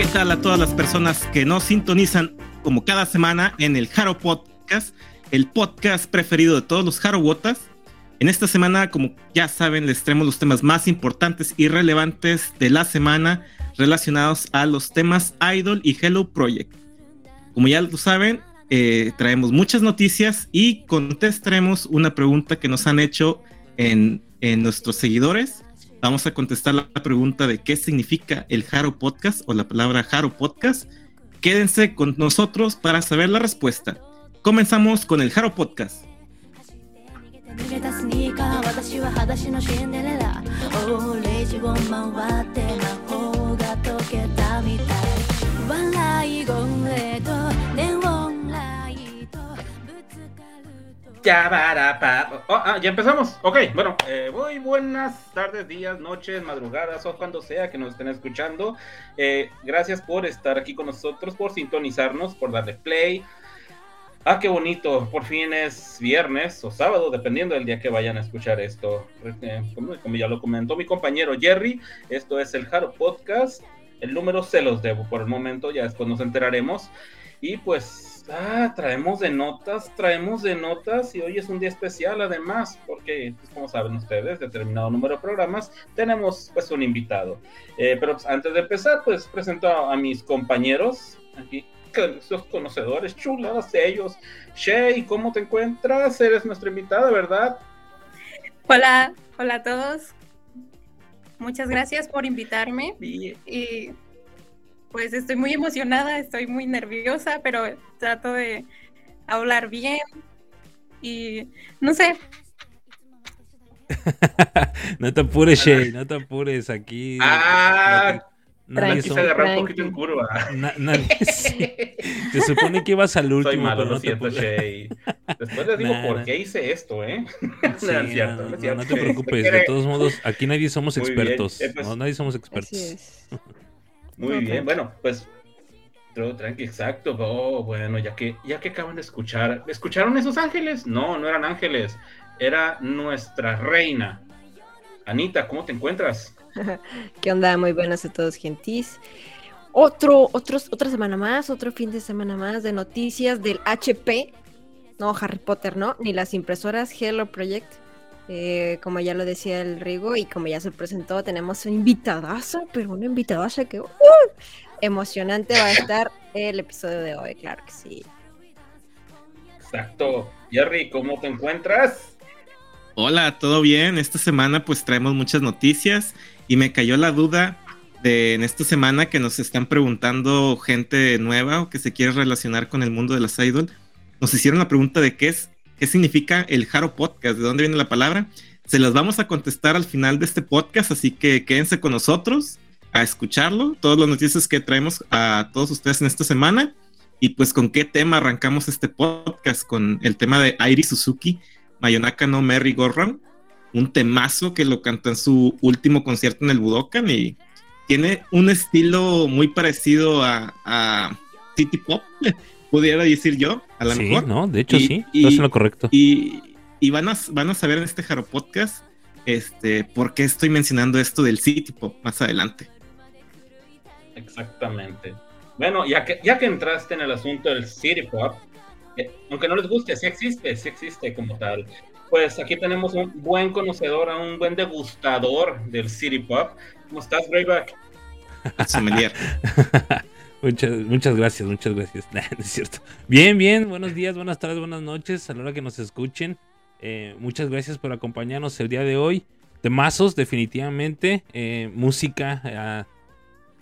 ¿Qué tal a todas las personas que nos sintonizan como cada semana en el Haro Podcast, el podcast preferido de todos los Harowotas? En esta semana, como ya saben, les traemos los temas más importantes y relevantes de la semana relacionados a los temas Idol y Hello Project. Como ya lo saben, eh, traemos muchas noticias y contestaremos una pregunta que nos han hecho en, en nuestros seguidores. Vamos a contestar la pregunta de qué significa el Haro Podcast o la palabra Haro Podcast. Quédense con nosotros para saber la respuesta. Comenzamos con el Haro Podcast. Ya, para, oh, ah, ya empezamos. Ok, bueno, eh, muy buenas tardes, días, noches, madrugadas o cuando sea que nos estén escuchando. Eh, gracias por estar aquí con nosotros, por sintonizarnos, por darle play. Ah, qué bonito, por fin es viernes o sábado, dependiendo del día que vayan a escuchar esto. Eh, como, como, ya lo comentó mi compañero Jerry, esto es el Jaro Podcast. El número se los debo por el momento, ya después nos enteraremos. Y pues Ah, traemos de notas, traemos de notas y hoy es un día especial además, porque pues, como saben ustedes, determinado número de programas, tenemos pues un invitado. Eh, pero pues, antes de empezar, pues presento a, mis compañeros aquí, que son conocedores, chulas ellos. Shay, ¿cómo te encuentras? Eres nuestra invitada, ¿verdad? Hola, hola a todos. Muchas gracias por invitarme. Y pues estoy muy emocionada, estoy muy nerviosa, pero trato de hablar bien y no sé. no te apures, Shay, no te apures aquí. Ah, nadie se agarra un poquito en curva. Se supone que ibas al último. Soy malo, lo siento, Shay. Después les digo por qué hice esto, ¿eh? Sí, no, es cierto, no, no, te preocupes, de todos modos, aquí nadie somos expertos. Eh, pues, no, nadie somos expertos. Muy bien, bueno, pues tranqui, exacto. Oh, bueno, ya que, ya que acaban de escuchar, ¿escucharon esos ángeles? No, no eran ángeles, era nuestra reina. Anita, ¿cómo te encuentras? ¿Qué onda? Muy buenas a todos, gentis. Otro, otros, otra semana más, otro fin de semana más de noticias del HP. No, Harry Potter, ¿no? Ni las impresoras Hello Project. Eh, como ya lo decía el Rigo y como ya se presentó, tenemos un invitadazo, pero una invitadaza que uh, emocionante va a estar el episodio de hoy, claro que sí. Exacto. Jerry, ¿cómo te encuentras? Hola, ¿todo bien? Esta semana pues traemos muchas noticias y me cayó la duda de en esta semana que nos están preguntando gente nueva o que se quiere relacionar con el mundo de las idol. Nos hicieron la pregunta de qué es qué significa el Jaro Podcast, de dónde viene la palabra. Se las vamos a contestar al final de este podcast, así que quédense con nosotros a escucharlo, todas las noticias que traemos a todos ustedes en esta semana. Y pues con qué tema arrancamos este podcast, con el tema de Airi Suzuki, Mayonaka no Merry Gorran, un temazo que lo canta en su último concierto en el Budokan y tiene un estilo muy parecido a, a City Pop, pudiera decir yo, a lo sí, mejor. no, de hecho sí, y, es lo correcto. Y, y, van, a, van a saber en este Jaro Podcast este, por qué estoy mencionando esto del City Pop más adelante. Exactamente. Bueno, ya que, ya que entraste en el asunto del City Pop, eh, aunque no les guste, sí existe, sí existe como tal. Pues aquí tenemos un buen conocedor, un buen degustador del City Pop. ¿Cómo estás, Greyback? Sommelier. Muchas, muchas gracias, muchas gracias. es cierto. Bien, bien, buenos días, buenas tardes, buenas noches, a la hora que nos escuchen. Eh, muchas gracias por acompañarnos el día de hoy. Temazos, definitivamente. Eh, música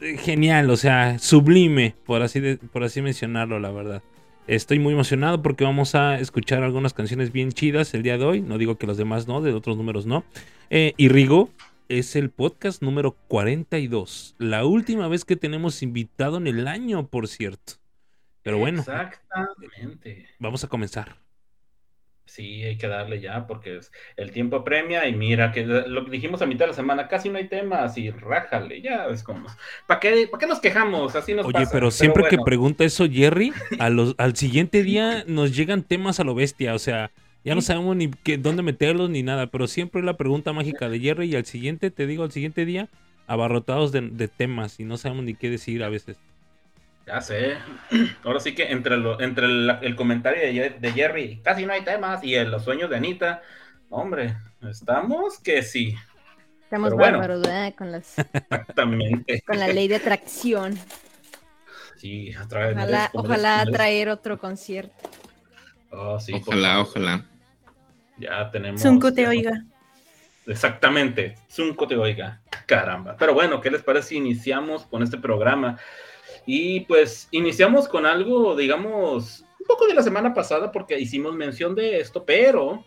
eh, genial, o sea, sublime, por así, por así mencionarlo, la verdad. Estoy muy emocionado porque vamos a escuchar algunas canciones bien chidas el día de hoy. No digo que los demás no, de otros números no. y Rigo, es el podcast número 42. La última vez que tenemos invitado en el año, por cierto. Pero bueno. Exactamente. Vamos a comenzar. Sí, hay que darle ya porque el tiempo premia y mira que lo que dijimos a mitad de la semana, casi no hay temas y rájale, ya es como, ¿para qué, ¿para qué nos quejamos? Así nos Oye, pero siempre que pregunta eso Jerry, a los, al siguiente día nos llegan temas a lo bestia, o sea, ya no sabemos ni qué, dónde meterlos ni nada, pero siempre la pregunta mágica de Jerry y al siguiente, te digo, al siguiente día, abarrotados de, temas y no sabemos ni qué decir a veces. Ya sé. Ahora sí que entre, entre el, comentario de, Jerry, casi no hay temas, y los sueños de Anita, hombre, estamos que sí. Estamos bárbaros, ¿verdad? Con las... Exactamente. Con la ley de atracción. Sí, a través ojalá, ojalá traer otro concierto. Oh, sí, ojalá, ojalá. Ya tenemos. Zunco te oiga. Exactamente, Zunco te oiga. Caramba. Pero bueno, ¿qué les parece si iniciamos con este programa? Y pues iniciamos con algo, digamos, un poco de la semana pasada porque hicimos mención de esto, pero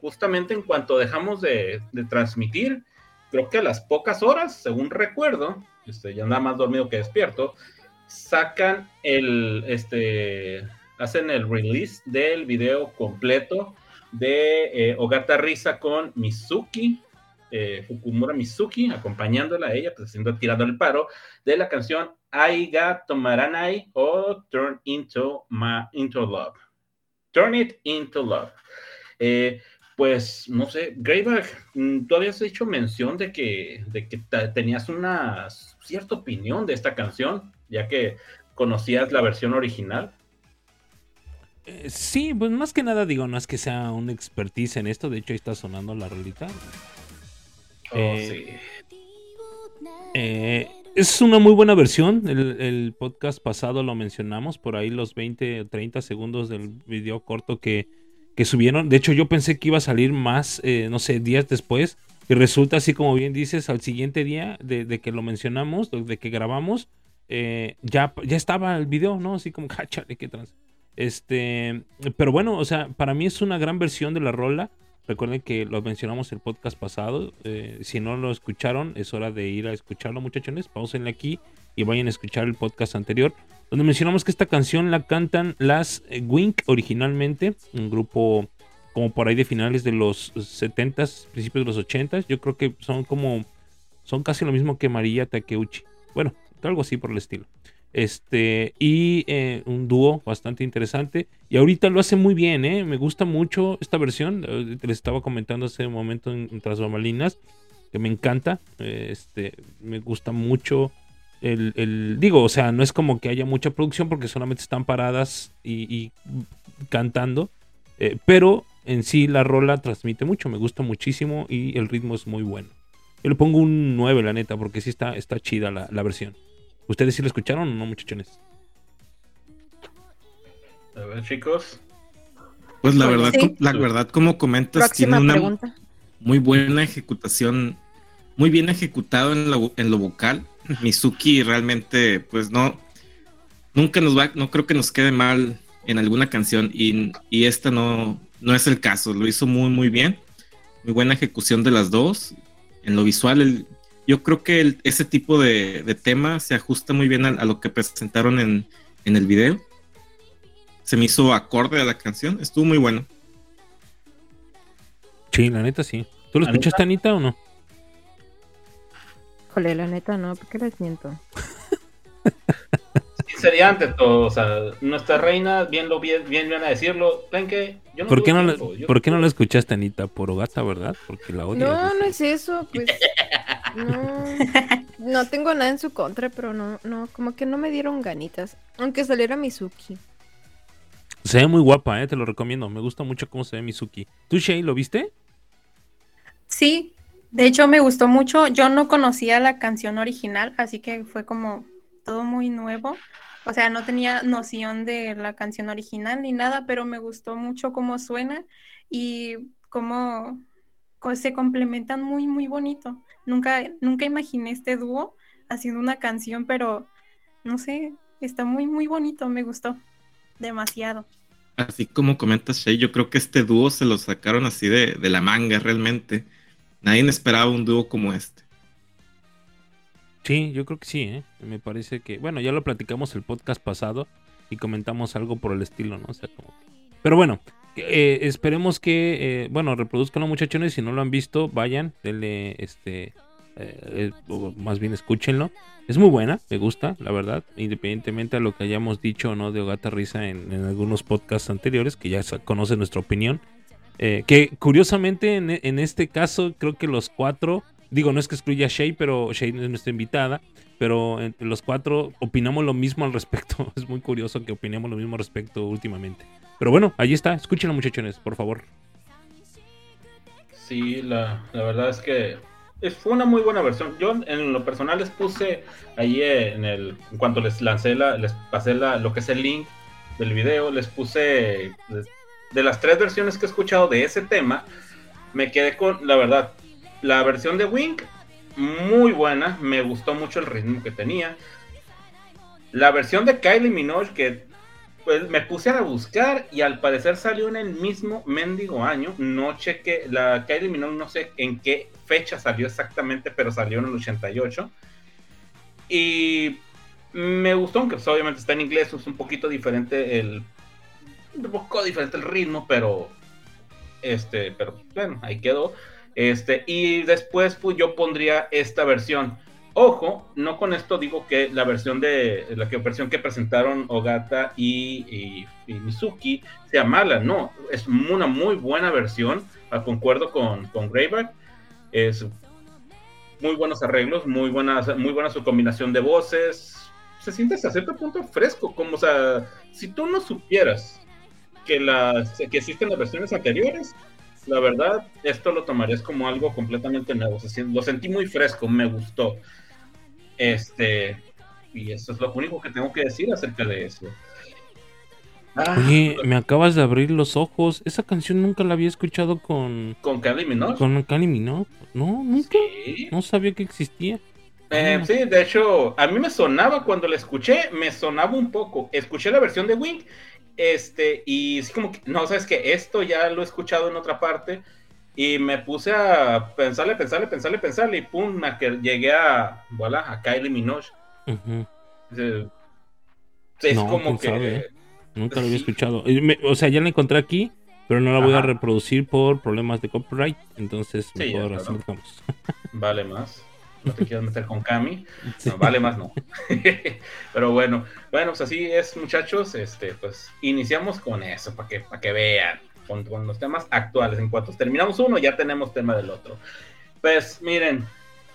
justamente en cuanto dejamos de, transmitir, creo que a las pocas horas, según recuerdo, este, ya nada más dormido que despierto, sacan el, este, hacen el release del video completo de eh, Ogata Risa con Mizuki, eh, Fukumura Mizuki, acompañándola a ella, pues haciendo, tirando el paro, de la canción Aiga Tomaranai o Turn Into, Ma, into Love. Turn It Into Love. Eh, pues, no sé, Greyback, mm, tú habías hecho mención de que, de que tenías una cierta opinión de esta canción, ya que conocías la versión original. Eh, sí, pues más que nada digo, no es que sea un expertise en esto, de hecho ahí está sonando la rolita. Oh, eh, eh, es una muy buena versión. El, podcast pasado lo mencionamos, por ahí los 20 o 30 segundos del video corto que, que, subieron. De hecho, yo pensé que iba a salir más, eh, no sé, días después. Y resulta así como bien dices, al siguiente día de, que lo mencionamos, de que grabamos, ya, ya estaba el video, ¿no? Así como, cáchale, qué trans. Este, pero bueno, o sea, para mí es una gran versión de la rola. Recuerden que lo mencionamos el podcast pasado. Eh, si no lo escucharon, es hora de ir a escucharlo, muchachones. Pausenle aquí y vayan a escuchar el podcast anterior, donde mencionamos que esta canción la cantan las eh, Wink originalmente, un grupo como por ahí de finales de los 70s, principios de los 80s. Yo creo que son como, son casi lo mismo que María Takeuchi. Bueno, algo así por el estilo. Este, y eh, un dúo bastante interesante. Y ahorita lo hace muy bien, ¿eh? Me gusta mucho esta versión. Eh, les estaba comentando hace un momento en, Bambalinas que me encanta. Este, me gusta mucho el, Digo, o sea, no es como que haya mucha producción porque solamente están paradas y, cantando. pero en sí la rola transmite mucho, me gusta muchísimo y el ritmo es muy bueno. Yo le pongo un 9, la neta, porque sí está, está chida la, la versión. ¿Ustedes sí lo escucharon o no, muchachones? A ver, chicos. Pues la verdad, la verdad, como comentas, tiene una muy buena ejecutación, muy bien ejecutado en lo, en lo vocal. Mizuki realmente, pues no, nunca nos va, no creo que nos quede mal en alguna canción y, y esta no, no es el caso, lo hizo muy, muy bien. Muy buena ejecución de las dos. En lo visual, el, yo creo que ese tipo de, tema se ajusta muy bien a, lo que presentaron en, el video. Se me hizo acorde a la canción, estuvo muy bueno. Sí, la neta sí. ¿Tú lo escuchaste, Anita, o no? Jole, la neta no, ¿por qué les miento? sería ante todo, o sea, nuestra reina, bien lo bien, bien a decirlo, ¿ven que yo no ¿Por, qué no la, ¿Por qué no la escuchaste, Anita? Por Ogata, ¿verdad? Porque la odio. No, no es eso, pues. no, no tengo nada en su contra, pero no, no, como que no me dieron ganitas. Aunque saliera Mizuki. Se ve muy guapa, eh, te lo recomiendo. Me gusta mucho cómo se ve Mizuki. ¿Tú, Shay, lo viste? Sí, de hecho me gustó mucho. Yo no conocía la canción original, así que fue como todo muy nuevo. O sea, no tenía noción de la canción original ni nada, pero me gustó mucho cómo suena y cómo, se complementan muy, muy bonito. Nunca, nunca imaginé este dúo haciendo una canción, pero no sé, está muy, muy bonito, me gustó demasiado. Así como comentas, Shay, yo creo que este dúo se lo sacaron así de, de la manga realmente. Nadie esperaba un dúo como este. Sí, yo creo que sí, ¿eh? Me parece que, bueno, ya lo platicamos el podcast pasado y comentamos algo por el estilo, ¿no? O sea, como... Pero bueno, eh, esperemos que, eh, bueno, reproduzcan los muchachones, si no lo han visto, vayan, denle, este, eh, más bien escúchenlo. Es muy buena, me gusta, la verdad, independientemente a lo que hayamos dicho no de Ogata Risa en, algunos podcasts anteriores, que ya conocen nuestra opinión. que curiosamente en, en, este caso creo que los cuatro Digo, no es que excluya a Shay, pero Shay es nuestra invitada. Pero entre los cuatro opinamos lo mismo al respecto. Es muy curioso que opinemos lo mismo al respecto últimamente. Pero bueno, ahí está. Escúchenlo, muchachones, por favor. Sí, la, la verdad es que fue una muy buena versión. Yo en lo personal les puse ahí en el en cuanto les lancé la, les pasé la, lo que es el link del video, les puse de las tres versiones que he escuchado de ese tema, me quedé con la verdad, la versión de Wink muy buena, me gustó mucho el ritmo que tenía. La versión de Kylie Minogue que pues me puse a buscar y al parecer salió en el mismo mendigo año. No cheque la Kylie Minogue, no sé en qué fecha salió exactamente, pero salió en el 88. Y me gustó, aunque pues, obviamente está en inglés, es un poquito diferente el. Un poco diferente el ritmo, pero. Este, pero bueno, ahí quedó. Este, y después pues, yo pondría esta versión. Ojo, no con esto digo que la versión de la que, versión que presentaron Ogata y, y, Mizuki sea mala, no, es una muy buena versión, concuerdo con, con Greyback, es muy buenos arreglos, muy buena, muy buena su combinación de voces. Se siente hasta cierto punto fresco, como o sea, si tú no supieras que las que existen las versiones anteriores, la verdad, esto lo tomarías como algo completamente nuevo. lo sentí muy fresco, me gustó. Este, y eso es lo único que tengo que decir acerca de eso. Ah, Oye, me acabas de abrir los ojos. Esa canción nunca la había escuchado con. ¿Con Kylie Minogue? Con Kylie Minogue. No, nunca. No sabía que existía. Eh, ah. Sí, de hecho, a mí me sonaba cuando la escuché, me sonaba un poco. Escuché la versión de Wink, este, y sí, como que, no, sabes que esto ya lo he escuchado en otra parte, y me puse a pensarle, pensarle, pensarle, pensarle, y pum, me, llegué a, voilà, a Kylie Minogue. es como que. Nunca lo había escuchado. o sea, ya la encontré aquí, pero no la voy a reproducir por problemas de copyright. Entonces, mejor Vale más. No te quieras meter con Cami. No, vale más no. pero bueno, bueno, pues así es, muchachos. Este, pues iniciamos con eso, para que, para que vean. Con, los temas actuales. En cuanto terminamos uno, ya tenemos tema del otro. Pues miren,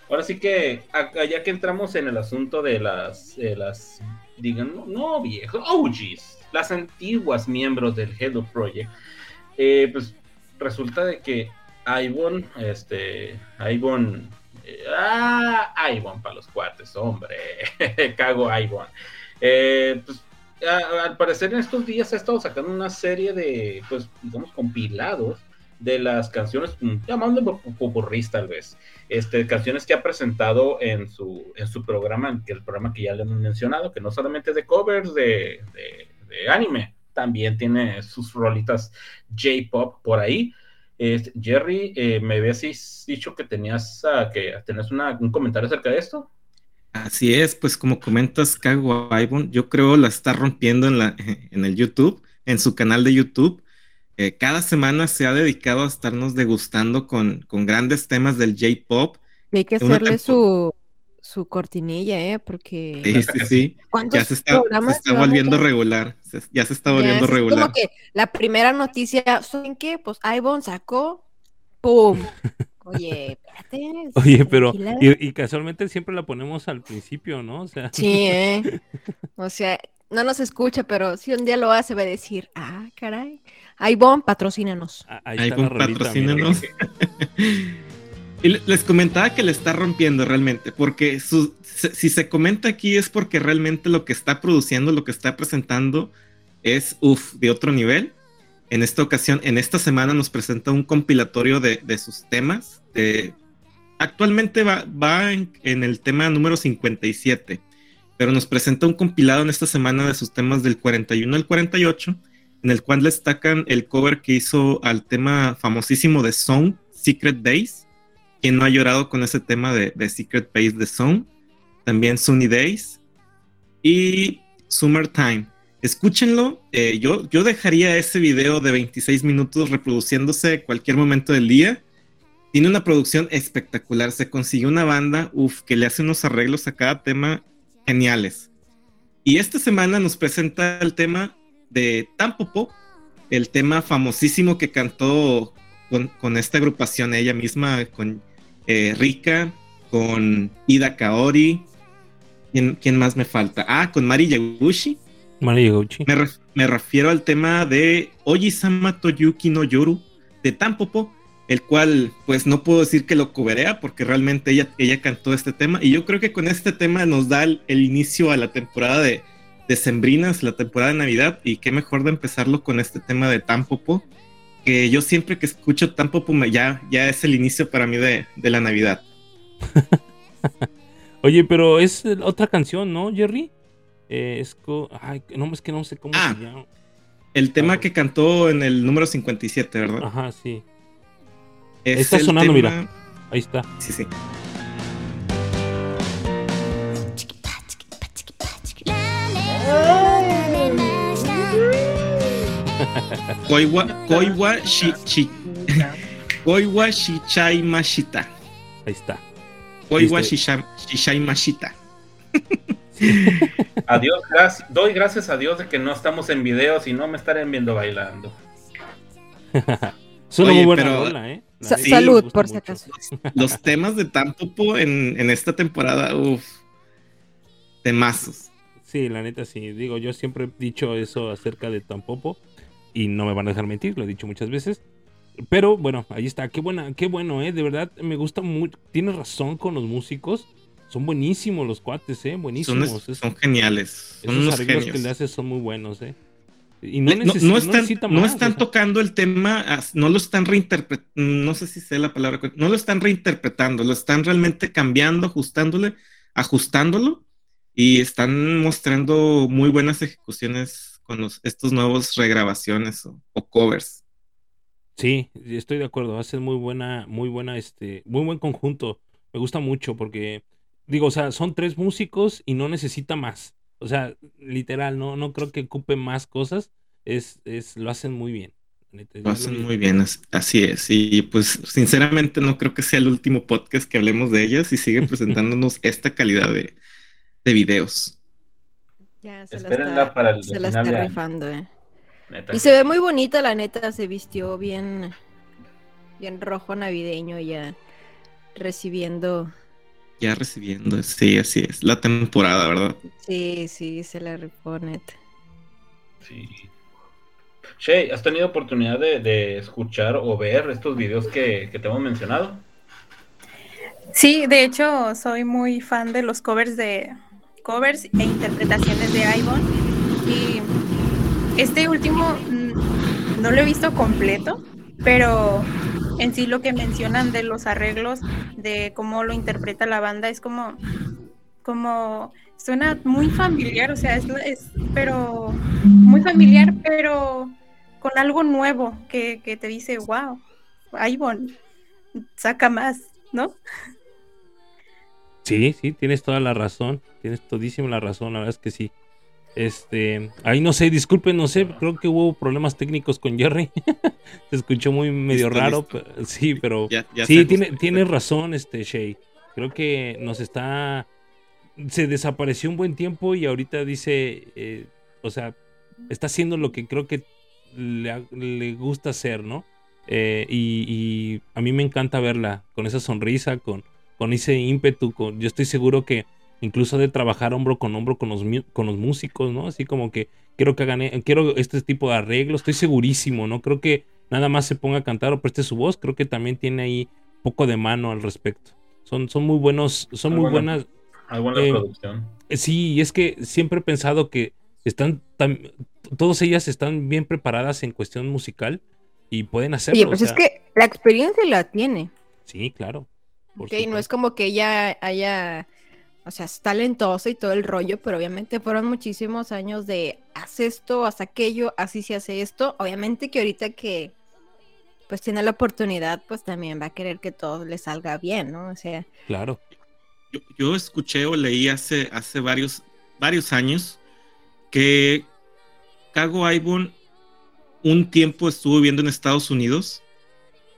ahora sí que ya que entramos en el asunto de las, las digan, no, no viejos, OGs, las antiguas miembros del Hello Project, eh, pues resulta de que Ivon, este, Ivon, eh, ah, Ivon para los cuates, hombre, cago Ivon. Eh, pues al parecer en estos días ha estado sacando una serie de, pues, digamos, compilados de las canciones, llamando popurris tal vez, este, canciones que ha presentado en su, en su programa, que el programa que ya le hemos mencionado, que no solamente de covers de anime, también tiene sus rolitas J-pop por ahí. Jerry, eh, me habías dicho que tenías uh, que tenés un comentario acerca de esto. Así es, pues como comentas, Kago yo creo la está rompiendo en, la, en el YouTube, en su canal de YouTube. Eh, cada semana se ha dedicado a estarnos degustando con, con grandes temas del J-pop. Hay que hacerle su, su cortinilla, ¿eh? Porque... Sí, sí, sí. Ya se está, volviendo regular. ya se está volviendo regular. Como que la primera noticia, ¿saben qué? Pues Ivonne sacó, ¡pum! Oye, espérate. Oye, pero, y, casualmente siempre la ponemos al principio, ¿no? O sea. Sí, ¿eh? O sea, no nos escucha, pero si un día lo hace, va a decir, ah, caray. Ivonne, patrocínanos. Ahí patrocínanos. Y les comentaba que le está rompiendo realmente, porque si se comenta aquí es porque realmente lo que está produciendo, lo que está presentando es, uff, de otro nivel. En esta ocasión, en esta semana nos presenta un compilatorio de, sus temas. actualmente va, va en, el tema número 57, pero nos presenta un compilado en esta semana de sus temas del 41 al 48, en el cual destacan el cover que hizo al tema famosísimo de Song, Secret Days quien no ha llorado con ese tema de, Secret Base de Zone. También Sunny Days. Y Summertime. Escúchenlo. Eh, yo, yo dejaría ese video de 26 minutos reproduciéndose cualquier momento del día. Tiene una producción espectacular. Se consiguió una banda, uff, que le hace unos arreglos a cada tema geniales. Y esta semana nos presenta el tema de Tampopo, el tema famosísimo que cantó con, con esta agrupación ella misma, con eh, Rika, con Ida Kaori. ¿Quién, más me falta? Ah, con Mari Yaguchi. Mari Yaguchi. Me, refiero al tema de Oji-sama Toyuki no Yoru de Tampopo, el cual pues no puedo decir que lo cuberea porque realmente ella, ella cantó este tema y yo creo que con este tema nos da el, inicio a la temporada de, de, Sembrinas, la temporada de Navidad y qué mejor de empezarlo con este tema de Tampopo, que yo siempre que escucho Tampopo me, ya, ya es el inicio para mí de, de la Navidad. Oye, pero es otra canción, ¿no, Jerry? Eh, es Ay, no, es que no sé cómo ah, se llama. El tema que cantó en el número 57, ¿verdad? Ajá, sí. está sonando, mira. Ahí está. Sí, sí. Koiwa, Koiwa, shi, shi, Koiwa Shichai Mashita. Ahí está. Koiwa Shishai Mashita. Adiós, gracias, doy gracias a Dios de que no estamos en videos y no me estarán viendo bailando. es una muy buena ¿eh? salud, por si acaso. Los, temas de Tampopo en, en esta temporada, uff, temazos. Sí, la neta sí. Digo, yo siempre he dicho eso acerca de Tampopo y no me van a dejar mentir, lo he dicho muchas veces. Pero bueno, ahí está. Qué buena, qué bueno, eh. De verdad, me gusta mucho. Tienes razón con los músicos. Son buenísimos los cuates, ¿eh? Buenísimos. Son, geniales. Son esos arreglos que le haces son muy buenos, ¿eh? Y no, no, están, no están tocando el tema, no lo están reinterpretando, no sé si sé la palabra, no lo están reinterpretando, lo están realmente cambiando, ajustándole, ajustándolo y están mostrando muy buenas ejecuciones con los, estos nuevos regrabaciones o, covers. Sí, estoy de acuerdo, hace muy buena, muy buena, este, muy buen conjunto. Me gusta mucho porque digo, o sea, son tres músicos y no necesita más. O sea, literal, no, no creo que ocupe más cosas. Es, es, lo hacen muy bien. Lo hacen muy bien, así es. Y pues sinceramente no creo que sea el último podcast que hablemos de ellas y siguen presentándonos esta calidad de, de videos. Ya, se la está, se la está rifando, eh. y se ve muy bonita, la neta, se vistió bien, bien rojo navideño ya recibiendo ya recibiendo, sí, así es, la temporada, ¿verdad? Sí, sí, se la repone. Sí. Shay, ¿has tenido oportunidad de, escuchar o ver estos videos que, te hemos mencionado? Sí, de hecho, soy muy fan de los covers de covers e interpretaciones de Ivon. Y este último mm, no lo he visto completo, pero en sí lo que mencionan de los arreglos, de cómo lo interpreta la banda, es como, como suena muy familiar, o sea, es, pero muy familiar, pero con algo nuevo que, te dice, wow, Ivonne, saca más, ¿no? Sí, sí, tienes toda la razón, tienes todísima la razón, la verdad es que sí. Este, ahí no sé, disculpen, no sé, creo que hubo problemas técnicos con Jerry. Se escuchó muy medio raro, sí, pero sí, tiene, tiene razón, este Shay. Creo que nos está, se desapareció un buen tiempo y ahorita dice, eh, o sea, está haciendo lo que creo que le, gusta hacer, ¿no? Eh, y, a mí me encanta verla con esa sonrisa, con, con ese ímpetu, con, yo estoy seguro que incluso de trabajar hombro con hombro con los, con los músicos, ¿no? Así como que quiero que hagan, e, quiero este tipo de arreglos, estoy segurísimo, ¿no? Creo que nada más se ponga a cantar o preste su voz, creo que también tiene ahí poco de mano al respecto. Son, son muy buenos, son muy buenas. Hay buena eh, producción. Sí, y es que siempre he pensado que están todas ellas están bien preparadas en cuestión musical y pueden hacerlo. Sí, pues es que la experiencia la tiene. Sí, claro. Ok, no es como que ella haya o sea, es talentoso y todo el rollo, pero obviamente fueron muchísimos años de haz esto, haz aquello, así se hace esto. Obviamente que ahorita que pues tiene la oportunidad, pues también va a querer que todo le salga bien, ¿no? O sea. Claro. Yo, escuché o leí hace, hace varios, varios años que Cago Aibon un tiempo estuvo viviendo en Estados Unidos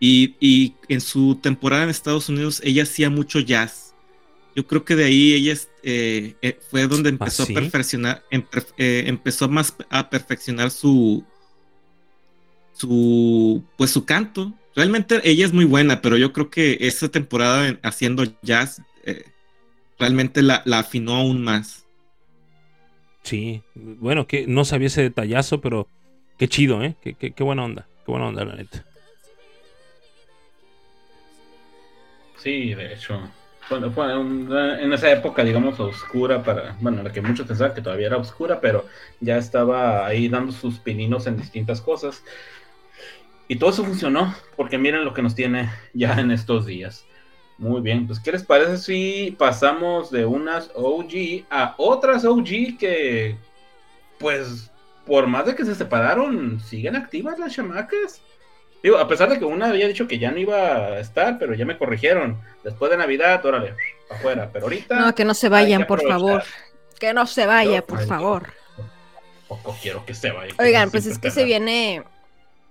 y, y en su temporada en Estados Unidos ella hacía mucho jazz yo creo que de ahí ella eh, eh, fue donde empezó a ¿Ah, perfeccionar, eh, empezó más a perfeccionar su, su, pues su canto, realmente ella es muy buena, pero yo creo que esta temporada haciendo jazz realmente la, afinó aún más. Sí, bueno, que no sabía ese detallazo, pero qué chido, ¿eh? Qué, qué, qué buena onda, qué buena onda, la neta. Sí, de hecho. Bueno, fue en esa época, digamos, oscura para, bueno, la que muchos pensaban que todavía era oscura, pero ya estaba ahí dando sus pininos en distintas cosas. Y todo eso funcionó, porque miren lo que nos tiene ya en estos días. Muy bien, pues ¿qué les parece si pasamos de unas OG a otras OG que, pues, por más de que se separaron, siguen activas las chamacas? Digo, a pesar de que una había dicho que ya no iba a estar, pero ya me corrigieron. Después de Navidad, órale, afuera. Pero ahorita. No, que no se vayan, por favor. Que no se vaya, por favor. Poco quiero que se vaya. Oigan, pues es que se viene.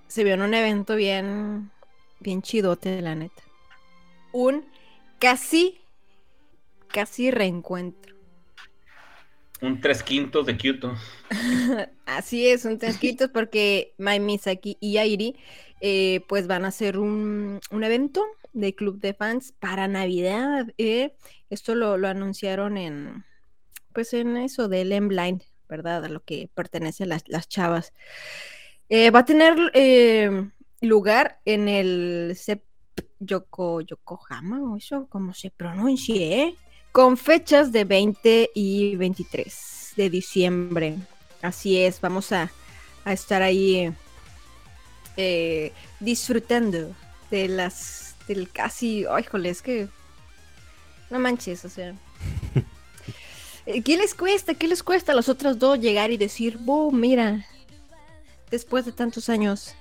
Se viene un evento bien. Bien chidote, la neta. Un casi. Casi reencuentro. Un tres quintos de Kyoto. Así es, un tres quintos porque Mai Misaki y Airi eh, pues van a hacer un, evento de club de fans para Navidad. Eh. Esto lo, anunciaron en, pues en eso del M-Line, ¿verdad? A lo que pertenecen las, las chavas. Eh, va a tener lugar en el Yoko, Yokohama, o eso, como se pronuncie, con fechas de 20 y 23 de diciembre. Así es, vamos a, a estar ahí eh, disfrutando de las, del casi, es que, no manches, o sea. ¿Qué les cuesta? ¿Qué les cuesta a los otros dos llegar y decir, boom, mira, después de tantos años,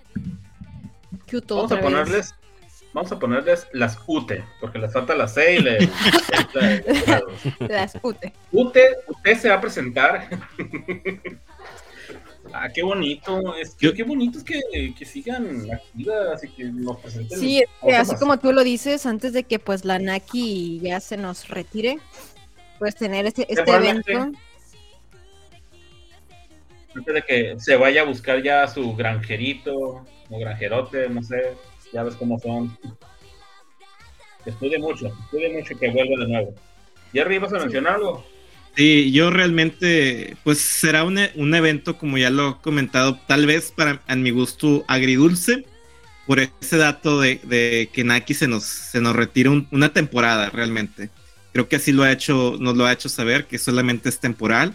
vamos a ponerles, vamos a ponerles las UTE, porque les falta la C y le, las UTE. UTE, UTE se va a presentar Ah, qué bonito. Es que, qué bonito es que, que, sigan activas y que nos presenten. Sí, así como tú lo dices, antes de que pues la Naki ya se nos retire, pues tener este, este evento. Antes de que se vaya a buscar ya su granjerito o granjerote, no sé, ya ves cómo son. Estudie mucho, estudie mucho que vuelva de nuevo. ¿Y arriba vas a mencionar algo? Sí, yo realmente, pues será un, un, evento, como ya lo he comentado, tal vez para a mi gusto agridulce, por ese dato de, que Naki se nos, se nos retira una temporada realmente. Creo que así lo ha hecho, nos lo ha hecho saber, que solamente es temporal.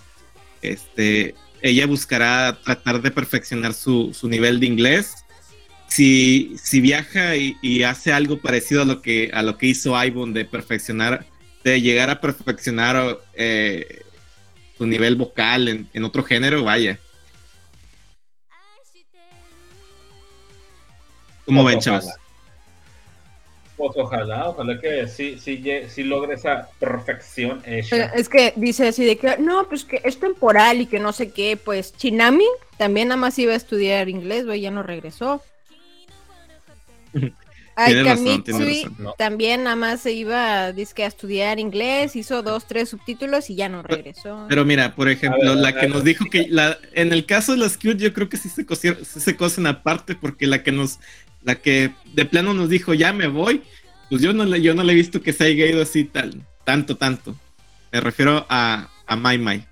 Este, ella buscará tratar de perfeccionar su, su nivel de inglés. Si, si viaja y, hace algo parecido a lo que, a lo que hizo Ivon de perfeccionar de llegar a perfeccionar eh, su nivel vocal en, otro género, vaya. ¿Cómo ven, chavos? Pues ojalá, ojalá que sí, sí, sí logre esa perfección Es que dice así de que, no, pues que es temporal y que no sé qué, pues Chinami también nada más iba a estudiar inglés, güey, ya no regresó. Ay, también nada más se iba a estudiar inglés, hizo dos, tres subtítulos y ya no regresó. Pero mira, por ejemplo, la que nos dijo que la, en el caso de las cute yo creo que sí se, cosieron, se cosen aparte porque la que nos, la que de plano nos dijo ya me voy, pues yo no le, yo no le he visto que se haya ido así tal, tanto, tanto. Me refiero a, a Mai Mai.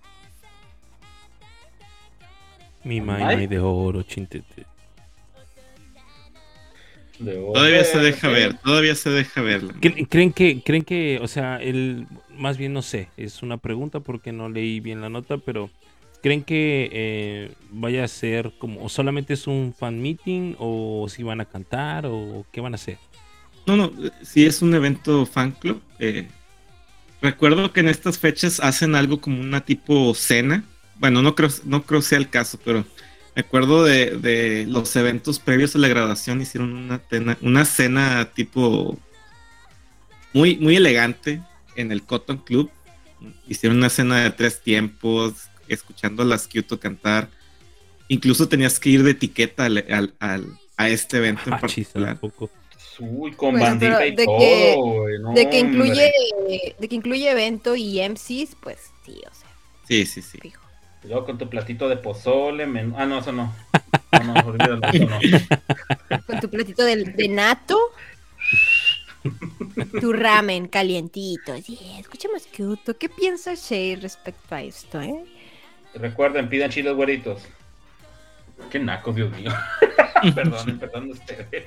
Mi Mai Mai de oro, chintete. Todavía se deja ver, todavía se deja ver. ¿Creen que, creen que, o sea, el, más bien no sé, es una pregunta porque no leí bien la nota, pero ¿creen que eh, vaya a ser como, o solamente es un fan meeting, o si van a cantar, o qué van a hacer? No, no, si es un evento fan club. Eh, recuerdo que en estas fechas hacen algo como una tipo cena. Bueno, no creo, no creo sea el caso, pero me acuerdo de, los eventos previos a la graduación, hicieron una, una cena tipo muy, muy elegante en el Cotton Club. Hicieron una cena de tres tiempos, escuchando a las Kyoto cantar. Incluso tenías que ir de etiqueta al, a este evento en ah, particular. Uy, con bandita y de todo, que, de que incluye de que incluye evento y MCs, pues sí, o sea. Sí, sí, sí. Luego con tu platito de pozole, Ah, no, eso no. No, no, olvídalo, eso no. Con tu platito de, de nato. tu ramen calientito. Sí, escuchemos Kyoto. ¿Qué piensa Shay respecto a esto, eh? Recuerden, pidan chiles güeritos. Qué naco, Dios mío. perdón, perdón ustedes.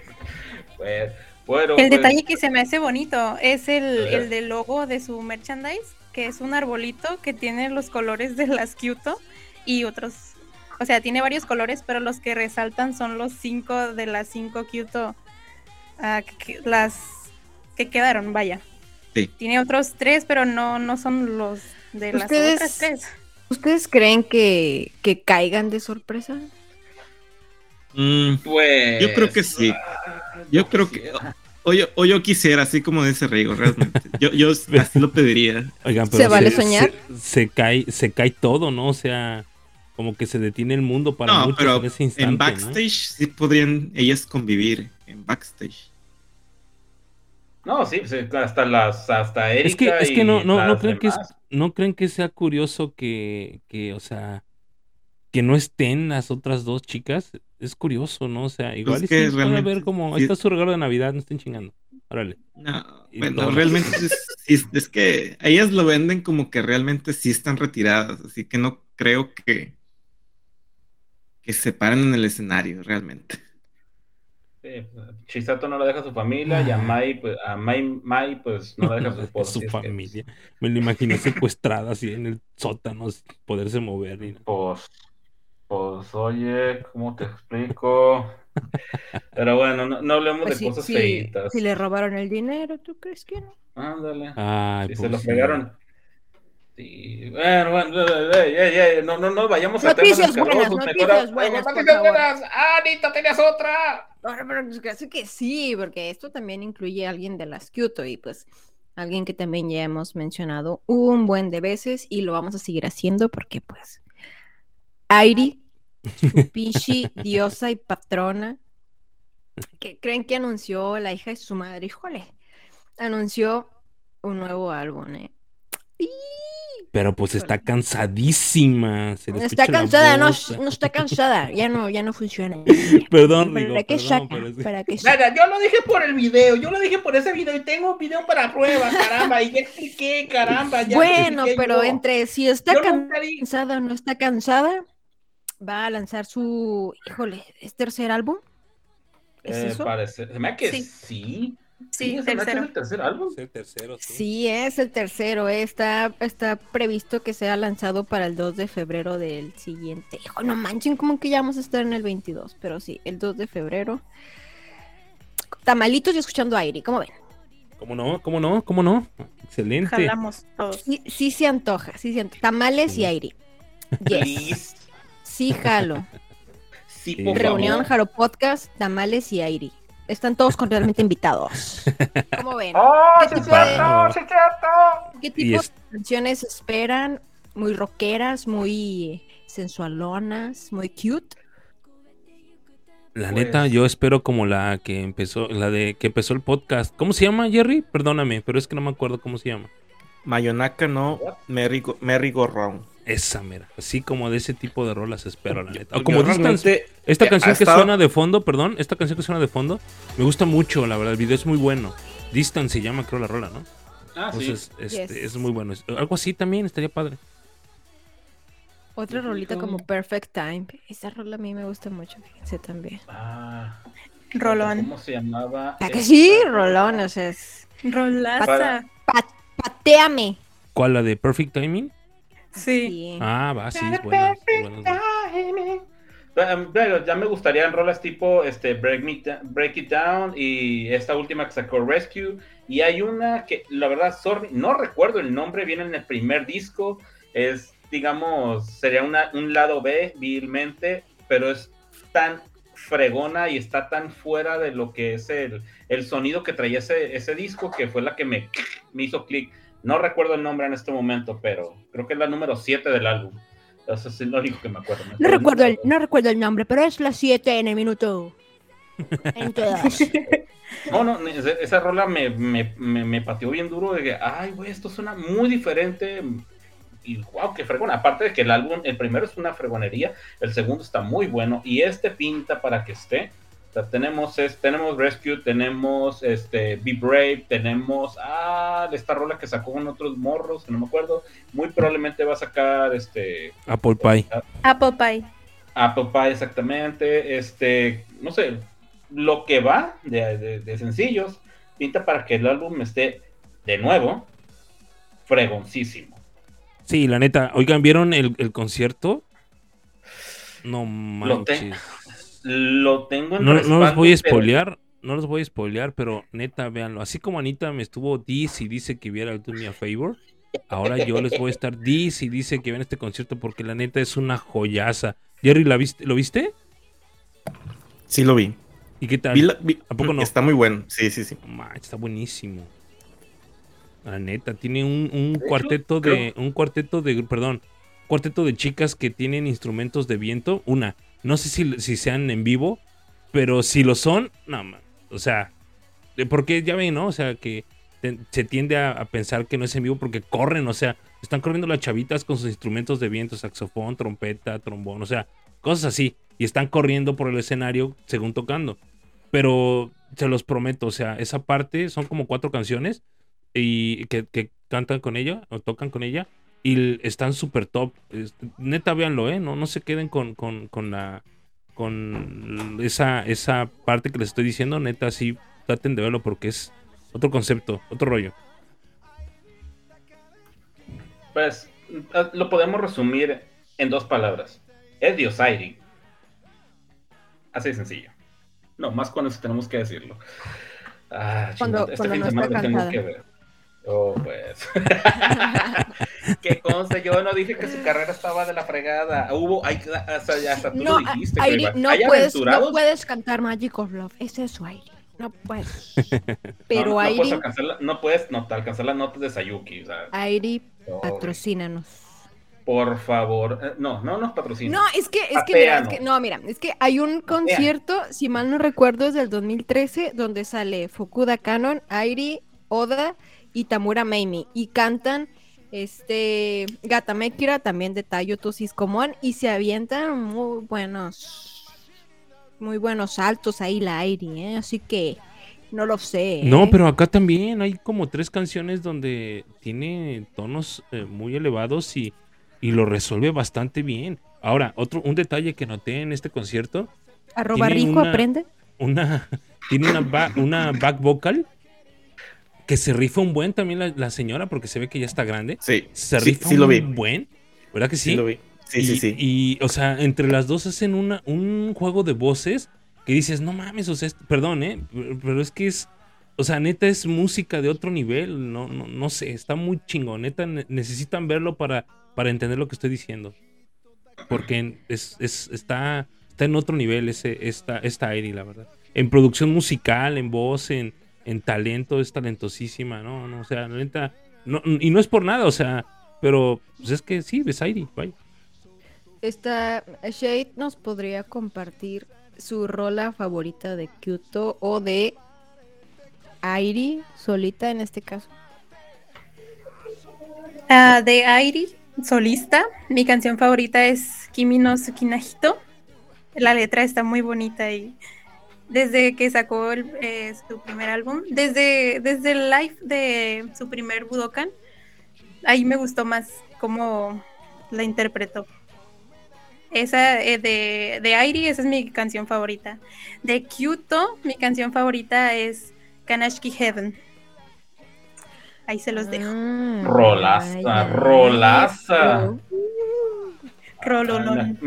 Pues, bueno, el pues, detalle que se me hace bonito es el, el del logo de su merchandise, que es un arbolito que tiene los colores de las Kyoto y otros. O sea, tiene varios colores, pero los que resaltan son los cinco de las cinco Kyoto. Ah, las que quedaron, vaya. Sí. Tiene otros tres, pero no, no son los de las otras tres. ¿Ustedes creen que, que caigan de sorpresa? Mm, pues. Yo creo que sí. Yo creo que. O yo, quisiera, así como dice Rigo, realmente. Yo, yo así lo pediría. ¿Se vale soñar? Se, cae, se cae todo, ¿no? O sea, como que se detiene el mundo para no, pero en ese instante. En backstage sí podrían ellas convivir. En backstage. No, sí, pues, hasta las, hasta Erika Es que, es que no, no, no creen que no creen que sea curioso que, que, o sea, que no estén las otras dos chicas. Es curioso, ¿no? O sea, igual es que sí, ver como, ahí está su regalo de Navidad, no estén chingando. Órale. No, bueno, realmente es, es, que ellas lo venden como que realmente sí están retiradas, así que no creo que, que se paren en el escenario, realmente. Chisato no la deja a su familia y a Mai, pues, a Mai, Mai pues no la deja a su esposa. su familia. Me lo imaginé secuestrada así en el sótano, sin poderse mover. Y... Pues, pues, oye, ¿cómo te explico? Pero bueno, no, hablemos pues de cosas feitas. Si le robaron el dinero, ¿tú crees que no? Ándale. Ay, si se lo pegaron. Sí. Bueno, bueno, no, no, no vayamos a temas buenas, noticias buenas, noticias buenas. Ah, Anita, tenías otra. Bueno, pero creo que sí, porque esto también incluye a alguien de las Kyoto y pues alguien que también ya hemos mencionado un buen de veces y lo vamos a seguir haciendo porque pues Airi, Pishi, diosa y patrona, que creen que anunció la hija de su madre, híjole, anunció un nuevo álbum, ¿eh? Pero pues está cansadísima. está cansada, no, no, está cansada, ya no, ya no funciona. perdón, ¿Para qué ¿Para qué Nada, yo lo dije por el video, yo lo dije por ese video y tengo un video para prueba, caramba, y ya expliqué, caramba. Ya bueno, pero entre si está cansada o no está cansada, va a lanzar su, híjole, ¿es tercer álbum? ¿Es eh, eso? Parece, se me que sí. Sí, ¿Es el tercer álbum? el tercero, sí. es el tercero. Está, está previsto que sea lanzado para el 2 de febrero del siguiente. Hijo, no manchen, como que ya vamos a estar en el 22. Pero sí, el 2 de febrero. Tamalitos y escuchando aire, ¿cómo ven? ¿Cómo no? ¿Cómo no? ¿Cómo no? Excelente. Jalamos todos. Sí, se antoja, sí se antoja. Tamales y aire. Yes. sí, jalo. Sí, Reunión, Jaro Podcast, Tamales y aire están todos cordialmente invitados. ¿Cómo ven? ¡Oh, ¿Qué tipo, de, ¿qué tipo de canciones esperan? Muy rockeras, muy sensualonas, muy cute. La neta, pues yo espero como la que empezó, la de que empezó el podcast. ¿Cómo se llama, Jerry? Perdóname, pero es que no me acuerdo cómo se llama. Mayonaka no Merry, Merry Go Round. Esa mera, así como de ese tipo de rolas espero, la neta. O como distance, esta canción que suena de fondo, perdón, esta canción que suena de fondo, me gusta mucho, la verdad, el video es muy bueno. Distance se llama, creo, la rola, ¿no? Ah, Entonces, este, es muy bueno. Algo así también estaría padre. Otra rolita como Perfect Time. Esa rola a mí me gusta mucho, fíjense también. Ah. Rolón. ¿Cómo se llamaba? ¿A que sí? Rolón, o sea, es... Rolaza. pateame. ¿Cuál, la de Perfect Timing? Sí. Ah, va, sí, Ya me gustaría en rolas tipo este Break, Me, Break It Down y esta última que sacó Rescue. Y hay una que, la verdad, sorry, no recuerdo el nombre, viene en el primer disco. Es, digamos, sería una, un lado B, vilmente, pero es tan fregona y está tan fuera de lo que es el, el sonido que traía ese, ese disco que fue la que me, me hizo clic. No recuerdo el nombre en este momento, pero creo que es la número 7 del álbum. Eso es lo único que me acuerdo. No recuerdo, el, no recuerdo el nombre, pero es la 7 en el minuto. En todas. No, no, esa rola me, me, me, pateó bien duro de que, ay, güey, esto suena muy diferente. Y wow, qué fregón. Aparte de que el álbum, el primero es una fregonería, el segundo está muy bueno y este pinta para que esté tenemos, es, tenemos Rescue, tenemos este, Be Brave, tenemos ah, esta rola que sacó con otros morros, que no me acuerdo. Muy probablemente va a sacar este Apple Pie. Apple Pie. Apple Pie, exactamente. Este, no sé, lo que va de, de sencillos pinta para que el álbum esté de nuevo fregoncísimo. Sí, la neta, oigan, ¿vieron el, el concierto? No manches. Lo, tengo en No, no los voy a spoilear, no los voy a spoilear, pero neta, véanlo. Así como Anita me estuvo dice y dice que viera el Do Me a Favor, ahora yo les voy a estar dice y dice que vean este concierto porque la neta es una joyaza. Jerry, ¿la viste? ¿lo viste? Sí, lo vi. ¿Y qué tal? ¿A poco no? Está muy bueno, sí, sí, sí. está buenísimo. La neta, tiene un, un cuarteto de. Un cuarteto de. Perdón. Cuarteto de chicas que tienen instrumentos de viento. Una. No sé si, si sean en vivo. Pero si lo son. No, man. O sea. Porque ya ven, ¿no? O sea, que se tiende a, pensar que no es en vivo porque corren. O sea, están corriendo las chavitas con sus instrumentos de viento. Saxofón, trompeta, trombón. O sea, cosas así. Y están corriendo por el escenario según tocando. Pero se los prometo, o sea, esa parte son como cuatro canciones y que, cantan con ella o tocan con ella y están súper top. Neta, véanlo, ¿eh? No, no se queden con, con, la con esa, esa parte que les estoy diciendo, neta, sí, traten de verlo porque es otro concepto, otro rollo. Pues lo podemos resumir en dos palabras. Es Dios Así de sencillo. No, más con eso tenemos que decirlo. Ah, cuando, este fin de semana tenemos que ver. Oh, pues. que conste, yo no dije que su carrera estaba de la fregada. Hubo, hay, hasta, hasta tú no, lo dijiste. no, puedes, no puedes cantar Magic of Love. Es su aire. No puedes. Pero no, no puedes alcanzar, no puedes no, alcanzar las notas de Sayuki. O sea, Airi, patrocínanos. Por favor, eh, no, no nos patrocina. No, es que, es que, mira, es que, no, mira, es que hay un concierto, si mal no recuerdo, es del 2013, donde sale Fukuda Canon, Airi, Oda y Tamura Meimi y cantan este Gatamekira también de Tayo Tosiscomoan y se avientan muy buenos muy buenos saltos ahí la Airi, ¿eh? así que no lo sé. No, ¿eh? pero acá también hay como tres canciones donde tiene tonos eh, muy elevados y, y, lo resuelve bastante bien. Ahora, otro un detalle que noté en este concierto. Arroba rico aprende. Una tiene una, una back vocal que se rifa un buen también la, señora, porque se ve que ya está grande. Sí. Se rifa un buen. ¿Verdad que sí? Sí, lo vi. Sí, sí, sí. Y, o sea, entre las dos hacen una, un juego de voces que dices, no mames, o sea, perdón, ¿eh? Pero es que es, o sea, neta es música de otro nivel, no, no, no sé, está muy chingón, neta necesitan verlo para, para entender lo que estoy diciendo. Porque es, es, está, está en otro nivel ese, esta, esta Airi, la verdad. En producción musical, en voz, en, en talento, es talentosísima, ¿no? no o sea, la neta, no, y no es por nada, o sea, pero pues es que sí, Besairi, vaya. Esta Shade nos podría compartir su rola favorita de Kyoto o de Airi, solita en este caso. Uh, de Airi, solista, mi canción favorita es Kimi no Tsukinahito. La letra está muy bonita y desde que sacó eh, su primer álbum, desde, desde el live de su primer Budokan, ahí me gustó más cómo la interpretó. Esa eh, de, de Airi, esa es mi canción favorita. De Kyoto, mi canción favorita es Kanashiki Heaven. Ahí se los dejo. Mm, rolaza, rolaza. Rololón.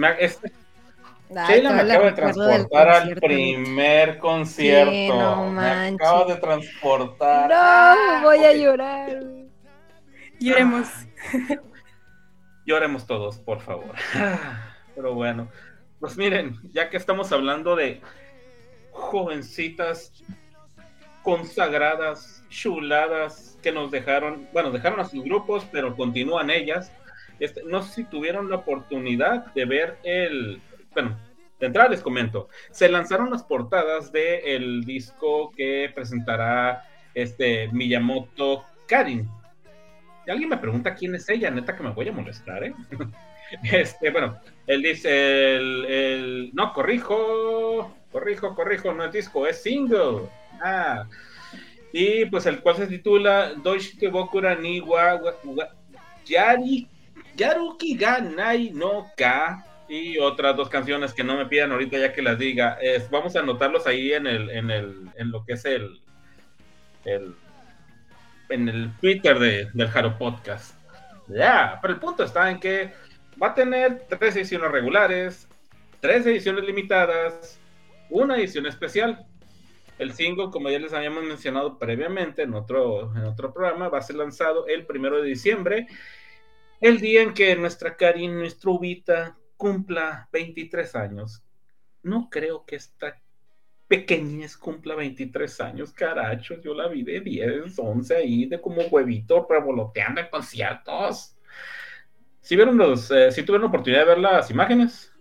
Sheila me acaba de transportar al primer concierto. me acaba de transportar. No, voy a llorar. Lloremos. Lloremos todos, por favor. Pero bueno, pues miren, ya que estamos hablando de jovencitas consagradas, chuladas, que nos dejaron, bueno, dejaron a sus grupos, pero continúan ellas. Este, no sé si tuvieron la oportunidad de ver el, bueno, de entrada les comento, se lanzaron las portadas del disco que presentará este Miyamoto Karin. Y alguien me pregunta quién es ella, neta que me voy a molestar, ¿eh? Este, bueno, él dice, el, no, corrijo, corrijo, corrijo, no es disco, es single. Ah, y pues el cual se titula Doishike Bokura ni wa, Yari, Yaruki ga Nai no Ka y otras dos canciones que no me pidan ahorita ya que las diga. Vamos a anotarlos ahí en el, en el, en lo que es el, el en el Twitter de, del Jaro Podcast. Ya, pero el punto está en que va a tener tres ediciones regulares, tres ediciones limitadas, una edición especial. El single, como ya les habíamos mencionado previamente en otro, en otro programa, va a ser lanzado el primero de diciembre, el día en que nuestra Karin, nuestra Ubita, cumpla 23 años. No creo que esta pequeñez cumpla 23 años, caracho. Yo la vi de 10, 11 ahí, de como huevito revoloteando en conciertos. Si vieron los, eh, si tuvieron oportunidad de ver las imágenes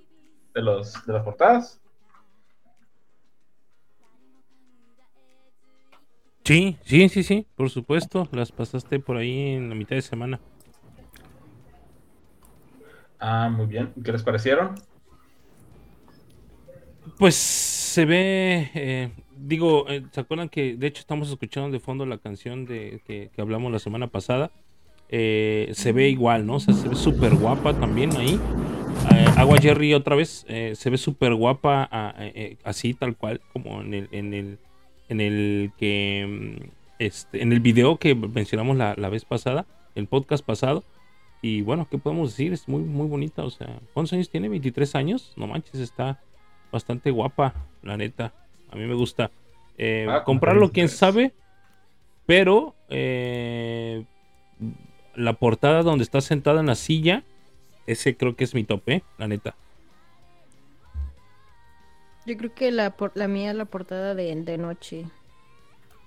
de los de las portadas. Sí, sí, sí, sí, por supuesto. Las pasaste por ahí en la mitad de semana. Ah, muy bien. ¿Qué les parecieron? Pues se ve, eh, digo, eh, ¿se acuerdan que de hecho estamos escuchando de fondo la canción de que, hablamos la semana pasada? Eh, se ve igual, ¿no? O sea, se ve súper guapa también ahí. Agua Jerry otra vez, se ve súper guapa así, tal cual, como en el, en el, en el que, mm, este, en el video que mencionamos la, la vez pasada, el podcast pasado. Y bueno, ¿qué podemos decir? Es muy, muy bonita. O sea, ¿cuántos años tiene? ¿23 años? No manches, está bastante guapa, la neta. A mí me gusta. Eh, ah, comprarlo, quién sabe. Pero eh, la portada donde está sentada en la silla, ese creo que es mi tope, la neta. Yo creo que la, la mía es la portada de, de noche.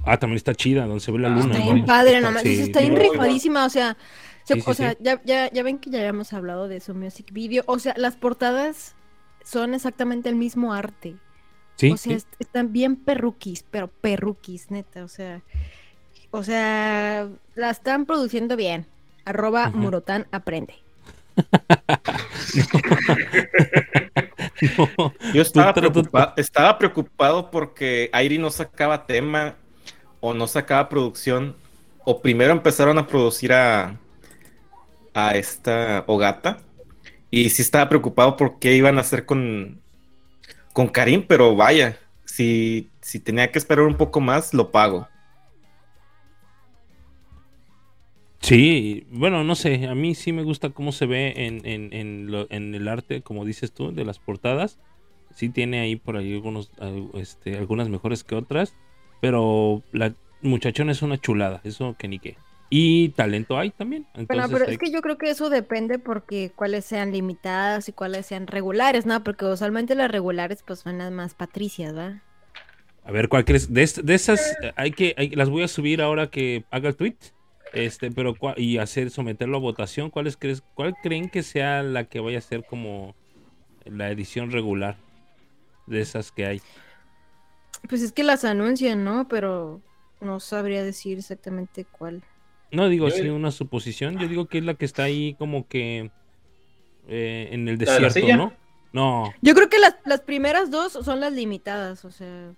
Ah, también está chida, donde se ve la ah, luna. Está bien padre, nomás. está bien rifadísima, o sea, o sea, ya, ya, ya, ven que ya habíamos hablado de su music video. O sea, las portadas son exactamente el mismo arte. Sí. O sea, están bien perruquis, pero perruquis, neta. O sea, o sea, la están produciendo bien. Arroba Murotan aprende. Yo estaba, preocupado, estaba preocupado porque Airi no sacaba tema o no sacaba producción. O primero empezaron a producir a, a esta Ogata. Y sí estaba preocupado por qué iban a hacer con, con Karim, pero vaya, si, si tenía que esperar un poco más, lo pago. Sí, bueno, no sé, a mí sí me gusta cómo se ve en, en, el arte, como dices tú, de las portadas. Sí tiene ahí por ahí algunos, este, algunas mejores que otras, pero la muchachona es una chulada, eso que ni qué. Y talento hay también. bueno, pero es que yo creo que eso depende porque cuáles sean limitadas y cuáles sean regulares, ¿no? Porque usualmente las regulares pues son las más patricias, ¿verdad? A ver, ¿cuál crees? De, esas, hay que, las voy a subir ahora que haga el tweet. Este, pero y hacer, someterlo a votación. ¿Cuáles crees, cuál creen que sea la que vaya a ser como la edición regular de esas que hay? Pues es que las anuncian, ¿no? Pero no sabría decir exactamente cuál. No digo así una suposición, yo digo que es la que está ahí como que eh, en el desierto, ¿no? No. Yo creo que las, primeras dos son las limitadas, o sea.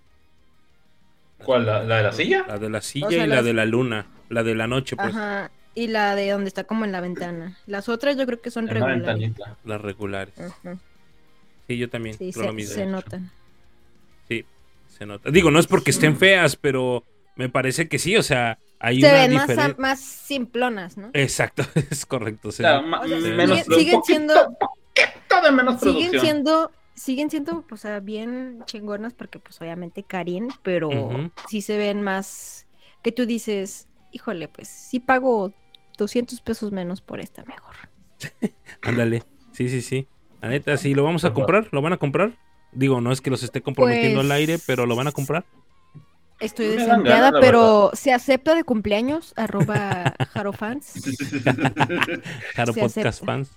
¿Cuál? ¿La, de la silla? La de la silla y la de la luna, la de la noche, pues. Ajá, y la de donde está como en la ventana. Las otras yo creo que son regulares. Las regulares. Sí, yo también. Sí, se, se notan. Sí, se nota. Digo, no es porque estén feas, pero me parece que sí, o sea, hay se ven más, más, simplonas, ¿no? Exacto, es correcto. siguen siendo. menos siguen siendo, siguen siendo, o sea, bien chingonas porque, pues, obviamente Karin, pero sí se ven más. Que tú dices, híjole, pues, sí pago 200 pesos menos por esta mejor. Ándale, sí, sí, sí. La neta, sí, lo vamos a comprar, lo van a comprar. Digo, no es que los esté comprometiendo al aire, pero lo van a comprar. Estoy desempleada, pero se acepta de cumpleaños, arroba jarofans. Jaro Podcast Fans.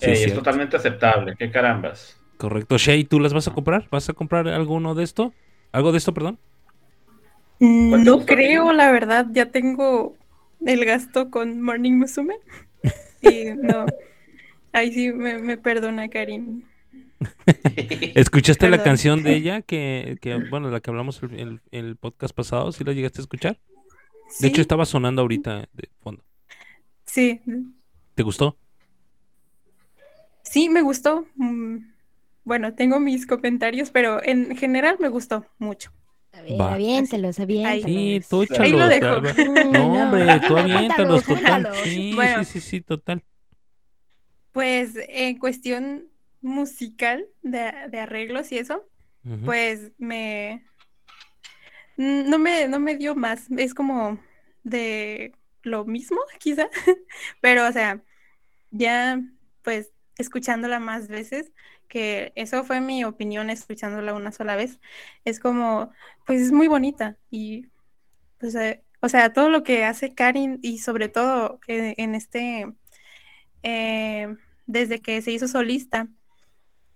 es totalmente aceptable, qué carambas. Correcto. Shay, ¿tú las vas a comprar? ¿Vas a comprar alguno de esto? ¿Algo de esto, perdón? Mm, no creo, la verdad. Ya tengo el gasto con Morning Musume. y no. Ahí sí me, perdona, Karim. ¿Escuchaste la canción de ella que, que, bueno, la que hablamos el, el, podcast pasado? ¿Sí la llegaste a escuchar? De hecho, estaba sonando ahorita de fondo. Sí. ¿Te gustó? Sí, me gustó. Mm, bueno, tengo mis comentarios, pero en general me gustó mucho. Aviéntelos, aviéntelos. Sí, tú échalos. Ahí lo dejo. No, hombre, tú aviéntalos, total. Sí, sí, sí, sí, total. Pues en cuestión musical de, de arreglos y eso, pues me no me no me dio más, es como de lo mismo, quizá, pero o sea, ya pues escuchándola más veces, que eso fue mi opinión escuchándola una sola vez, es como, pues es muy bonita y, pues, eh, o sea, todo lo que hace Karin y sobre todo eh, en este, eh, desde que se hizo solista,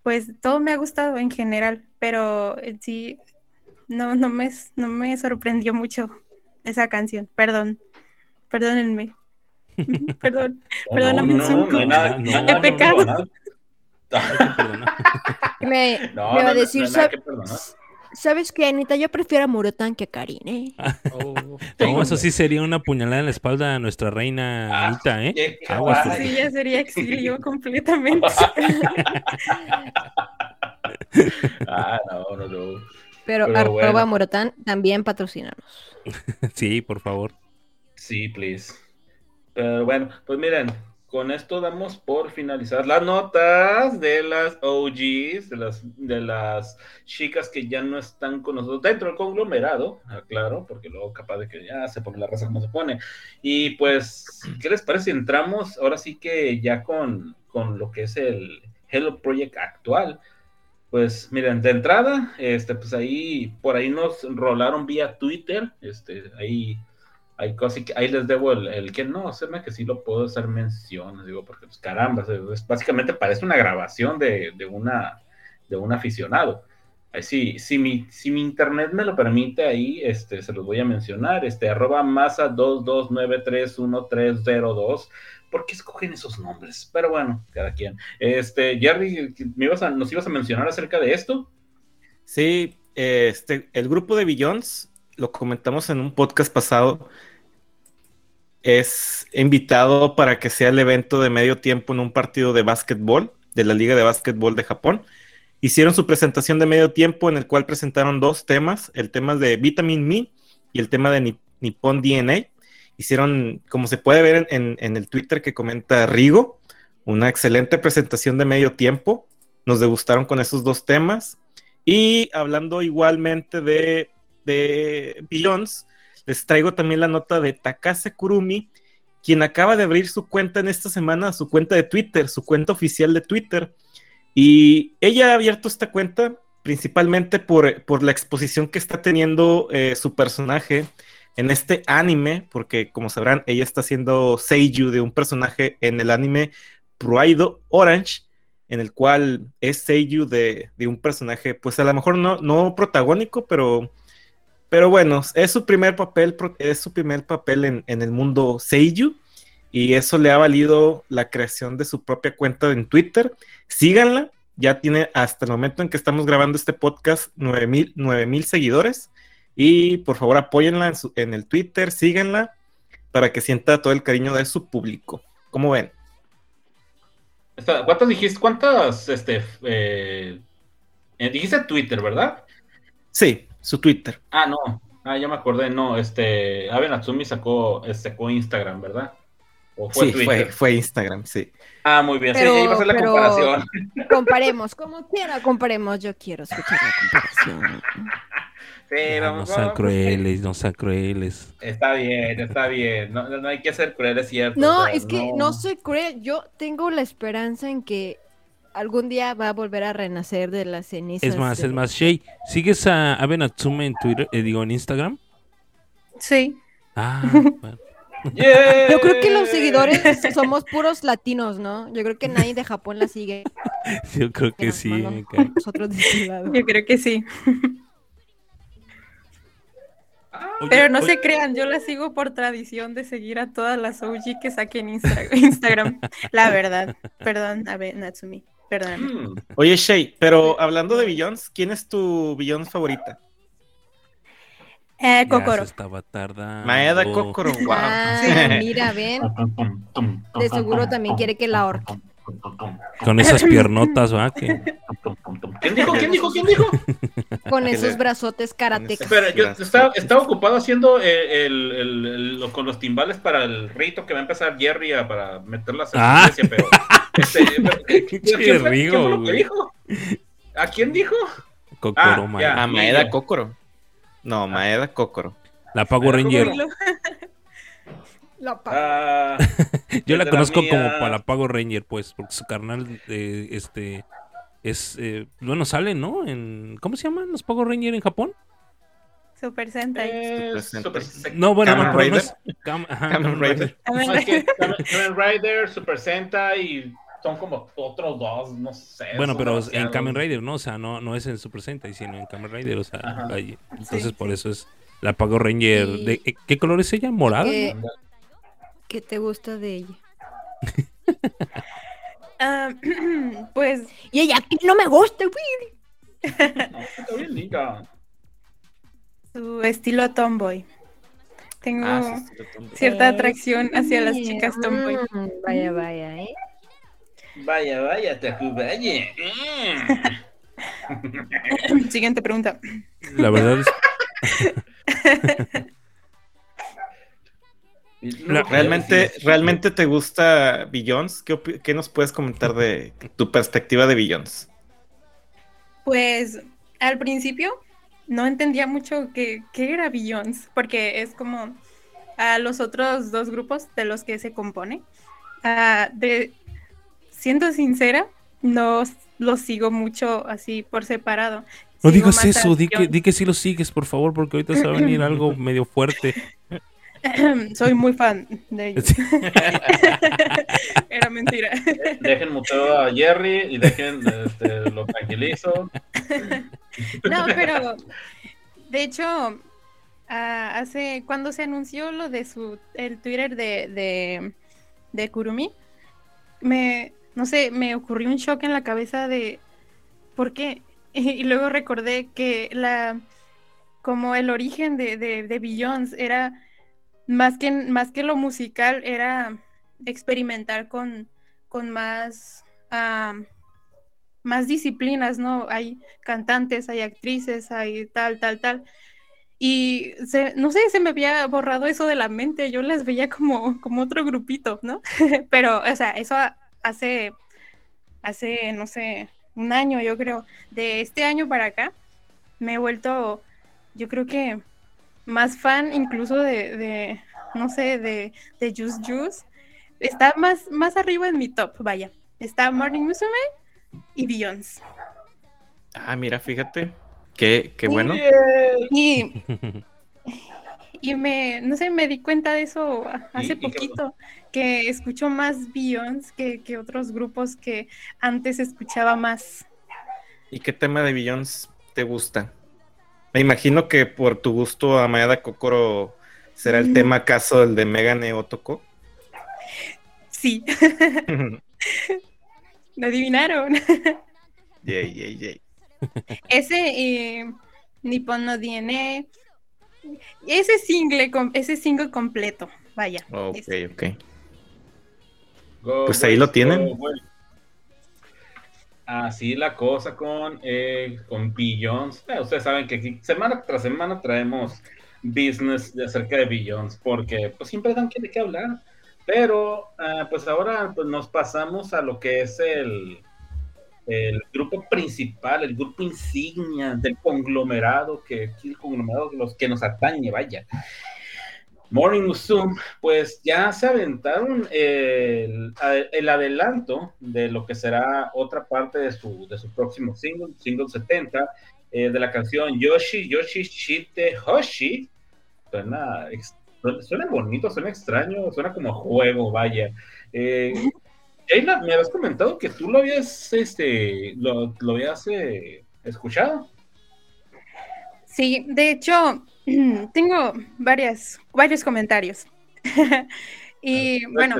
pues todo me ha gustado en general, pero sí, no, no, me, no me sorprendió mucho esa canción, perdón, perdónenme. Perdón, perdóname, no, no, he pecado. me, va a decir, ¿sabes qué, Anita? Yo prefiero a Murotán que a Karin, ¿eh? Oh, eso sí sería una puñalada en la espalda a nuestra reina ah, Anita, ¿eh? sí, ya sería exilio completamente. ah, no, no, no. Pero, Pero arroba Murotán también patrocinanos. sí, por favor. Sí, please. Pero bueno, pues miren, con esto damos por finalizar las notas de las OGs, de las, de las chicas que ya no están con nosotros dentro del conglomerado, claro, porque luego capaz de que ya se pone la raza como se pone. Y pues, ¿qué les parece si entramos ahora sí que ya con, con lo que es el Hello Project actual? Pues miren, de entrada, este, pues ahí, por ahí nos rolaron vía Twitter, este, ahí ahí les debo el, que no, sé que sí lo puedo hacer mención, digo, porque pues caramba, es, básicamente parece una grabación de, una de un aficionado. Ahí sí, si mi, si mi internet me lo permite, ahí este, se los voy a mencionar, este, arroba masa 22931302. ¿Por qué escogen esos nombres? Pero bueno, cada quien. Este, Jerry, ¿me ibas a, ¿nos ibas a mencionar acerca de esto? Sí, este, el grupo de Billions, lo comentamos en un podcast pasado, es invitado para que sea el evento de medio tiempo en un partido de básquetbol de la Liga de Básquetbol de Japón. Hicieron su presentación de medio tiempo en el cual presentaron dos temas, el tema de Vitamin Me y el tema de Nippon DNA. Hicieron, como se puede ver en, el Twitter que comenta Rigo, una excelente presentación de medio tiempo. Nos degustaron con esos dos temas. Y hablando igualmente de, de Billions, les traigo también la nota de Takase Kurumi, quien acaba de abrir su cuenta en esta semana, su cuenta de Twitter, su cuenta oficial de Twitter. Y ella ha abierto esta cuenta principalmente por, la exposición que está teniendo eh, su personaje en este anime, porque como sabrán, ella está haciendo Seiyuu de un personaje en el anime Pruaido Orange, en el cual es Seiyuu de, de, un personaje, pues a lo mejor no, no protagónico, pero pero bueno, es su primer papel, es su primer papel en, el mundo Seiyu. Y eso le ha valido la creación de su propia cuenta en Twitter. Síganla, ya tiene hasta el momento en que estamos grabando este podcast 9000 mil seguidores. Y por favor apóyenla en, el Twitter, síganla para que sienta todo el cariño de su público. ¿Cómo ven? ¿Cuántas dijiste? ¿Cuántas? Este, eh, eh, dijiste Twitter, ¿verdad? Sí su Twitter. Ah, no. Ah, ya me acordé, no, este, Abe Natsumi sacó, este, sacó Instagram, ¿verdad? ¿O fue sí, Fue, fue, Instagram, sí. Ah, muy bien, sí, ahí va a ser la comparación. Comparemos, como quiera, comparemos, yo quiero escuchar la comparación. Sí, no, sean crueles, no sean crueles. Está bien, está bien. No, no hay que ser crueles, cierto. No, es que no soy cruel. Yo tengo la esperanza en que algún día va a volver a renacer de las cenizas. Es más, es más, Shay, ¿sigues a Abe en Twitter, eh, digo, en Instagram? Sí. Ah, bueno. Yo creo que los seguidores somos puros latinos, ¿no? Yo creo que nadie de Japón la sigue. Yo creo que, sí. Nosotros Yo creo que sí. Ah, Pero no se crean, yo la sigo por tradición de seguir a todas las OG que saqué en Instagram. la verdad. Perdón, a ver, Natsumi. Perdón. Oye, Shay, pero hablando de Billions, ¿quién es tu Billions favorita? Eh, Kokoro. estaba tardando. Maeda Kokoro, wow. Ah, mira, ven. De seguro también quiere que la ahorque. Con esas piernotas, ¿verdad? ¿Quién dijo? ¿Quién dijo? ¿Quién dijo? Con esos brazotes karatecas. Espera, yo estaba, estaba ocupado haciendo eh, el, el, con los timbales para el rito que va a empezar Jerry a, para meterlas en Ah. la iglesia, pero... Este. ¿A quién dijo? Kokoro, Ah, Maeda. ya. A Maeda Kokoro. No, Maeda Kokoro. La Power Ranger. La Ah, Yo la conozco como para la Power Ranger, pues, porque su carnal, eh, este, es, eh, bueno, sale, ¿no? En, ¿Cómo se llaman los Power Ranger en Japón? Super Sentai. eh, Super Super- No, bueno, Kamen no, Rider. ajá, Kamen Kamen Rider. No, es que Kamen Kamen Rider, Super Sentai y son como otros dos, no sé. Bueno, pero en. Kamen Rider, ¿no? O sea, no, no es en Super Sentai, sino en Kamen Rider, o sea, Ajá. entonces Sí, por sí. eso es la Power Ranger. De, eh, ¿Qué color es ella? ¿Morada? ¿Qué, qué te gusta de ella? Pues Y ella, que no me gusta, güey. No, está bien linda. Su estilo tomboy. Tengo Ah, cierta atracción hacia las chicas tomboy. mm, Vaya, vaya, ¿eh? Vaya, vaya, Tacubaya. Mm. Siguiente pregunta. La verdad es La- ¿Realmente, ¿Realmente te gusta Billions? ¿Qué, qué nos puedes comentar de tu perspectiva de Billions? Pues al principio no entendía mucho qué, qué era Billions, porque es como a los otros dos grupos de los que se compone. Ah, de, siendo sincera, no los sigo mucho así por separado. No Sigo digas eso, di que, di que sí lo sigues, por favor, porque ahorita se va a venir algo medio fuerte. Soy muy fan de ellos. Era mentira. Dejen muteo a Jerry y dejen, este, lo tranquilizo. No, pero de hecho, ah, hace cuando se anunció lo de su el Twitter de, de, de Kurumi, me no sé, me ocurrió un shock en la cabeza de ¿por qué? Y, luego recordé que la como el origen de, de, de Beyoncé era más que más que lo musical, era experimentar con, con más más disciplinas, ¿no? Hay cantantes, hay actrices, hay tal, tal, tal. Y se- no sé, se me había borrado eso de la mente, yo las veía como, como otro grupito, ¿no? Pero, o sea, eso hace, hace, no sé, un año, yo creo. De este año para acá, me he vuelto, yo creo que más fan incluso de, de no sé, de, de Juice Juice. Está más, más arriba en mi top, vaya. Está Morning Musume y Beyoncé. Ah, mira, fíjate. Qué, qué bueno. Y, y me, no sé, me di cuenta de eso hace ¿Y- y qué poquito, que escucho más Beyoncé que, que otros grupos que antes escuchaba más. ¿Y qué tema de Billions te gusta? Me imagino que por tu gusto a Maeda Kokoro será el Mm. tema acaso el de Megane Otoko. Sí, lo adivinaron. yay, yay, yay. Ese eh, Nippon no DNA, ese single, ese single completo, vaya. Ok, ese. ok. Go, Pues ahí lo tienen. go. Así la cosa con, eh, con Billions. Eh, ustedes saben que aquí semana tras semana traemos business de acerca de Billions, porque pues siempre dan que de qué hablar. Pero ah, pues ahora pues, nos pasamos a lo que es el, el grupo principal, el grupo insignia del conglomerado, que el conglomerado de los que nos atañe, vaya. Morning Musume, pues ya se aventaron el, el adelanto de lo que será otra parte de su, de su próximo single, single 70, eh, de la canción Yoshi Yoshi Shite Hoshi. Suena, ex- suena bonito, suena extraño, suena como juego, vaya. Eh, me habías comentado que tú lo habías, este, lo, lo habías eh, escuchado. Sí, de hecho, tengo varias, varios comentarios. y bueno.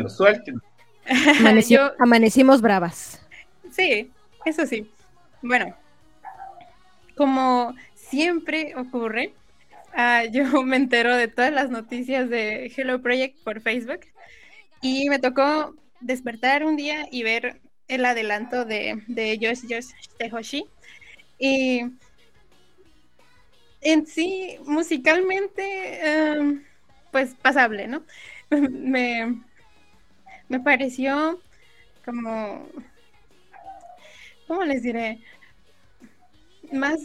amanecimos bravas. Sí, eso sí. Bueno, como siempre ocurre, ah, yo me entero de todas las noticias de Hello Project por Facebook y me tocó despertar un día y ver el adelanto de, de Josh Josh Tehoshi. Y en sí, musicalmente, em, pues pasable, ¿no? me, me pareció como, ¿cómo les diré? Más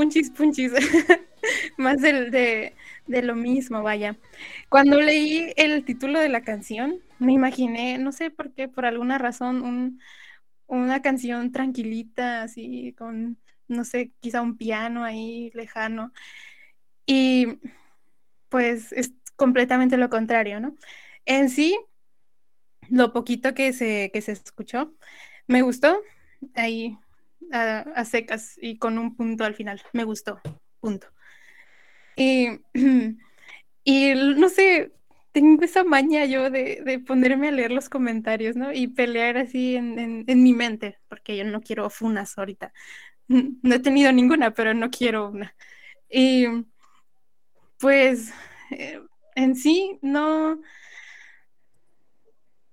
punchis, punchis, más de, de, lo mismo, vaya. Cuando leí el título de la canción, me imaginé, no sé por qué, por alguna razón, un, una canción tranquilita, así, con, no sé, quizá un piano ahí lejano. Y pues es completamente lo contrario, ¿no? En sí, lo poquito que se, que se escuchó, me gustó, ahí a, secas y con un punto al final, me gustó, punto. Y, y no sé, tengo esa maña yo de, ponerme a leer los comentarios, ¿no? Y pelear así en, mi mente, porque yo no quiero funas ahorita. No he tenido ninguna, pero no quiero una. Y pues eh, en sí no,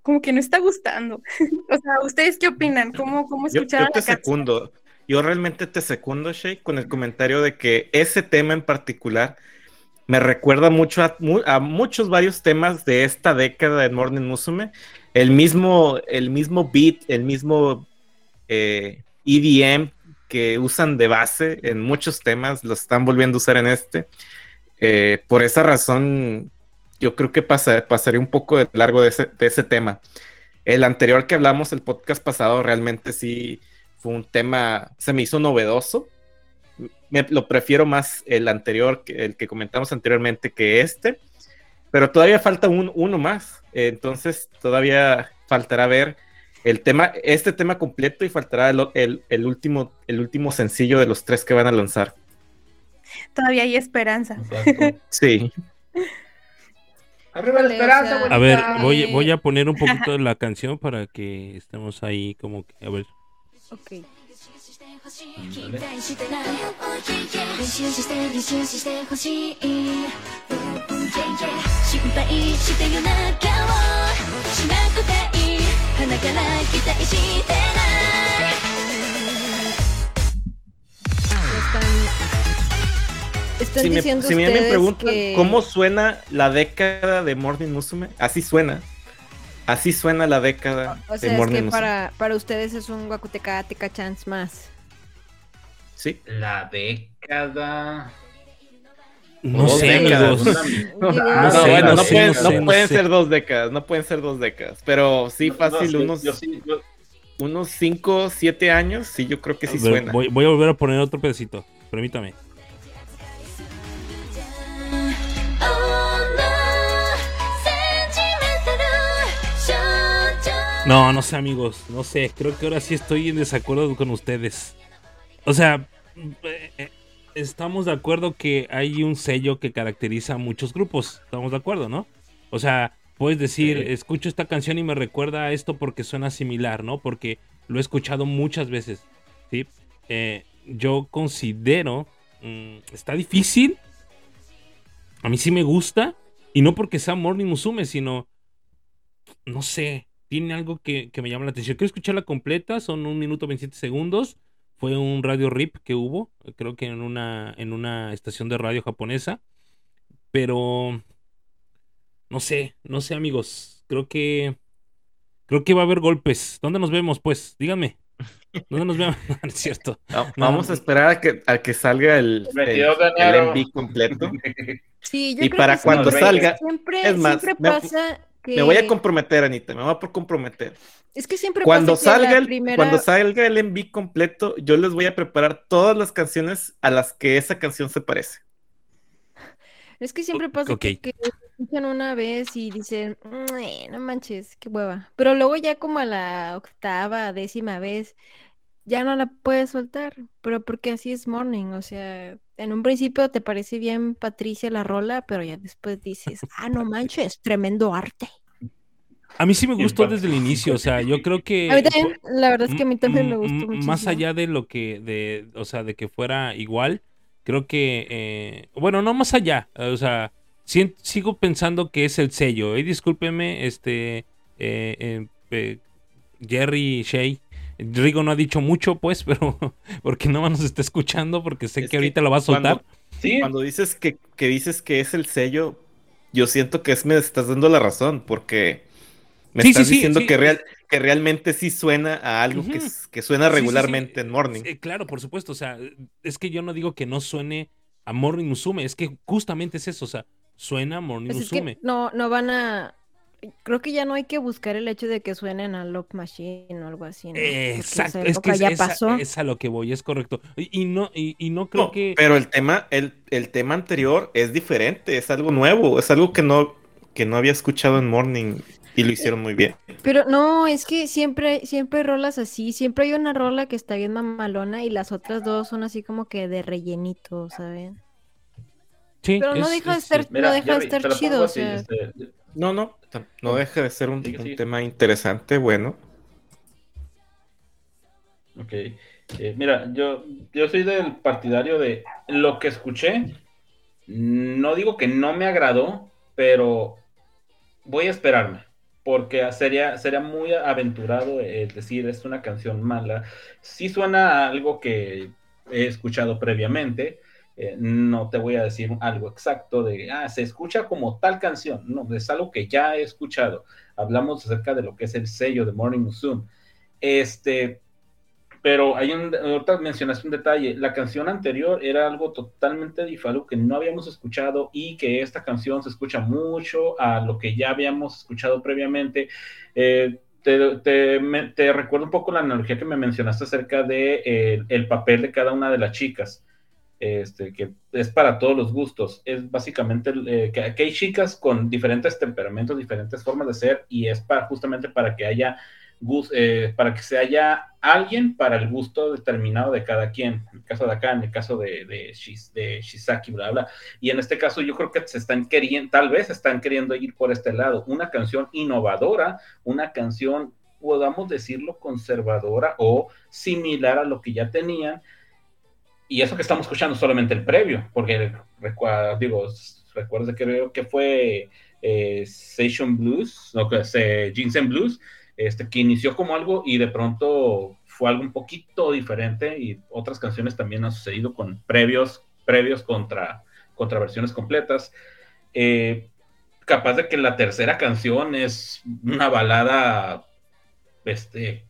como que no está gustando. o sea, ¿ustedes qué opinan? ¿Cómo, cómo escucharon yo, yo te secundo. Yo realmente te secundo, Shay, con el comentario de que ese tema en particular me recuerda mucho a, muchos varios temas de esta década de Morning Musume. El mismo, el mismo beat, el mismo EDM eh, e que usan de base en muchos temas, lo están volviendo a usar en este. Eh, por esa razón, yo creo que pasaré un poco de largo de ese, tema. El anterior que hablamos, el podcast pasado, realmente sí fue un tema, se me hizo novedoso lo prefiero más el anterior, el que comentamos anteriormente, que este. Pero todavía falta un, uno más. entonces todavía faltará ver el tema, este tema completo y faltará el, el, último, el último sencillo de los tres que van a lanzar. Todavía hay esperanza. Sí. Arriba la esperanza. a ver, voy, voy a poner un poquito de la canción para que estemos ahí como que, a ver. Ok. しい期待してない練習して練習してほしい心配して夜中をしなくていい鼻から期待してない Están si, me, si me, preguntan que... cómo suena la década de Morning Musume, así suena. Así suena la década o sea, de Morning es que para, para ustedes es un Wakuteka Tika Chance más. Sí. La década. No sé, décadas. No, no, no, pueden, pueden ser dos décadas, no pueden ser dos décadas, pero sí fácil unos, unos cinco, siete años, sí, yo creo que sí suena. Voy, voy, a volver a poner otro pedacito, permítame. No, no sé amigos, no sé, creo que ahora sí estoy en desacuerdo con ustedes. O sea, eh, eh, estamos de acuerdo que hay un sello que caracteriza a muchos grupos. Estamos de acuerdo, ¿no? O sea, puedes decir, escucho esta canción y me recuerda a esto porque suena similar, ¿no? Porque lo he escuchado muchas veces, ¿sí? Eh, yo considero, mm, está difícil. A mí sí me gusta. Y no porque sea Morning Musume, sino, no sé, tiene algo que, que me llama la atención. Quiero escucharla completa, son un minuto 27 segundos fue un radio RIP que hubo, creo que en una, en una estación de radio japonesa. Pero no sé, no sé amigos, creo que creo que va a haber golpes. ¿Dónde nos vemos pues? Díganme. ¿Dónde nos vemos? es cierto. vamos a esperar a que, a que salga el, el, completo. Sí, y para cuando salga, es más, pasa me voy a comprometer, Anita, me voy a por comprometer. Es que siempre cuando salga el, cuando salga el MV completo, yo les voy a preparar todas las canciones a las que esa canción se parece. Es que siempre pasa que, escuchan una vez y dicen, no manches, qué hueva. Pero luego ya como a la octava, décima vez, ya no la puedes soltar, pero porque así es Morning, o sea, en un principio te parece bien Patricia la rola, pero ya después dices, ah, no manches, tremendo arte. A mí sí me gustó desde el inicio, o sea, yo creo que... A mí también, la verdad es que a mí también me gustó mucho. Más allá de lo que, de, o sea, de que fuera igual, creo que, eh, bueno, no más allá, o sea, sigo pensando que es el sello. Y discúlpeme, este, eh, eh, Jerry Shea, Rigo no ha dicho mucho, pues, pero porque no nos está escuchando, porque sé que, ahorita lo va a soltar. ¿Sí? Cuando dices que, que, dices que es el sello, yo siento que es, me estás dando la razón, porque me estás diciendo que, real, que realmente sí suena a algo que, que, suena regularmente en Morning. claro, por supuesto, o sea, es que yo no digo que no suene a Morning Musume, es que justamente es eso, o sea, suena a Morning pues Musume. no, no van a creo que ya no hay que buscar el hecho de que suenen a Lock Machine o algo así. Exacto, es que ya pasó. es a lo que voy, es correcto. Y, no, y, no creo que. Pero el tema, el, el, tema anterior es diferente, es algo nuevo, es algo que no, que no había escuchado en Morning y lo hicieron muy bien. Pero no, es que siempre, siempre hay rolas así, siempre hay una rola que está bien mamalona y las otras dos son así como que de rellenito, ¿saben? Sí, pero no deja de estar, no deja de estar chido. O sea... Este, no, no, no deja de ser un, tema interesante, bueno. Ok. Eh, mira, yo, yo soy del partidario de lo que escuché. No digo que no me agradó, pero voy a esperarme. Porque sería, sería muy aventurado el decir es una canción mala. Sí suena a algo que he escuchado previamente, eh, no te voy a decir algo exacto de, ah, se escucha como tal canción, no, es algo que ya he escuchado. Hablamos acerca de lo que es el sello de Morning Musume. Este, pero hay un, ahorita mencionaste un detalle, la canción anterior era algo totalmente diferente, que no habíamos escuchado y que esta canción se escucha mucho a lo que ya habíamos escuchado previamente. Eh, te, te, recuerdo un poco la analogía que me mencionaste acerca de eh, el papel de cada una de las chicas este, que es para todos los gustos. Es básicamente eh, que, hay chicas con diferentes temperamentos, diferentes formas de ser, y es para, justamente para que haya eh, para que se haya alguien para el gusto determinado de cada quien. En el caso de acá, en el caso de, de, de Shisaki, bla, bla. Y en este caso, yo creo que se están queriendo, tal vez están queriendo ir por este lado. Una canción innovadora, una canción, podamos decirlo, conservadora o similar a lo que ya tenían, y eso que estamos escuchando solamente el previo, porque digo, recuerdo que creo que fue eh, Station Blues, no, que es Ginseng Blues, este, que inició como algo y de pronto fue algo un poquito diferente y otras canciones también han sucedido con previos, previos contra, contra versiones completas. Eh, capaz de que la tercera canción es una balada este,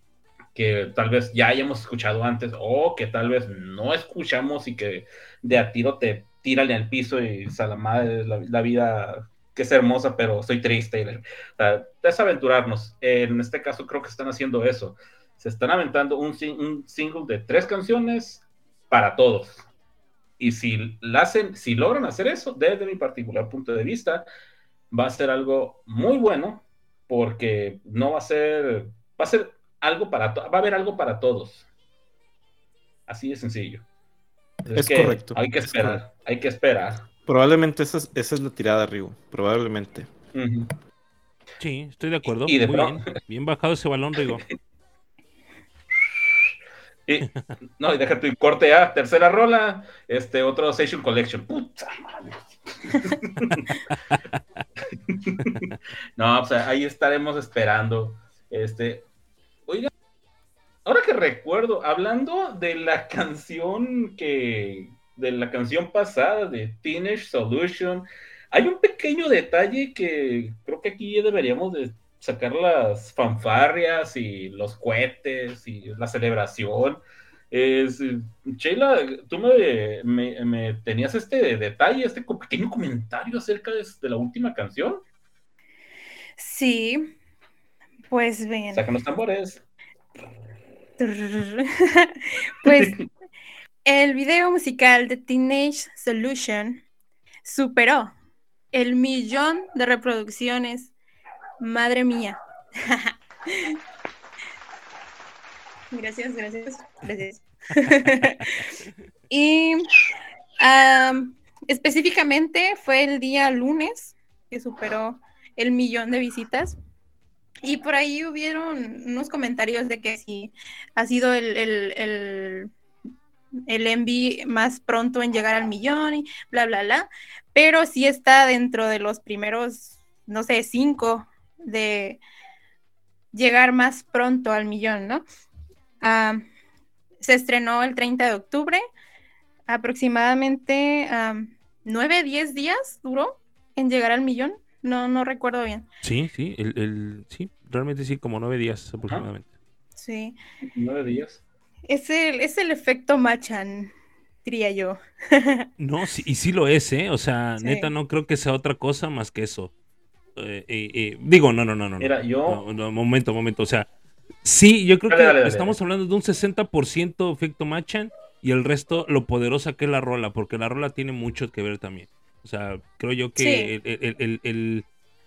que tal vez ya hayamos escuchado antes o que tal vez no escuchamos y que de a tiro te tiran al piso y salamada la, la vida que es hermosa, pero estoy triste. O desaventurarnos. En este caso creo que están haciendo eso. Se están aventando un, un single de tres canciones para todos. Y si, la hacen, si logran hacer eso, desde mi particular punto de vista, va a ser algo muy bueno, porque no va a ser, va a ser algo para va a haber algo para todos. Así de sencillo. Es, correcto. Hay que esperar, hay que esperar. Probablemente esa es, esa es la tirada, Rigo. Probablemente. Sí, estoy de acuerdo. Y de Muy bien. bien bajado ese balón, Rigo. no, y deja tu corte A, tercera rola, este otro Session Collection. Puta madre. no, o sea, ahí estaremos esperando. Este, Oiga, ahora que recuerdo, hablando de la canción que, de la canción pasada de Teenage Solution, hay un pequeño detalle que creo que aquí deberíamos de sacar las fanfarrias y los cohetes y la celebración. Sheila, tú me, tenías este detalle, este pequeño comentario acerca de la última canción. Sí, pues bien. Sacan los tambores. pues el video musical de Teenage Solution superó el millón de reproducciones. Madre mía. Gracias, gracias, gracias. y específicamente fue el día lunes que superó el millón de visitas. Y por ahí hubieron unos comentarios de que si ha sido el, el, el, el envi más pronto en llegar al millón y bla, bla, bla. Pero sí está dentro de los primeros, no sé, cinco de llegar más pronto al millón, ¿no? Ah, se estrenó el 30 de octubre, aproximadamente nueve, diez días duró en llegar al millón. No, no recuerdo bien. Sí, sí, el, sí, realmente sí, como nueve días aproximadamente. Sí. Nueve días. Es el, es el efecto Machan, diría yo. no, sí, y sí lo es, ¿eh? O sea, neta, no creo que sea otra cosa más que eso. Eh, eh, eh, digo, no, no, no, no. Mira, yo. No, momento, momento. O sea, sí, yo creo que estamos hablando de un 60% efecto Machan y el resto lo poderosa que es la rola, porque la rola tiene mucho que ver también. O sea, creo yo que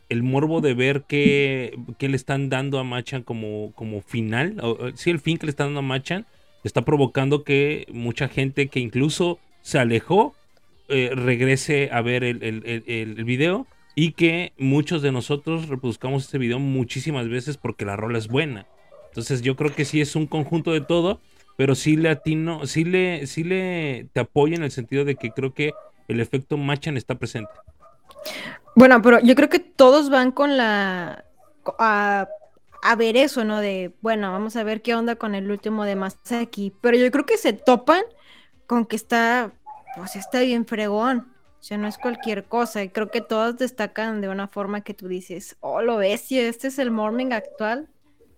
el, morbo de ver qué, le están dando a Machan como, como final, o, sí, el fin que le están dando a Machan, está provocando que mucha gente que incluso se alejó eh, regrese a ver el, el, video y que muchos de nosotros reproduzcamos este video muchísimas veces porque la rola es buena. Entonces yo creo que sí es un conjunto de todo, pero sí le atino, sí le, sí le te apoya en el sentido de que creo que el efecto Machan está presente. Bueno, pero yo creo que todos van con la a, ver eso, ¿no? De bueno, vamos a ver qué onda con el último de aquí. Pero yo creo que se topan con que está, pues está bien fregón. O sea, no es cualquier cosa. Y creo que todos destacan de una forma que tú dices, oh, lo ves, y este es el morning actual.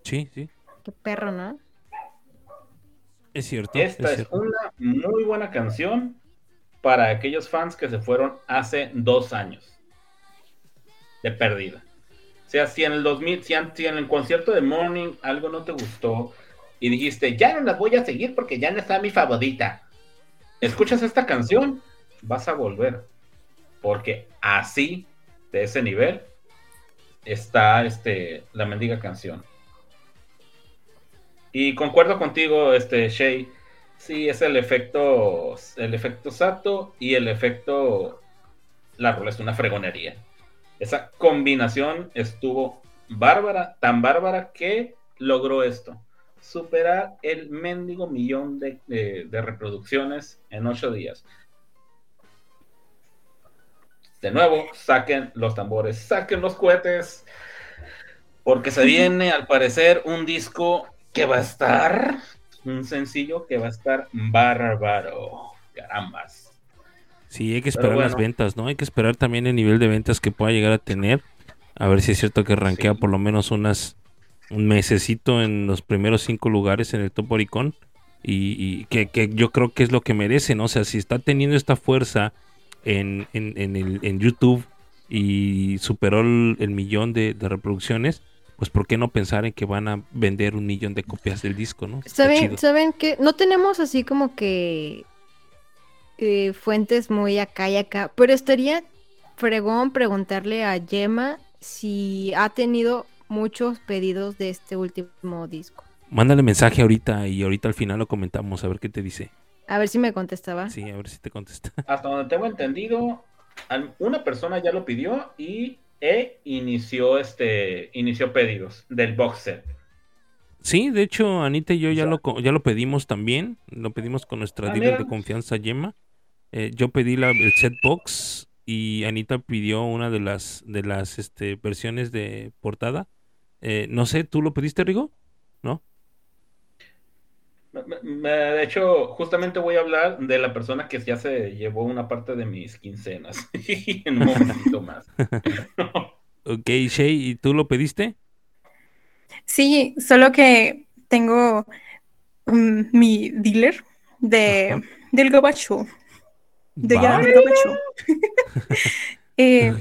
Sí, sí. Qué perro, ¿no? Es cierto. Esta es, una muy buena canción para aquellos fans que se fueron hace dos años de pérdida. O sea, si en el 2000, si, en el concierto de Morning algo no te gustó y dijiste, ya no las voy a seguir porque ya no está mi favorita. Escuchas esta canción, vas a volver. Porque así, de ese nivel, está este, la mendiga canción. Y concuerdo contigo, este, Shay. Sí, es el efecto, el efecto Sato y el efecto la rola es una fregonería. Esa combinación estuvo bárbara, tan bárbara que logró esto, superar el mendigo millón de, reproducciones en ocho días. De nuevo, saquen los tambores, saquen los cohetes, porque se viene al parecer un disco que va a estar, un sencillo que va a estar bárbaro. Carambas. Sí, hay que esperar las ventas, ¿no? Hay que esperar también el nivel de ventas que pueda llegar a tener. A ver si es cierto que rankea por lo menos unas un mesecito en los primeros cinco lugares en el Top Oricon. Y, que, yo creo que es lo que merece, ¿no? O sea, si está teniendo esta fuerza en, en, el, en YouTube y superó el, millón de, reproducciones, pues ¿por qué no pensar en que van a vender un millón de copias del disco, ¿no? ¿Saben, ¿Saben que no tenemos así como que eh, fuentes muy acá y acá, pero estaría fregón preguntarle a Gemma si ha tenido muchos pedidos de este último disco. Mándale mensaje ahorita y ahorita al final lo comentamos, a ver qué te dice. A ver si me contestaba. Sí, a ver si te contesta. Hasta donde tengo entendido, una persona ya lo pidió y e inició este inició pedidos del box set. Sí, de hecho, Anita y yo ya lo, ya lo pedimos también. Lo pedimos con nuestra ah, dealer de confianza, Yema. Eh, yo pedí la, el set box y Anita pidió una de las, de las este, versiones de portada. Eh, no sé, ¿tú lo pediste, Rigo? De hecho, justamente voy a hablar de la persona que ya se llevó una parte de mis quincenas en un momentito más. ok, Shay, ¿y tú lo pediste? Sí, solo que tengo mi dealer de, del Gabacho. De ya del Gabacho. Eh,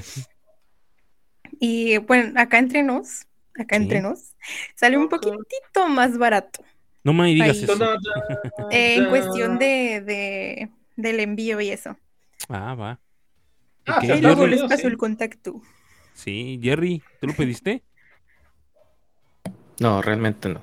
y bueno, acá entre nos, acá entre nos, sale un poquitito más barato. No me digas eso. Eh, en cuestión de, de, del envío y eso. Ah, va. Ah, luego les paso el contacto. Sí, Jerry, ¿tú lo pediste? No, realmente no.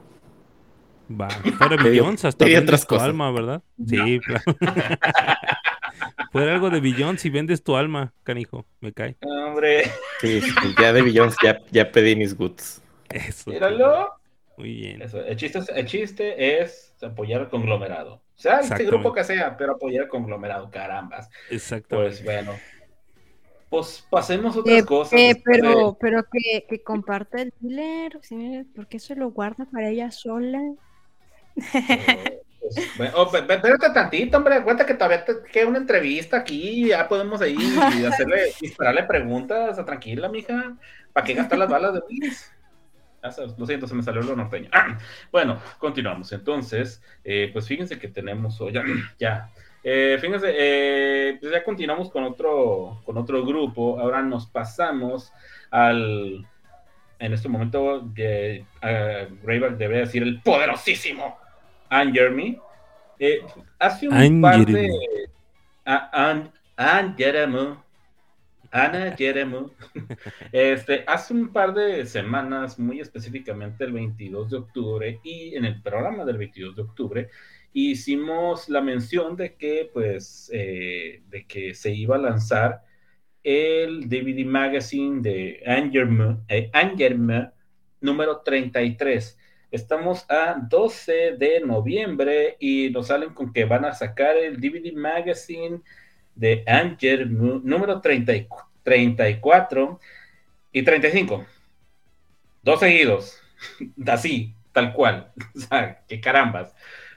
Va, fuera Billions, hasta vendes tu alma, ¿verdad? Sí, claro. Fuera algo de Billions y vendes tu alma, canijo, me cae. Hombre. Sí, ya de Billions ya, ya pedí mis goods. Eso. Míralo. Muy bien. El, chiste es, el chiste es apoyar al conglomerado. O sea, este grupo que sea, pero apoyar al conglomerado, carambas. Exacto. Pues bueno. Pues pasemos a otras cosas. Eh, pero, pero que, que comparte el dealer, porque eso lo guarda para ella sola. Pues, bueno, oh, espérate tantito, hombre, cuenta que todavía te queda una entrevista aquí, ya podemos ahí hacerle, dispararle preguntas, tranquila, mija, ¿para qué gastar las balas de Willis? Lo siento, se me salió lo norteño. Bueno, continuamos. Entonces, eh, pues fíjense que tenemos, ya, ya. Eh, fíjense, eh, pues ya continuamos con otro, con otro grupo. Ahora nos pasamos al, en este momento, uh, Greyback debe decir el poderosísimo Anne Jeremy. hace un par de... Anne Jeremy Ana Jeremu, este, hace un par de semanas, muy específicamente el 22 de octubre, y en el programa del 22 de octubre, hicimos la mención de que, pues, eh, de que se iba a lanzar el DVD Magazine de Angerme, eh, número 33. Estamos a 12 de noviembre y nos salen con que van a sacar el DVD Magazine de Anger número 34 y 35. Dos seguidos. Así, tal cual. O sea, que carambas.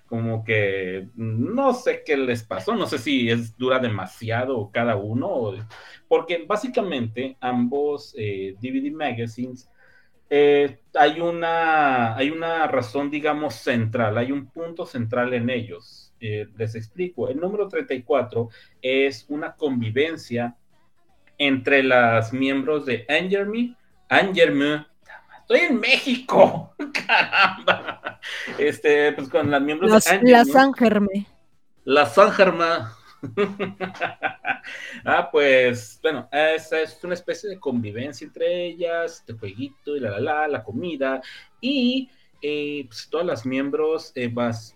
Como que no sé qué les pasó, no sé si es dura demasiado cada uno, porque básicamente ambos DVD eh, magazines eh, hay, una, hay una razón, digamos, central, hay un punto central en ellos eh, les explico. El número 34 es una convivencia entre las miembros de Angerme, Angerme, estoy en México, caramba, este, pues con las miembros de Angerme. La San Germe. La San Germe. ah, pues, bueno, esa es una especie de convivencia entre ellas, de jueguito y la la la, la comida, y eh, pues, todas las miembros eh,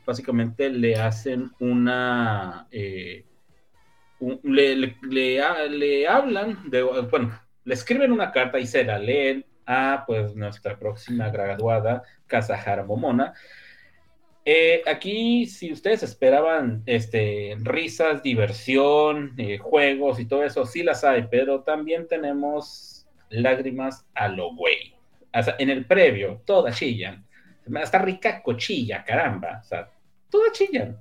básicamente le hacen una, eh, le, hablan, de, bueno, le escriben una carta y se la leen a pues nuestra próxima graduada, Kazahara Momona. aquí, si ustedes esperaban este, risas, diversión, juegos y todo eso, sí las hay, pero también tenemos lágrimas a lo güey. en el previo, todas chillan está rica cochilla, caramba. O sea, todas chillan.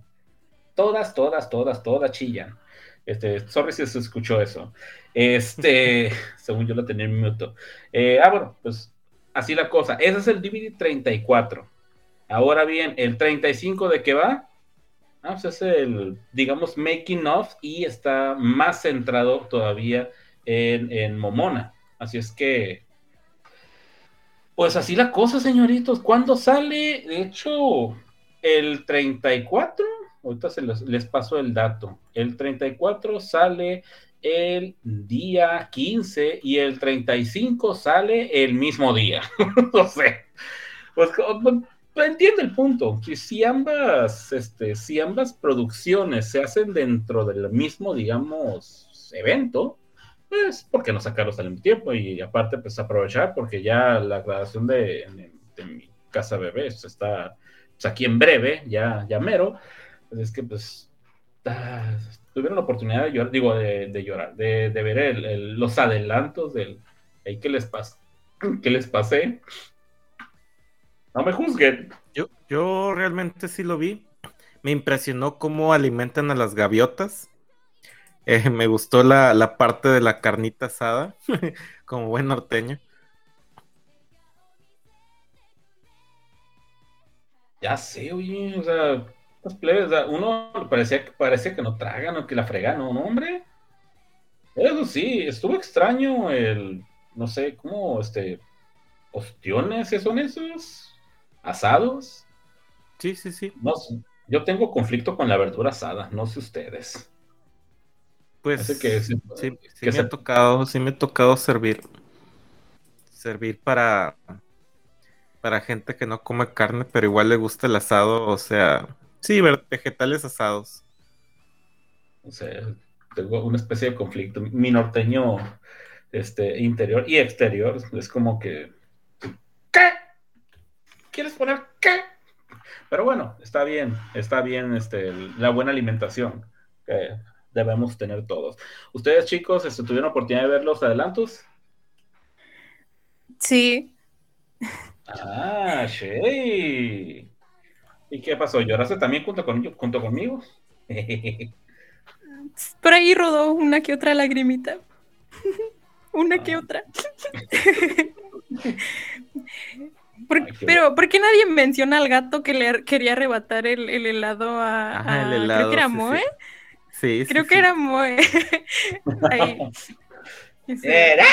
Todas, todas, todas, todas chillan. Este, sorry si se escuchó eso. Este, según yo lo tenía en minuto. Eh, ah, bueno, pues así la cosa. Ese es el DVD 34. Ahora bien, el 35 de qué va? Ah, pues es el, digamos, making of y está más centrado todavía en, en Momona. Así es que pues así la cosa, señoritos. ¿Cuándo sale? De hecho, el 34, ahorita se les, paso el dato. El 34 sale el día 15 y el 35 sale el mismo día. no sé. Pues, entiende el punto. Si, ambas, este, si ambas producciones se hacen dentro del mismo, digamos, evento, pues, ¿por qué no sacarlos al mismo tiempo? Y aparte, pues aprovechar, porque ya la grabación de, mi casa bebé está pues, aquí en breve, ya, ya mero. Pues es que, pues, ah, tuvieron la oportunidad de llorar, digo, de, llorar, de, ver los adelantos del, que les, pas, que les pasé. No me juzguen. Yo, yo realmente sí lo vi. Me impresionó cómo alimentan a las gaviotas. Eh, me gustó la, parte de la carnita asada, como buen norteño. Ya sé, oye, o sea, uno parecía, parecía que no tragan o que la fregan, ¿no, hombre? Eso sí, estuvo extraño el, no sé, ¿cómo, este, ostiones, ¿qué son esos? ¿Asados? Sí, sí, sí. No, yo tengo conflicto con la verdura asada, no sé ustedes. Pues que, sí, me ha tocado, sí me ha tocado servir. Servir para para gente que no come carne, pero igual le gusta el asado, o sea, sí, vegetales asados. O sea, tengo una especie de conflicto. Mi norteño este, interior y exterior es como que, ¿qué? ¿Quieres poner qué? Pero bueno, está bien, está bien este, la buena alimentación que debemos tener todos. ¿Ustedes, chicos, este, tuvieron oportunidad de ver los adelantos? Sí. Ah, sí. ¿Y qué pasó? ¿Lloraste también junto, con, junto conmigo? Por ahí rodó una que otra lagrimita. una que ah. otra. pero, ¿por qué nadie menciona al gato que le quería arrebatar el, helado a, Creo que era Moe. Sí, Creo que era Moe. ¡Era!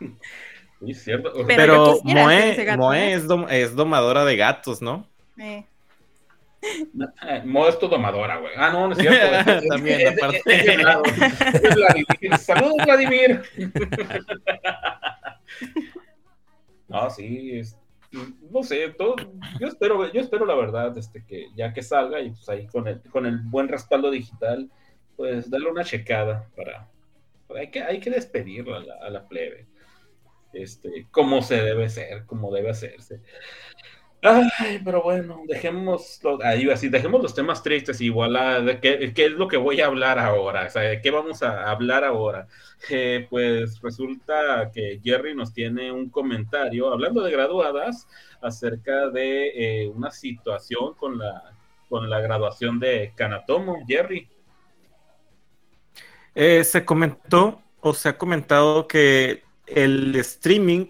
cierto. Pero, Moe, es, domadora de gatos, ¿no? Eh. Moe es tu domadora, güey. Ah, no, no es cierto. También, aparte. Saludos, Vladimir. no, sí, es, no sé, todo, yo espero, yo espero la verdad, este, que ya que salga y pues ahí con el, con el buen respaldo digital, pues darle una checada para, hay que, hay que despedirlo a la, plebe, este, como se debe ser, como debe hacerse. Ay, pero bueno, dejemos, ahí así, dejemos los temas tristes igual a de qué, qué, es lo que voy a hablar ahora, o sea, de qué vamos a hablar ahora. Eh, pues resulta que Jerry nos tiene un comentario hablando de graduadas acerca de eh, una situación con la, con la graduación de Kanatomo. Jerry. Eh, se comentó o se ha comentado que el streaming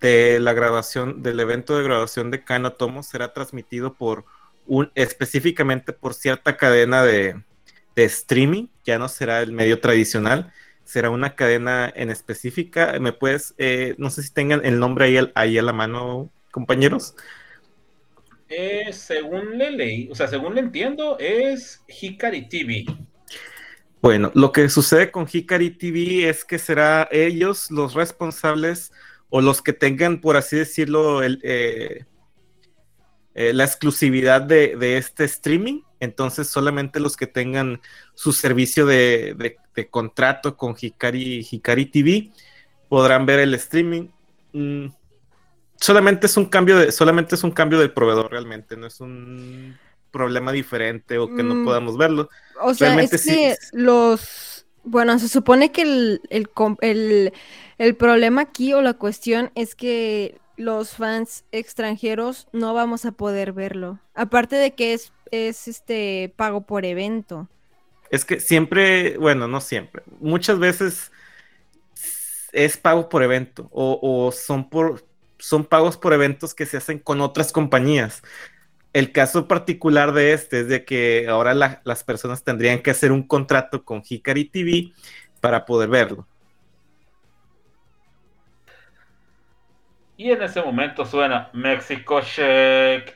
de la graduación, del evento de graduación de Kano Tomo será transmitido por un, específicamente por cierta cadena de, streaming, ya no será el medio tradicional, será una cadena en específica. ¿Me puedes, eh, no sé si tengan el nombre ahí, ahí a la mano, compañeros? Eh, según le leí, o sea, según le entiendo, es Hikari TV. Bueno, lo que sucede con Hikari TV es que será ellos los responsables o los que tengan, por así decirlo, eh, eh, la exclusividad de, este streaming. Entonces, solamente los que tengan su servicio de, contrato con Hikari, Hikari TV podrán ver el streaming. Mm, solamente es un cambio de, solamente es un cambio del proveedor realmente, no es un problema diferente o que no mm, podamos verlo. O sea, es que los, bueno, se supone que el, el, el el problema aquí o la cuestión es que los fans extranjeros no vamos a poder verlo. Aparte de que es, es este pago por evento. Es que siempre, bueno, no siempre, muchas veces es pago por evento o, son por son pagos por eventos que se hacen con otras compañías. El caso particular de este es de que ahora las personas tendrían que hacer un contrato con Hikari TV para poder verlo. Y en ese momento suena México Shake.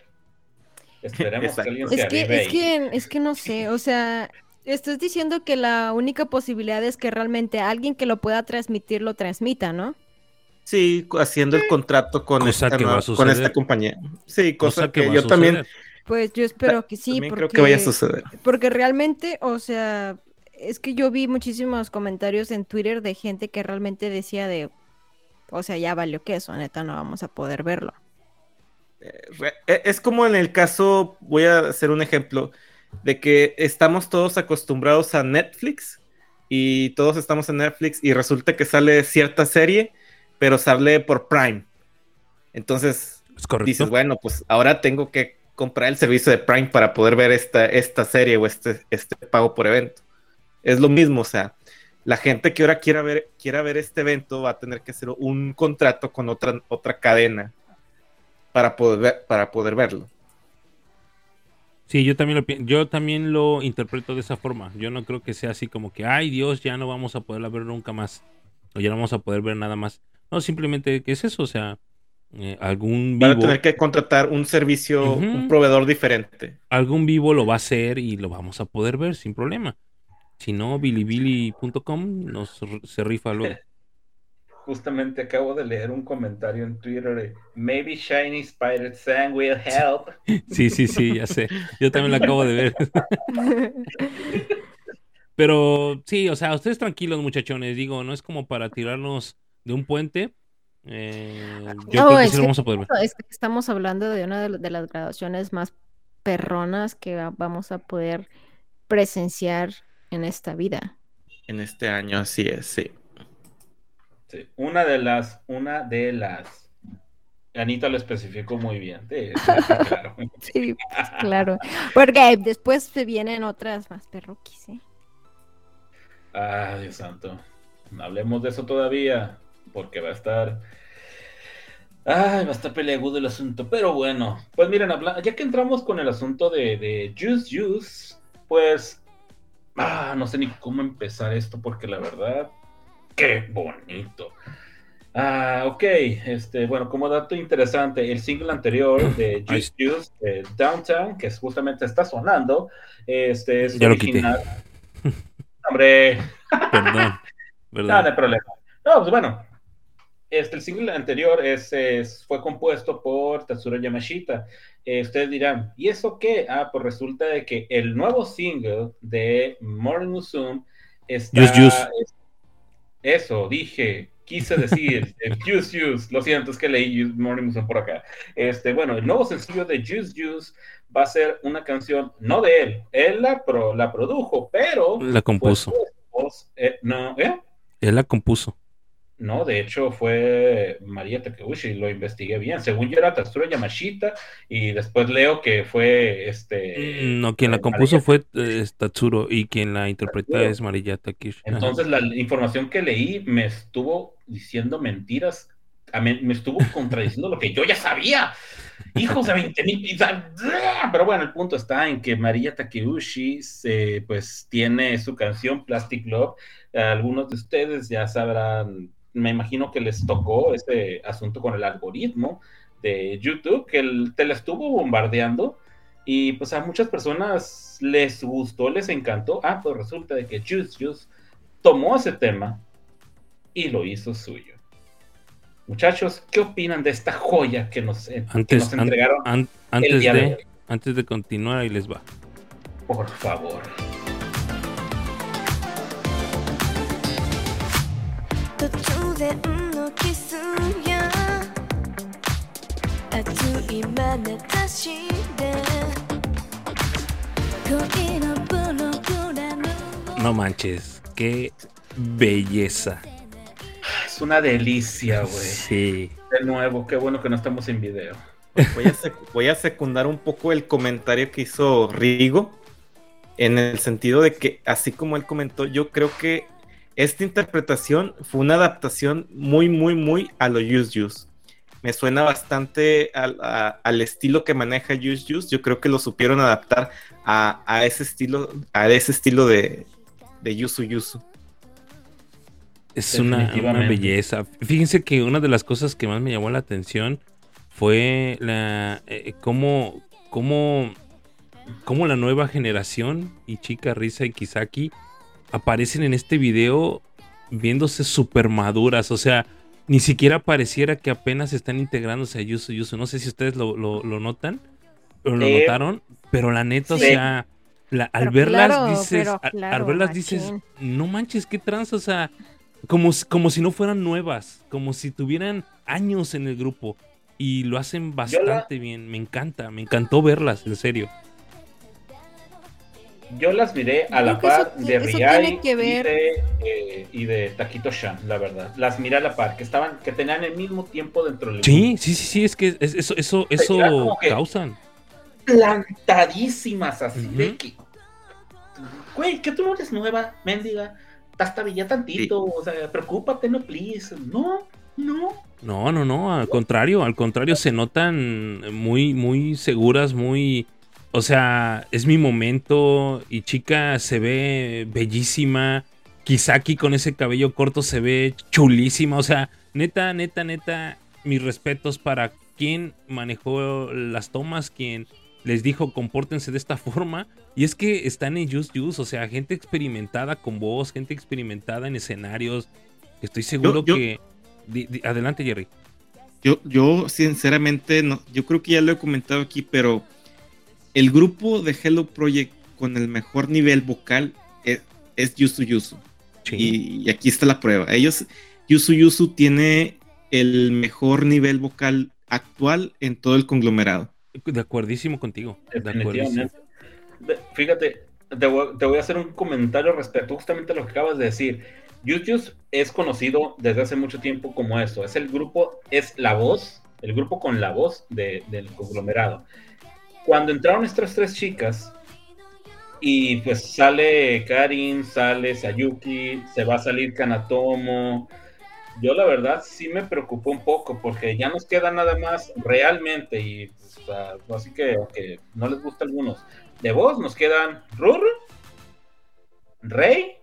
Esperemos que alguien se es que, es que, es que no sé, o sea, estás diciendo que la única posibilidad es que realmente alguien que lo pueda transmitir lo transmita, ¿no? Sí, haciendo el contrato con, esta, con esta compañía. Sí, cosa, que, yo también. Pues yo espero que sí. Porque, creo que vaya a suceder. Porque realmente, o sea, es que yo vi muchísimos comentarios en Twitter de gente que realmente decía de, o sea, ya valió que eso, neta, no vamos a poder verlo. Eh, e, es como en el caso, voy a hacer un ejemplo, de que estamos todos acostumbrados a Netflix y todos estamos en Netflix y resulta que sale cierta serie, pero sale por Prime. Entonces, dices, bueno, pues ahora tengo que comprar el servicio de Prime para poder ver esta, esta serie o este, este pago por evento. Es lo mismo, o sea, la gente que ahora quiera ver, quiera ver este evento va a tener que hacer un contrato con otra, otra cadena para poder, para poder verlo. Sí, yo también, lo, yo también lo interpreto de esa forma. Yo no creo que sea así como que, ay Dios, ya no vamos a poderla ver nunca más. O ya no vamos a poder ver nada más. No, simplemente que es eso, o sea, eh, algún vivo... Van a tener que contratar un servicio, un proveedor diferente. Algún vivo lo va a hacer y lo vamos a poder ver sin problema. Si no, bilibili.com nos se rifa luego. justamente acabo de leer un comentario en Twitter de Maybe Shiny Spider Sang will help. Sí, sí, sí, ya sé. Yo también lo acabo de ver. Pero sí, o sea, ustedes tranquilos, muchachones. Digo, no es como para tirarnos de un puente. Eh, yo creo que sí lo vamos a poder ver. Es que estamos hablando de una de las graduaciones más perronas que vamos a poder presenciar en esta vida. En este año, así es, sí. sí. Una de las, una de las. Anita lo especificó muy bien. Sí, claro. sí, pues, claro. Porque después se vienen otras más perroquis, ¿eh? Ah, Dios santo. No hablemos de eso todavía, porque va a estar Ay, va a estar peleagudo el asunto, pero bueno, pues miren, ya que entramos con el asunto de, de Juice Juice, pues, ah, no sé ni cómo empezar esto, porque la verdad, qué bonito. Ah, ok, este, bueno, como dato interesante, el single anterior de Juice Juice, Downtown, que justamente está sonando, este es ya original. Hombre, perdón, perdón. Nada de problema. No, pues bueno, este, el single anterior es, fue compuesto por Tatsuro Yamashita. Eh, ustedes dirán, ¿y eso qué? Ah, pues resulta de que el nuevo single de Morning Musume está... eso, dije, quise decir, Juice Juice, lo siento, es que leí Morning Musume por acá. Este, bueno, el nuevo sencillo de Juice Juice va a ser una canción, no de él, él la, la produjo, pero... La compuso. Pues, eh, no, ¿eh? Él la compuso. No, de hecho fue María Takeuchi, lo investigué bien. Según yo era Tatsuro Yamashita y después leo que fue este... No, quien la compuso fue eh, Tatsuro y quien la interpreta es María Takeuchi. Entonces la información que leí me estuvo diciendo mentiras, me estuvo contradiciendo lo que yo ya sabía. Hijos de 20 mil. Pero bueno, el punto está en que María Takeuchi se, pues tiene su canción Plastic Love. Algunos de ustedes ya sabrán me imagino que les tocó ese asunto con el algoritmo de YouTube, que el, te la estuvo bombardeando y pues a muchas personas les gustó, les encantó. Ah, pues resulta de que Juice Juice tomó ese tema y lo hizo suyo. Muchachos, ¿qué opinan de esta joya que nos, eh, entregaron antes, de, antes de continuar, ahí les va. Por favor. No manches, qué belleza. Es una delicia, güey. Sí. De nuevo, qué bueno que no estamos en video. Voy a, voy a secundar un poco el comentario que hizo Rigo, en el sentido de que, así como él comentó, yo creo que esta interpretación fue una adaptación muy, muy, muy a lo Use Use. Me suena bastante al, estilo que maneja Use Use. Yo creo que lo supieron adaptar a, ese estilo, a ese estilo de, de Yusu Yusu. Es una, belleza. Fíjense que una de las cosas que más me llamó la atención fue la eh, cómo, cómo, cómo la nueva generación, y Chica Risa y Kisaki, aparecen en este video viéndose súper maduras. O sea, ni siquiera pareciera que apenas están integrándose a Yusu Yusu. No sé si ustedes lo, notan o lo notaron, pero la neta, o sea, al verlas dices, al, verlas dices, no manches, qué trans, o sea, como, como si no fueran nuevas, como si tuvieran años en el grupo. Y lo hacen bastante bien, me encanta, me encantó verlas, en serio yo las miré a la par de Riai y, de, eh, y de Taquito Shan, la verdad. Las miré a la par, que estaban, que tenían el mismo tiempo dentro del Sí, sí, sí, sí, es que eso, eso, eso causan. Plantadísimas así de que. Güey, que tú no eres nueva, mendiga. Hasta ya tantito, o sea, preocúpate, no, please. No, no. No, no, no, al contrario, al contrario, se notan muy, muy seguras, muy o sea, es mi momento y chica se ve bellísima. Kisaki con ese cabello corto se ve chulísima. O sea, neta, neta, neta, mis respetos para quien manejó las tomas, quien les dijo compórtense de esta forma. Y es que están en Just Juice, o sea, gente experimentada con voz, gente experimentada en escenarios. Estoy seguro que adelante, Jerry. Yo, yo sinceramente, no, yo creo que ya lo he comentado aquí, pero el grupo de Hello Project con el mejor nivel vocal es, es Yusu Yusu. Y, aquí está la prueba. Ellos, Yusu Yusu tiene el mejor nivel vocal actual en todo el conglomerado. De acuerdísimo contigo. Fíjate, te voy, a hacer un comentario respecto justamente a lo que acabas de decir. YouTube es conocido desde hace mucho tiempo como eso. Es el grupo, es la voz, el grupo con la voz del conglomerado. Cuando entraron estas tres chicas, y pues sale Karin, sale Sayuki, se va a salir Kanatomo. Yo la verdad sí me preocupó un poco porque ya nos queda nada más realmente y pues, así que aunque no les gusta a algunos, de voz nos quedan Rur, Rey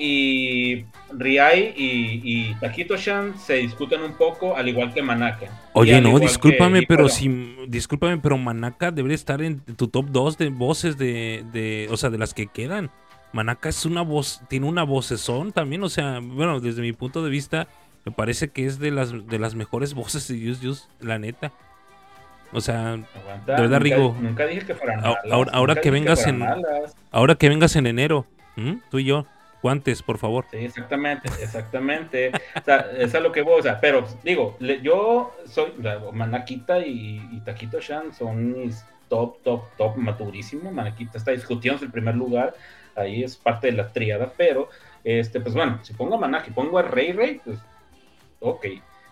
y Riai y, y Takito-chan se discuten un poco, al igual que Manaka. Oye, no, discúlpame, pero si, discúlpame, pero Manaka debería estar en tu top 2 de voces de, de, o sea, de las que quedan. Manaka es una voz, tiene una vocesón también, o sea, bueno, desde mi punto de vista, me parece que es de las, de las mejores voces de Yus Yus, la neta. O sea, de verdad, Rigo. Nunca dije que fueran malas. Ahora, que vengas en. Ahora que vengas en enero, tú y yo, guantes, por favor. Sí, exactamente, exactamente. o sea, es a lo que voy, o sea, pero digo, yo soy. Manakita y, y Taquito Shan son mis top, top, top, maturísimo. Manakita está discutiendo el primer lugar. Ahí es parte de la triada, pero, este, pues bueno, si pongo a Manaki, pongo a Rey Rey, pues, ok.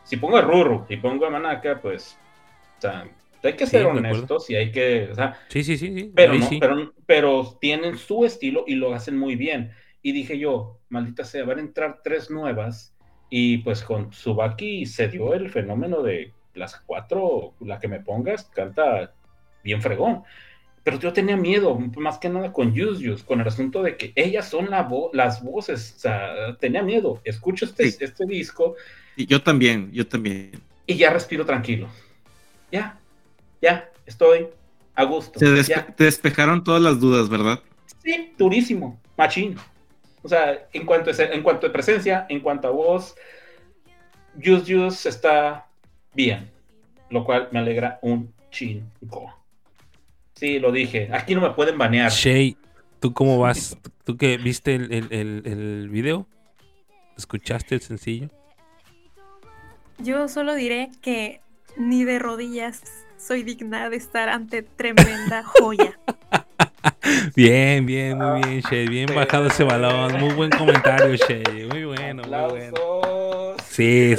Si pongo a Ruru y pongo a Manaka, pues, o sea, hay que ser honestos y hay que. O sea, sí, sí, sí. Pero, no, Pero, pero tienen su estilo y lo hacen muy bien. Y dije yo, maldita sea, van a entrar tres nuevas. Y pues con Subaki se dio el fenómeno de las cuatro, la que me pongas, canta bien fregón. Pero yo tenía miedo, más que nada con Yus con el asunto de que ellas son la las voces. O sea, tenía miedo. Escucho este, este disco. Y yo también, yo también. Y ya respiro tranquilo. Ya, ya, estoy a gusto. Te, despejaron todas las dudas, ¿verdad? Sí, durísimo, machín. O sea, en cuanto, a, en cuanto a presencia, en cuanto a voz, Juice Juice está bien, lo cual me alegra un chingo. Sí, lo dije. Aquí no me pueden banear. Shay, ¿tú cómo vas? ¿Tú que viste el, el, el video? ¿Escuchaste el sencillo? Yo solo diré que ni de rodillas soy digna de estar ante tremenda joya. Bien, bien, muy bien, Shay. Bien bajado ese balón. Muy buen comentario, Shay. Muy bueno, muy bueno. Sí,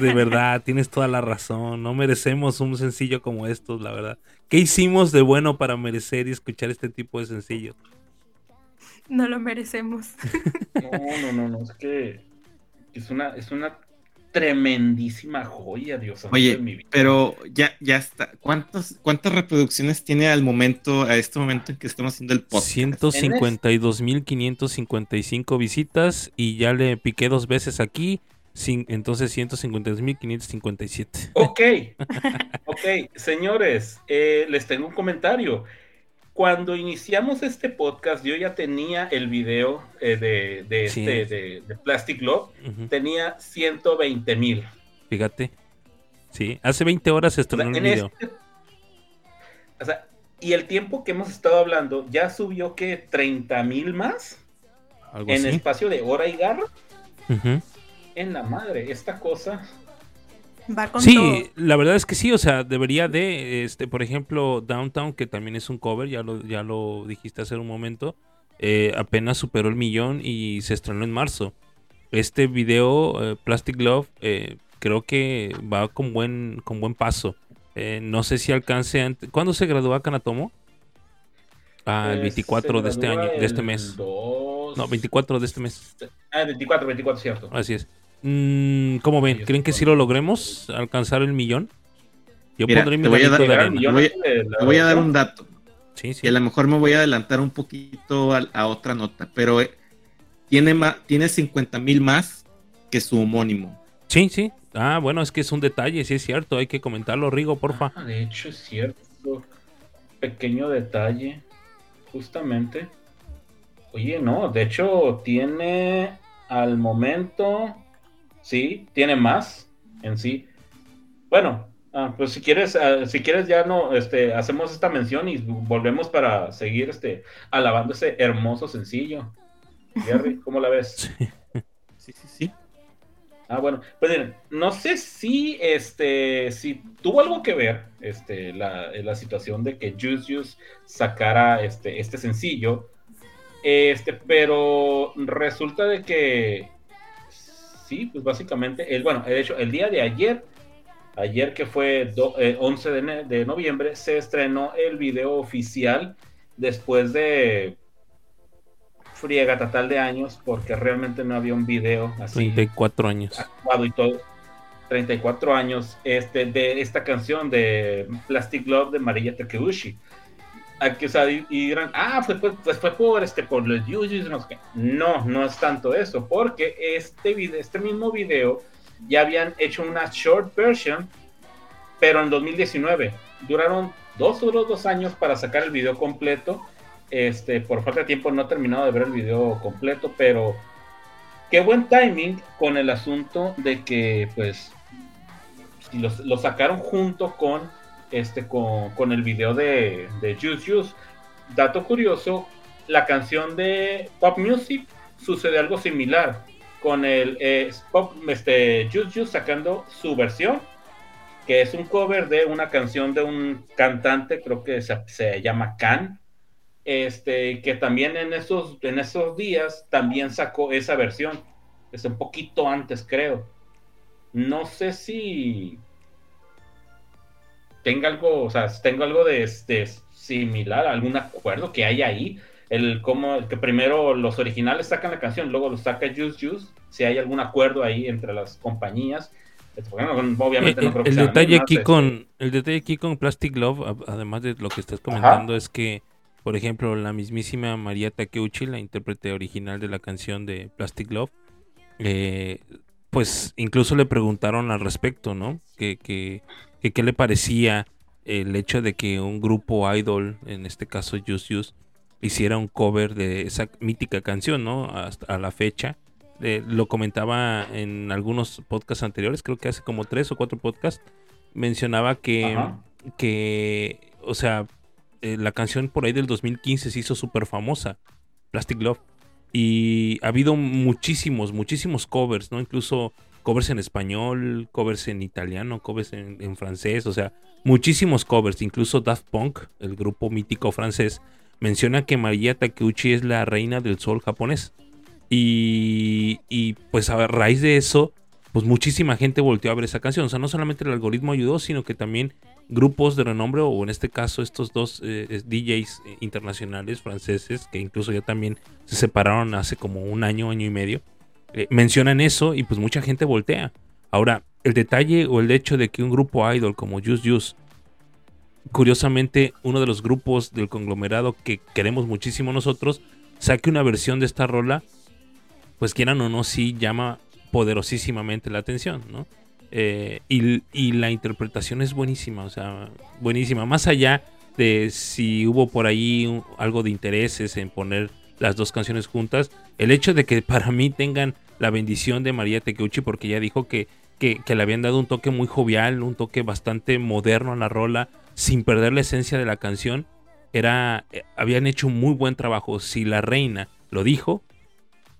de verdad, tienes toda la razón. No merecemos un sencillo como estos, la verdad. ¿Qué hicimos de bueno para merecer y escuchar este tipo de sencillos? No lo merecemos. No, no, no, no. Es que es una, es una tremendísima joya, Dios Oye, pero ya, ya está. ¿Cuántos, ¿Cuántas reproducciones tiene al momento, a este momento en que estamos haciendo el podcast? 152.555 visitas y ya le piqué dos veces aquí. entonces 152.557. Ok, ok, señores, eh, les tengo un comentario cuando iniciamos este podcast, yo ya tenía el video eh, de, de, este, de, Plastic Love, tenía 120 mil. Fíjate. Sí, hace 20 horas se estrenó el video. Este, o sea, y el tiempo que hemos estado hablando, ya subió que 30 mil más en espacio de hora y garra. En la madre, esta cosa sí, la verdad es que sí, o sea, debería de, este, por ejemplo, Downtown, que también es un cover, ya lo, ya lo dijiste hace un momento, eh, apenas superó el millón y se estrenó en marzo. Este video, eh, Plastic Love, eh, creo que va con buen, con buen paso. no sé si alcance antes. ¿Cuándo se gradúa Kanatomo? Ah, el 24 de este año, de este mes. No, 24 de este mes. Ah, 24, 24, cierto. Así es. Mm, ¿Cómo ven? ¿Creen que sí lo logremos alcanzar el millón? Yo pondré mi te voy, a dar, voy, a, dar un dato. Sí, sí. a lo mejor me voy a adelantar un poquito a, otra nota, pero eh, tiene, tiene 50 mil más que su homónimo. Sí, sí. Ah, bueno, es que es un detalle, sí es cierto, hay que comentarlo, Rigo, porfa. Ah, de hecho, es cierto. Pequeño detalle, justamente. Oye, no, de hecho, tiene al momento Sí, tiene más en sí. Bueno, ah, pues si quieres, ah, si quieres ya no, este, hacemos esta mención y volvemos para seguir, este, alabando ese hermoso sencillo. Jerry, ¿cómo la ves? Sí, sí, sí. Ah, bueno, pues miren, no sé si este si tuvo algo que ver este la, la situación de que Juice Juice sacara este este sencillo. Este, pero resulta de que sí, pues básicamente, el, bueno, de hecho, el día de ayer, ayer que fue 11 eh, de, noviembre, se estrenó el video oficial después de friega total de años, porque realmente no había un video así. 34 años. Actuado y todo. 34 años este, de esta canción de Plastic Love de María Takeuchi que, o sea, y, dirán, ah, fue, pues fue por este, por los sé No, no es tanto eso, porque este video, este mismo video ya habían hecho una short version, pero en 2019. Duraron dos o dos años para sacar el video completo. Este, por falta de tiempo no he terminado de ver el video completo, pero qué buen timing con el asunto de que, pues, lo sacaron junto con este, con, el video de, de Juice Juice. Dato curioso, la canción de Pop Music sucede algo similar con el eh, Pop, este, Juice Juice sacando su versión, que es un cover de una canción de un cantante, creo que se, llama Can, este, que también en esos, en esos días también sacó esa versión, es un poquito antes creo. No sé si tenga algo, o sea, tengo algo de, este similar, algún acuerdo que hay ahí, el como que primero los originales sacan la canción, luego lo saca Juice Juice, si hay algún acuerdo ahí entre las compañías. obviamente no creo que el detalle aquí con el detalle aquí con Plastic Love, además de lo que estás comentando, es que por ejemplo, la mismísima María Takeuchi, la intérprete original de la canción de Plastic Love, eh, pues incluso le preguntaron al respecto, ¿no? Que, que que qué le parecía el hecho de que un grupo idol, en este caso Just Just, hiciera un cover de esa mítica canción, ¿no? Hasta a la fecha. Eh, lo comentaba en algunos podcasts anteriores, creo que hace como tres o cuatro podcasts, mencionaba que, que o sea, eh, la canción por ahí del 2015 se hizo súper famosa, Plastic Love. Y ha habido muchísimos, muchísimos covers, ¿no? Incluso covers en español, covers en italiano, covers en, francés, o sea, muchísimos covers, incluso Daft Punk, el grupo mítico francés, menciona que María Takeuchi es la reina del sol japonés. Y, y pues a raíz de eso, pues muchísima gente volteó a ver esa canción. O sea, no solamente el algoritmo ayudó, sino que también grupos de renombre, o en este caso estos dos eh, DJs internacionales franceses, que incluso ya también se separaron hace como un año, año y medio, eh, mencionan eso y pues mucha gente voltea. Ahora, el detalle o el hecho de que un grupo idol como Juice Juice, curiosamente uno de los grupos del conglomerado que queremos muchísimo nosotros, saque una versión de esta rola, pues quieran o no, sí llama poderosísimamente la atención, ¿no? Eh, y, y, la interpretación es buenísima, o sea, buenísima. Más allá de si hubo por ahí algo de intereses en poner las dos canciones juntas. El hecho de que para mí tengan la bendición de María Tekeuchi, porque ella dijo que, que, le habían dado un toque muy jovial, un toque bastante moderno a la rola, sin perder la esencia de la canción, era, eh, habían hecho un muy buen trabajo. Si la reina lo dijo,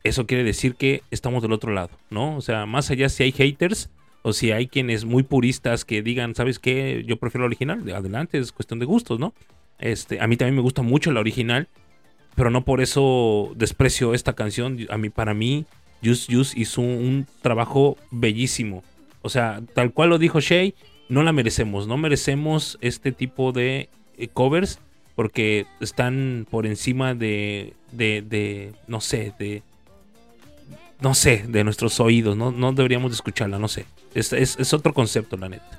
eso quiere decir que estamos del otro lado, ¿no? O sea, más allá si hay haters o si hay quienes muy puristas que digan, ¿sabes qué? Yo prefiero la original, adelante, es cuestión de gustos, ¿no? Este, a mí también me gusta mucho la original, pero no por eso desprecio esta canción. A mí, para mí, Just Just hizo un, trabajo bellísimo. O sea, tal cual lo dijo Shay, no la merecemos. No merecemos este tipo de eh, covers porque están por encima de, de, de, no sé, de, no sé, de nuestros oídos. No, no deberíamos de escucharla, no sé. Es, es, otro concepto, la neta.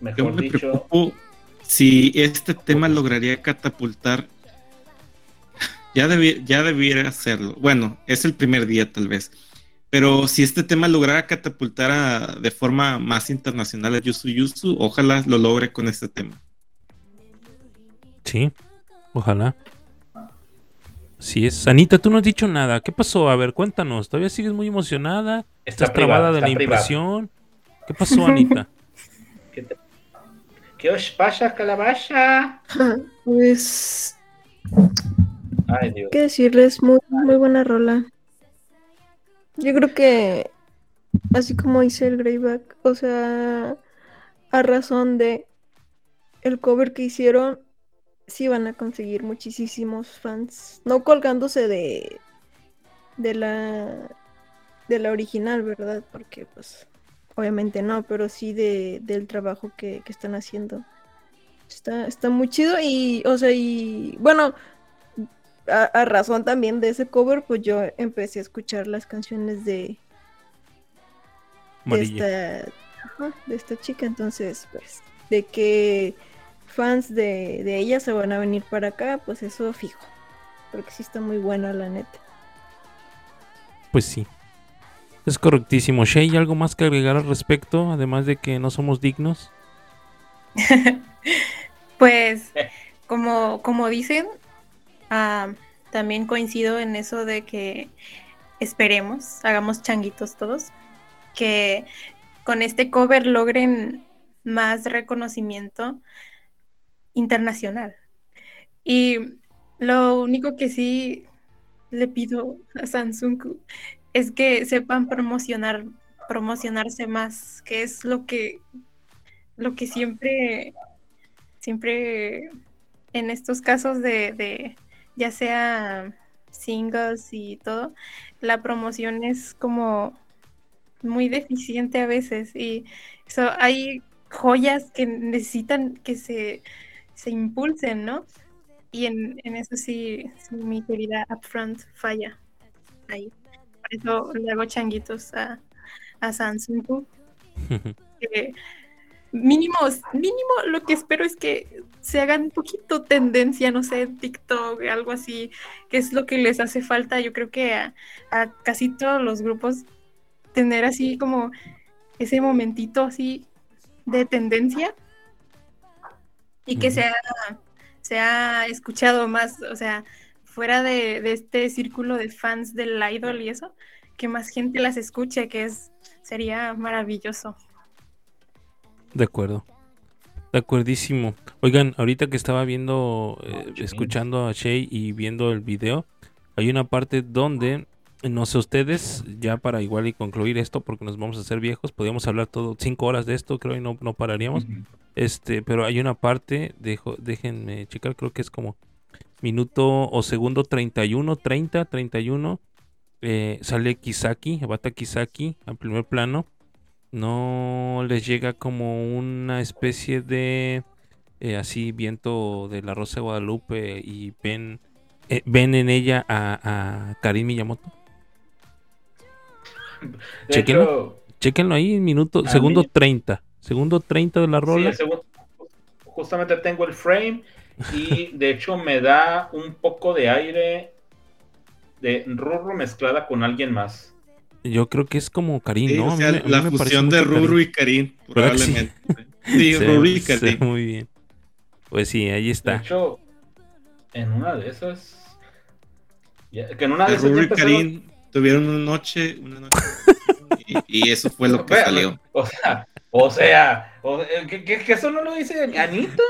Mejor dicho, si este tema lograría catapultar ya, ya debiera hacerlo. Bueno, es el primer día tal vez. Pero si este tema lograra catapultar de forma más internacional a Yusu Yusu, ojalá lo logre con este tema. Sí, ojalá. Sí es. Anita, tú no has dicho nada. ¿Qué pasó? A ver, cuéntanos. ¿Todavía sigues muy emocionada? ¿Estás trabada de la impresión? ¿Qué pasó, Anita? ¿Qué, os pasa, calabaza? Pues... Ay, Dios. ¿Qué decirles? Muy, muy buena rola. Yo creo que, así como dice el Greyback, o sea, a razón de el cover que hicieron, sí van a conseguir muchísimos fans. No colgándose de, de la de la original, ¿verdad? Porque pues obviamente no, pero sí de, del trabajo que, están haciendo. Está, está muy chido y, o sea, y bueno, a, razón también de ese cover, pues yo empecé a escuchar las canciones de, de esta, de esta chica, entonces, pues, de que fans de, de ella se van a venir para acá, pues eso fijo, porque sí está muy buena la neta. Pues sí. Es correctísimo. Shay, ¿algo más que agregar al respecto? Además de que no somos dignos. pues, como, como dicen, ah, también coincido en eso de que esperemos, hagamos changuitos todos, que con este cover logren más reconocimiento internacional. Y lo único que sí le pido a Samsung es que sepan promocionar, promocionarse más, que es lo que, lo que siempre, siempre en estos casos de, ya sea singles y todo, la promoción es como muy deficiente a veces y eso, hay joyas que necesitan que se, se impulsen, ¿no? Y en, eso sí, mi querida Upfront falla ahí eso le hago changuitos a, a Samsung. mínimo, mínimo lo que espero es que se hagan un poquito tendencia, no sé, TikTok, algo así, que es lo que les hace falta, yo creo que a, casi todos los grupos tener así como ese momentito así de tendencia y que sea, sea escuchado más, o sea, fuera de, este círculo de fans del idol y eso, que más gente las escuche, que es sería maravilloso. De acuerdo. De acuerdísimo. Oigan, ahorita que estaba viendo, eh, escuchando a Shay y viendo el video, hay una parte donde, no sé ustedes, ya para igual y concluir esto, porque nos vamos a hacer viejos, podríamos hablar todo cinco horas de esto, creo, y no, no pararíamos. Este, pero hay una parte, dejo, déjenme checar, creo que es como minuto o segundo 31, 30, 31, eh, sale Kisaki, Abata Kisaki al primer plano. No les llega como una especie de eh, así viento de la Rosa de Guadalupe y ven, eh, ven en ella a, a Karim Miyamoto. Chequenlo, chequenlo ahí, minuto, segundo 30. Segundo 30 de la rola. justamente tengo el frame y de hecho me da un poco de aire de Ruru mezclada con alguien más. Yo creo que es como Karim, ¿no? la fusión de Ruru y Karim, probablemente. Sí, Ruru y Karim. muy bien. Pues sí, ahí está. De hecho, en una de esas. que en una de, esas. Ruru y Karim tuvieron una noche, una noche y, y, eso fue lo que salió. O sea, o sea, ¿que, eso no lo dice Anita?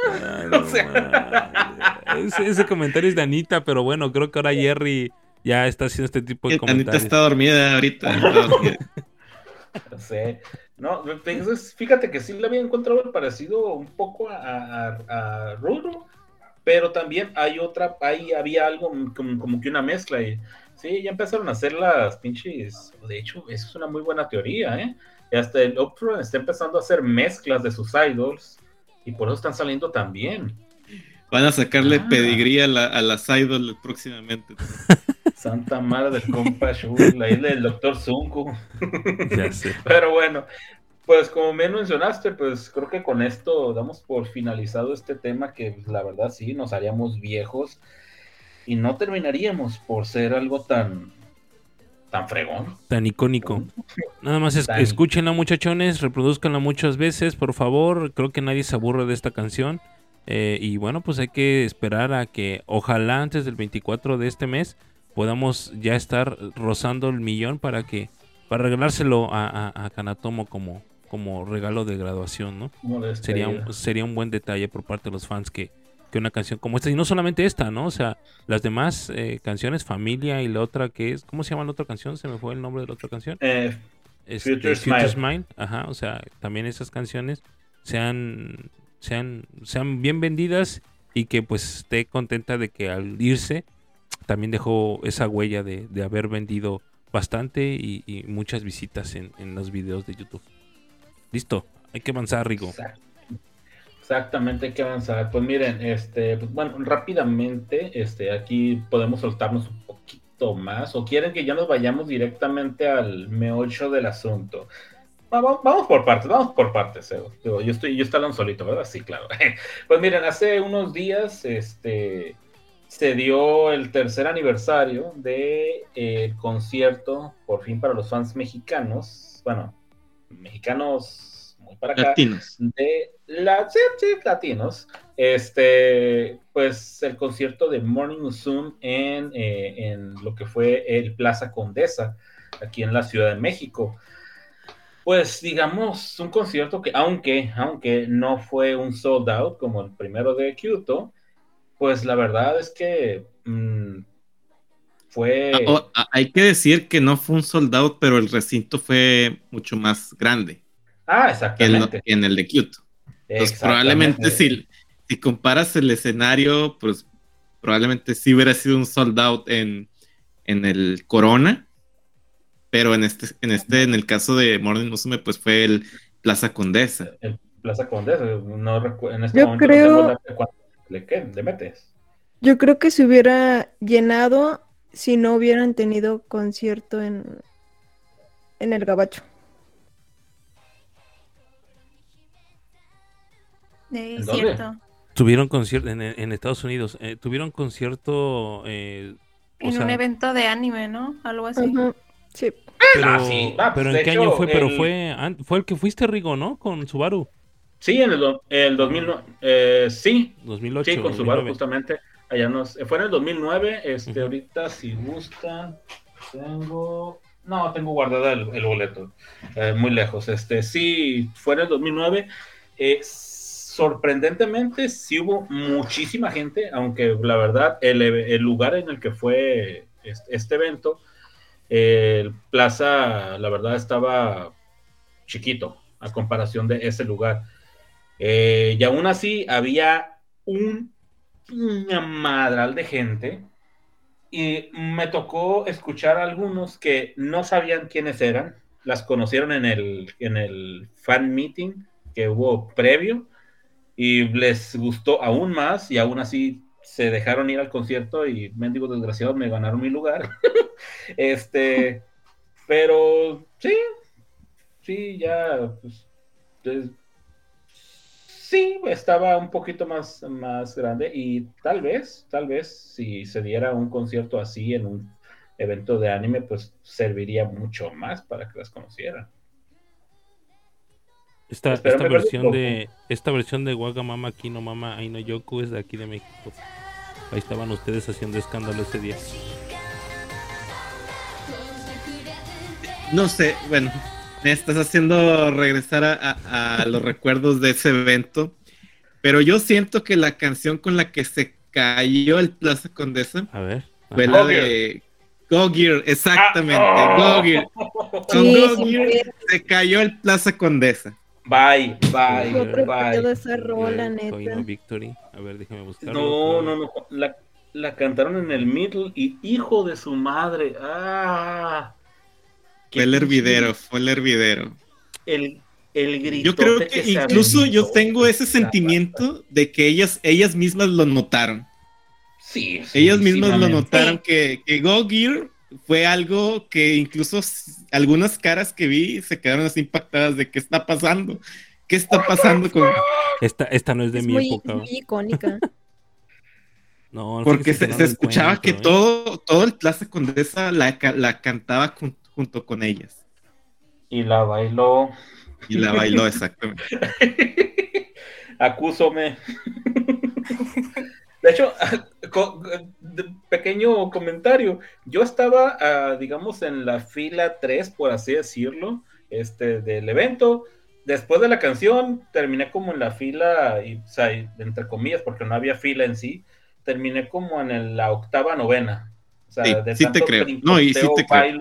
o sea. ese, comentario es de Anita, pero bueno, creo que ahora Jerry ya está haciendo este tipo de comentarios. Anita está dormida ahorita. no sé. No, fíjate que sí le había encontrado el parecido un poco a, a, a Ruru, pero también hay otra, ahí había algo como, como, que una mezcla y sí, ya empezaron a hacer las pinches, de hecho, eso es una muy buena teoría, ¿eh? Y hasta el Upfront está empezando a hacer mezclas de sus idols y por eso están saliendo tan bien. Van a sacarle ah. pedigría a, las idols próximamente. Santa madre del compa la isla del doctor Zunku. ya sé. Pero bueno, pues como me mencionaste, pues creo que con esto damos por finalizado este tema que pues, la verdad sí, nos haríamos viejos y no terminaríamos por ser algo tan tan fregón. Tan icónico. Nada más escúchenla muchachones, reproduzcanla muchas veces, por favor. Creo que nadie se aburre de esta canción. Eh, y bueno, pues hay que esperar a que ojalá antes del 24 de este mes podamos ya estar rozando el millón para que para regalárselo a, a, Kanatomo como, como regalo de graduación, ¿no? Sería un, sería un buen detalle por parte de los fans que, que una canción como esta, y no solamente esta, ¿no? O sea, las demás eh, canciones, Familia y la otra que es, ¿cómo se llama la otra canción? Se me fue el nombre de la otra canción. Eh, este, Future, Smile. Ajá, o sea, también esas canciones sean, sean, sean bien vendidas y que pues esté contenta de que al irse también dejó esa huella de, haber vendido bastante y, muchas visitas en, en, los videos de YouTube. Listo, hay que avanzar, Rigo. Exactamente, hay que avanzar. Pues miren, este, pues, bueno, rápidamente, este, aquí podemos soltarnos un poquito más, o quieren que ya nos vayamos directamente al meollo del asunto. Vamos, por partes, vamos por partes. Eh. Yo estoy, yo estoy solito, ¿verdad? Sí, claro. Pues miren, hace unos días, este, se dio el tercer aniversario del de, concierto, por fin para los fans mexicanos, bueno, mexicanos muy para acá, latinos. de la, sí, latinos, este, pues el concierto de Morning Musume en, eh, en lo que fue el Plaza Condesa, aquí en la Ciudad de México pues digamos, un concierto que aunque, aunque no fue un sold out como el primero de Kyoto, pues la verdad es que mm, fue... Ah, oh, ah, hay que decir que no fue un soldado, pero el recinto fue mucho más grande. Ah, exactamente. Que en, el de Kyoto. Entonces, probablemente si, si comparas el escenario, pues probablemente sí hubiera sido un sold out en, en el Corona, pero en este, en este, en el caso de Morning Musume, pues fue el Plaza Condesa. El Plaza Condesa, no en este Yo momento creo... no le, metes. Yo creo que se hubiera llenado si no hubieran tenido concierto en, en el Gabacho. Es cierto. Tuvieron concierto en, en Estados Unidos, eh, tuvieron concierto eh, en un evento de anime, ¿no? Algo así. Sí. Pero, ah, ah, pero ¿en qué año fue? Pero fue, fue el que fuiste, Rigo, ¿no? Con Subaru. Sí, en el, el 2009, eh, sí. 2008. Sí, con Subaru justamente. Allá nos, fue en el 2009, este, ahorita si gustan, tengo, no, tengo guardada el, boleto, eh, muy lejos, este, sí, fue en el 2009, eh, sorprendentemente sí hubo muchísima gente, aunque la verdad el, el lugar en el que fue este, este evento, el plaza, la verdad estaba chiquito a comparación de ese lugar. Eh, y aún así había un madral de gente y me tocó escuchar a algunos que no sabían quiénes eran, las conocieron en el, en el fan meeting que hubo previo y les gustó aún más y aún así se dejaron ir al concierto y mendigo desgraciado me ganaron mi lugar. este, pero sí, sí, ya, pues, Sí, estaba un poquito más, más grande y tal vez, tal vez si se diera un concierto así en un evento de anime, pues serviría mucho más para que las conocieran. Esta, esta versión de esta versión de Wagamama Kino Mama Aino Yoku es de aquí de México. Ahí estaban ustedes haciendo escándalo ese día. No sé, bueno, me estás haciendo regresar a, los recuerdos de ese evento. Pero yo siento que la canción con la que se cayó el Plaza Condesa a ver, fue la de Go Gear, exactamente, ah, Go Gear. Con Go Gear se cayó el Plaza Condesa. Bye, bye, bye. esa rola, neta. Victory. A ver, déjame buscarlo. No, no, no. La, la cantaron en el middle y hijo de su madre. Ah. Fue el hervidero, fue el hervidero. El, el grito. Yo creo que, incluso yo tengo ese sentimiento de que ellas, ellas mismas lo notaron. Sí. ellas mismas lo notaron que, que Go Gear fue algo que incluso algunas caras que vi se quedaron así impactadas de qué está pasando. ¿Qué está pasando con.? Esta, esta no es de mi época. Muy icónica. no, Porque se, escuchaba que ¿eh? todo, todo el Plaza Condesa la, la cantaba junto con ellas. Y la bailó. Y la bailó, exactamente. Acúsome. De hecho, pequeño comentario, yo estaba, ah, digamos, en la fila 3, por así decirlo, este, del evento. Después de la canción, terminé como en la fila, y, o sea, entre comillas, porque no había fila en sí, terminé como en la octava novena. O sea, de sí te creo. No, y sí te creo.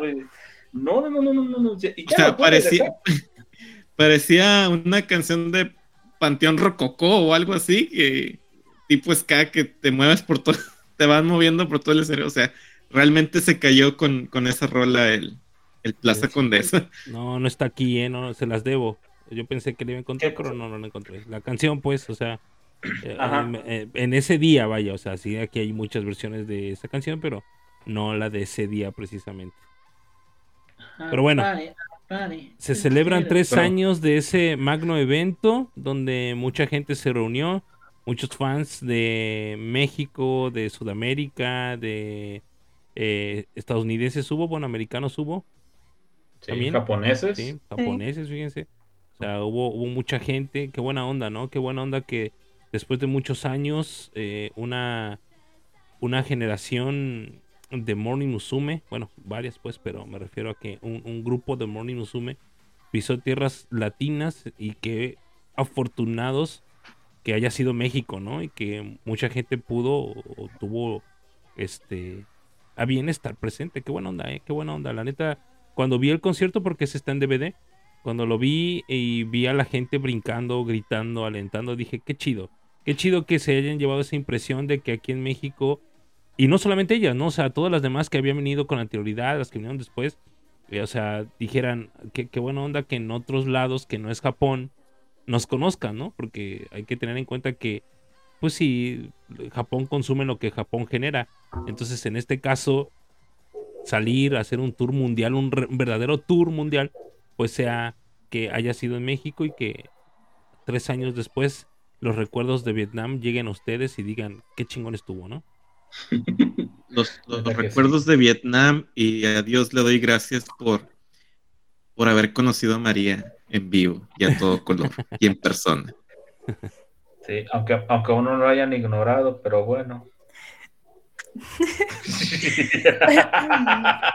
No, no, no, no, no, no. o sea, parecía, parecía una canción de Panteón Rococó o algo así, que tipo ska que te mueves por todo, te van moviendo por todo el escenario. O sea, realmente se cayó con, con esa rola el, el Plaza Condesa. No, no está aquí, ¿eh? No, se las debo. Yo pensé que le iba a encontrar, pero no, no la encontré. La canción, pues, o sea, eh, eh, en ese día, vaya, o sea, sí, aquí hay muchas versiones de esa canción, pero no la de ese día precisamente. Pero bueno, se celebran tres años de ese magno evento donde mucha gente se reunió, muchos fans de México, de Sudamérica, de eh, estadounidenses hubo, bueno, americanos hubo. también, japoneses. Sí, japoneses, fíjense. O sea, hubo, hubo mucha gente, qué buena onda, ¿no? Qué buena onda que después de muchos años eh, una, una generación de Morning Musume, bueno, varias pues, pero me refiero a que un, grupo de Morning Musume pisó tierras latinas y que afortunados que haya sido México, ¿no? Y que mucha gente pudo o, tuvo este a bien estar presente. Qué buena onda, ¿eh? Qué buena onda. La neta, cuando vi el concierto, porque se está en DVD, cuando lo vi y vi a la gente brincando, gritando, alentando, dije, qué chido. Qué chido que se hayan llevado esa impresión de que aquí en México y no solamente ellas, ¿no? O sea, todas las demás que habían venido con anterioridad, las que vinieron después, eh, o sea, dijeran, qué, qué buena onda que en otros lados que no es Japón nos conozcan, ¿no? Porque hay que tener en cuenta que, pues sí, Japón consume lo que Japón genera. Entonces, en este caso, salir, a hacer un tour mundial, un, verdadero tour mundial, pues sea que haya sido en México y que tres años después los recuerdos de Vietnam lleguen a ustedes y digan qué chingón estuvo, ¿no? los, recuerdos de Vietnam y a Dios le doy gracias por, por haber conocido a María en vivo y a todo color y en persona. Sí, aunque, aunque uno lo hayan ignorado, pero bueno.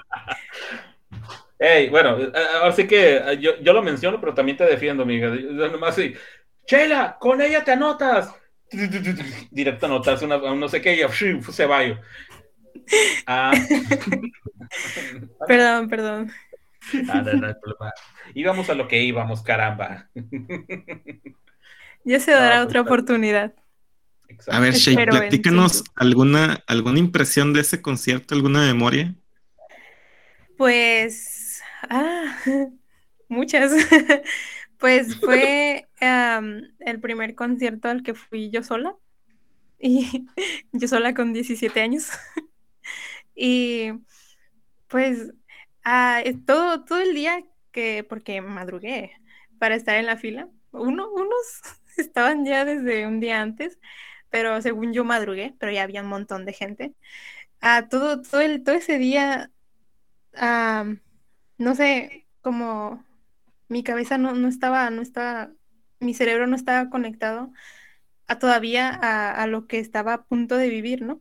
hey, bueno, eh, ahora sí que eh, yo, yo, lo menciono, pero también te defiendo, amiga. Nomás así, Chela, con ella te anotas directo a anotarse una, no sé qué y se va ah. perdón, perdón. Ah, íbamos a lo que íbamos, caramba. Ya se dará pues, otra oportunidad. A ver, Shake, platícanos alguna, alguna impresión de ese concierto, alguna memoria. Pues, ah, muchas. Pues fue el primer concierto al que fui yo sola. Y yo sola con 17 años. y pues ah, todo, todo el día que, porque madrugué para estar en la fila. Uno, unos estaban ya desde un día antes, pero según yo madrugué, pero ya había un montón de gente. Ah, todo, todo, el, todo ese día, no sé, como mi cabeza no, no, estaba, no estaba, mi cerebro no estaba conectado a todavía a, lo que estaba a punto de vivir, ¿no?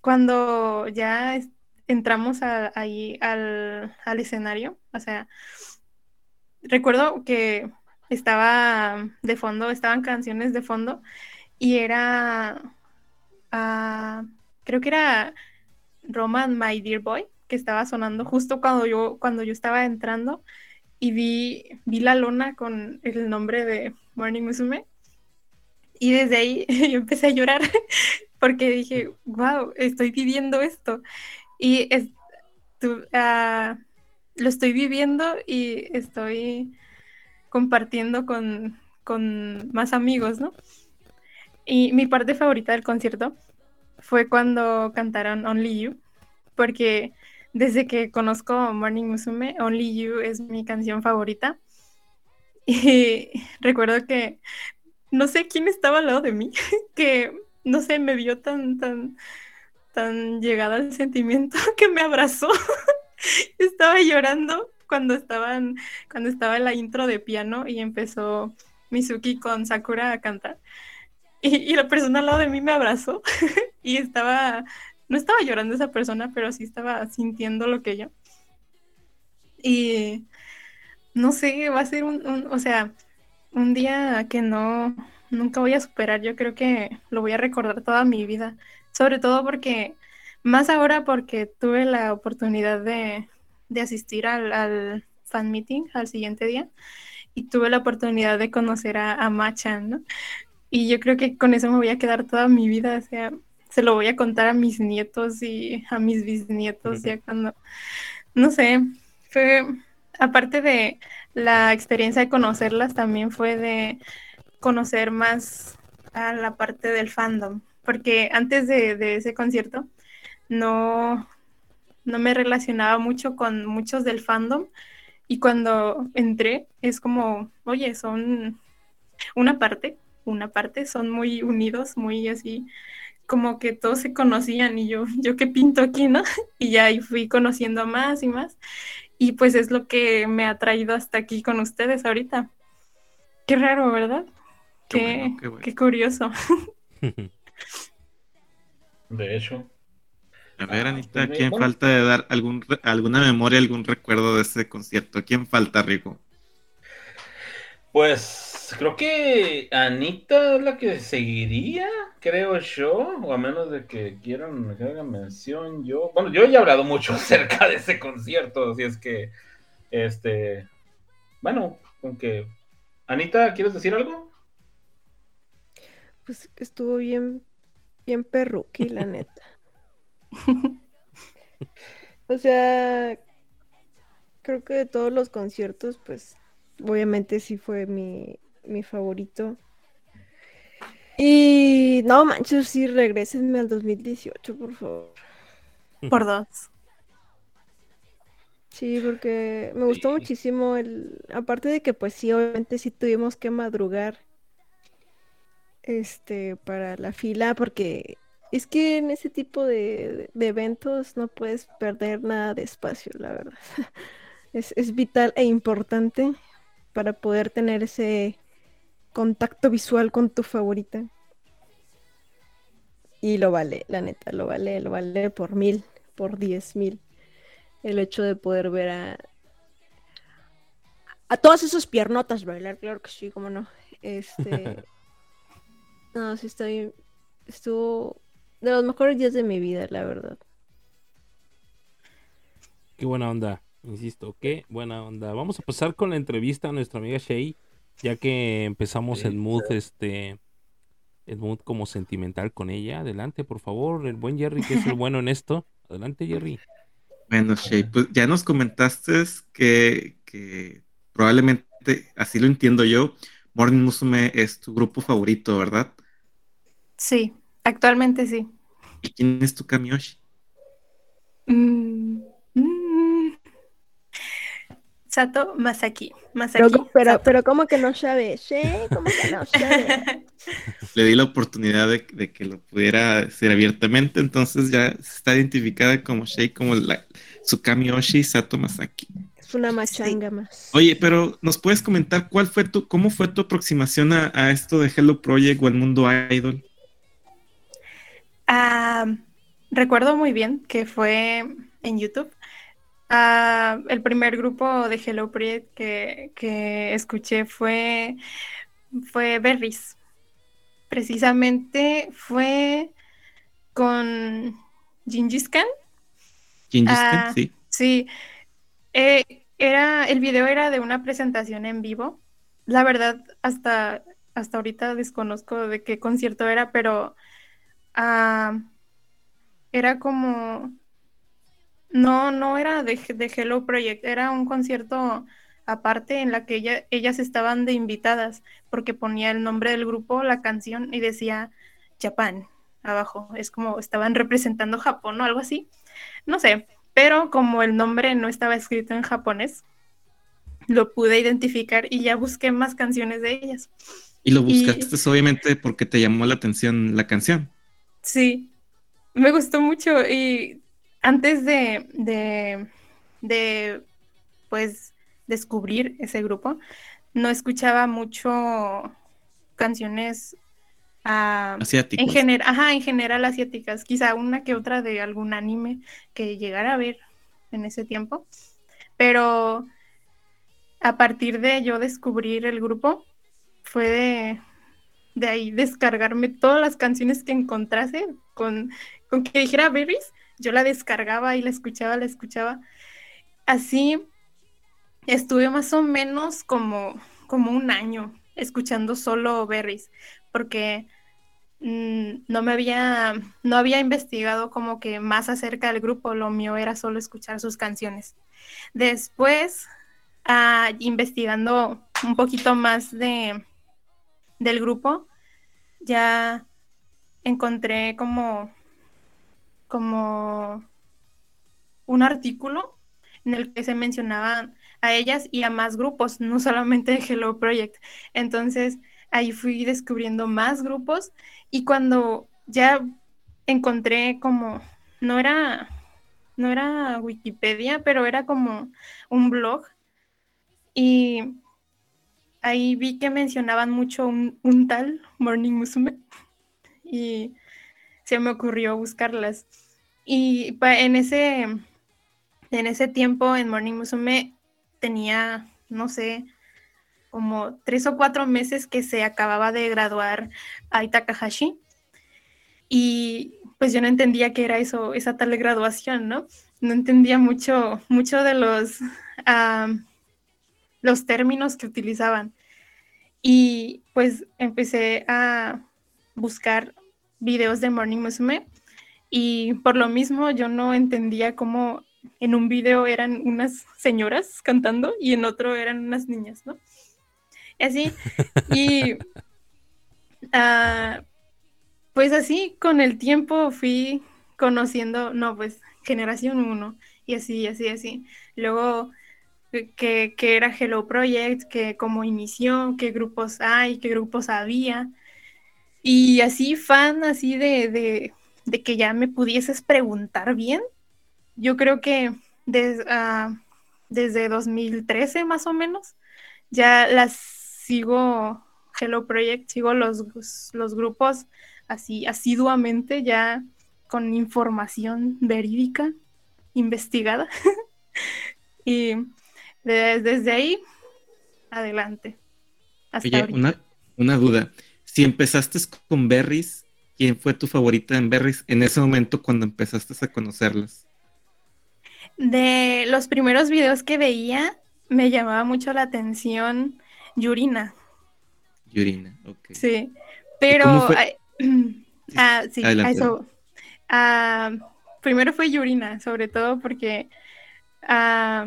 Cuando ya entramos ahí al, al, escenario, o sea, recuerdo que estaba de fondo, estaban canciones de fondo y era, ah, creo que era Roman My Dear Boy, que estaba sonando justo cuando yo, cuando yo estaba entrando y vi, vi la lona con el nombre de Morning Musume. Y desde ahí yo empecé a llorar porque dije, wow, estoy viviendo esto. Y ah, lo estoy viviendo y estoy compartiendo con, con más amigos, ¿no? Y mi parte favorita del concierto fue cuando cantaron Only You, porque desde que conozco Morning Musume, Only You es mi canción favorita. Y recuerdo que no sé quién estaba al lado de mí, que no sé, me vio tan, tan, tan llegada al sentimiento que me abrazó. estaba llorando cuando estaban, cuando estaba la intro de piano y empezó Mizuki con Sakura a cantar. y, la persona al lado de mí me abrazó y estaba, no estaba llorando esa persona, pero sí estaba sintiendo lo que yo. Y no sé, va a ser un, un, o sea, un día que no, nunca voy a superar. Yo creo que lo voy a recordar toda mi vida. Sobre todo porque, más ahora porque tuve la oportunidad de, de asistir al, al, fan meeting al siguiente día y tuve la oportunidad de conocer a, a Machan, ¿no? Y yo creo que con eso me voy a quedar toda mi vida. O sea, se lo voy a contar a mis nietos y a mis bisnietos ya cuando, no sé, fue aparte de la experiencia de conocerlas, también fue de conocer más a la parte del fandom, porque antes de, ese concierto no, no me relacionaba mucho con muchos del fandom y cuando entré es como, oye, son una parte, una parte, son muy unidos, muy así, como que todos se conocían y yo, yo qué pinto aquí, ¿no? Y ya ahí fui conociendo más y más y pues es lo que me ha traído hasta aquí con ustedes ahorita. Qué raro, ¿verdad? Qué, qué, curioso. De hecho. A ver, Anita, ¿quién falta de dar algún, alguna memoria, algún recuerdo de ese concierto? ¿Quién falta, Rico? Pues creo que Anita es la que seguiría, creo yo, o a menos de que quieran que haga mención yo. Bueno, yo ya he hablado mucho acerca de ese concierto, así es que, este, bueno, aunque... Anita, ¿quieres decir algo? Pues estuvo bien, bien perruqui, la neta. o sea, creo que de todos los conciertos, pues obviamente sí fue mi, favorito. Y no manches, sí, regresenme al 2018, por favor. Por dos. Sí, porque me gustó muchísimo el, aparte de que pues sí, obviamente sí tuvimos que madrugar este para la fila, porque es que en ese tipo de, de eventos no puedes perder nada de espacio, la verdad. Es, es vital e importante para poder tener ese contacto visual con tu favorita. Y lo vale, la neta, lo vale, lo vale por mil, por diez mil. El hecho de poder ver a, a todas esas piernotas bailar, claro que sí, cómo no. Este. no, sí estoy. Estuvo de los mejores días de mi vida, la verdad. Qué buena onda. Insisto, qué buena onda. Vamos a pasar con la entrevista a nuestra amiga Shay, ya que empezamos el mood, este, el mood como sentimental con ella. Adelante, por favor, el buen Jerry, que es el bueno en esto. Adelante, Jerry. Bueno, Shay, pues ya nos comentaste que, que probablemente, así lo entiendo yo, Morning Musume es tu grupo favorito, ¿verdad? Sí, actualmente sí. ¿Y quién es tu Kamiyoshi? Mm, Sato Masaki. Masaki pero, pero, ¿cómo que no sabes? ¿Eh? ¿Cómo que no sabes? Le di la oportunidad de, que lo pudiera decir abiertamente, entonces ya está identificada como Shei, como la, Tsukami Oshi Sato Masaki. Es una machanga más. Oye, pero ¿nos puedes comentar cuál fue tu, cómo fue tu aproximación a, esto de Hello Project o el mundo idol? Ah, recuerdo muy bien que fue en YouTube Ah, el primer grupo de Hello Project que, escuché fue, fue Berries. Precisamente fue con Gingis Khan. Gingis Khan, ah, sí. Sí. Eh, era, el video era de una presentación en vivo. La verdad, hasta, hasta ahorita desconozco de qué concierto era, pero ah, era como no, no era de, Hello Project, era un concierto aparte en la que ella, ellas estaban de invitadas, porque ponía el nombre del grupo, la canción y decía Japan abajo. Es como estaban representando Japón o algo así. No sé, pero como el nombre no estaba escrito en japonés, lo pude identificar y ya busqué más canciones de ellas. Y lo buscaste obviamente porque te llamó la atención la canción. Sí, me gustó mucho y antes de, de, pues, descubrir ese grupo, no escuchaba mucho canciones asiáticas. En, general, ajá, en general asiáticas, quizá una que otra de algún anime que llegara a ver en ese tiempo, pero a partir de yo descubrir el grupo, fue de, de ahí descargarme todas las canciones que encontrase con, con que dijera Berries, yo la descargaba y la escuchaba, la escuchaba. Así estuve más o menos como, como un año escuchando solo Berries, porque mm, no me había, no había investigado como que más acerca del grupo, lo mío era solo escuchar sus canciones. Después, ah, investigando un poquito más de, del grupo, ya encontré como, como un artículo en el que se mencionaban a ellas y a más grupos, no solamente de Hello Project. Entonces, ahí fui descubriendo más grupos y cuando ya encontré como, no era, no era Wikipedia, pero era como un blog y ahí vi que mencionaban mucho un, un tal Morning Musume y se me ocurrió buscarlas. Y en ese, en ese tiempo en Morning Musume tenía, no sé, como tres o cuatro meses que se acababa de graduar a Takahashi. Y pues yo no entendía qué era eso, esa tal graduación, ¿no? No entendía mucho, mucho de los, los términos que utilizaban. Y pues empecé a buscar videos de Morning Musume y por lo mismo yo no entendía cómo en un video eran unas señoras cantando y en otro eran unas niñas, ¿no? Y así. Y ah, pues así con el tiempo fui conociendo, no, pues generación 1 y así, así, así. Luego que, que, era Hello Project, que cómo inició, qué grupos hay, qué grupos había. Y así fan, así de, de, que ya me pudieses preguntar bien, yo creo que ah, desde 2013 más o menos, ya las sigo, Hello Project, sigo los, los grupos así asiduamente, ya con información verídica, investigada. y desde ahí, adelante. Hasta una, una duda. Si empezaste con Berries, ¿quién fue tu favorita en Berries en ese momento cuando empezaste a conocerlas? De los primeros videos que veía, me llamaba mucho la atención Yurina. Yurina, ok. Sí, pero... ah, sí, eso. Ah, primero fue Yurina, sobre todo porque ah,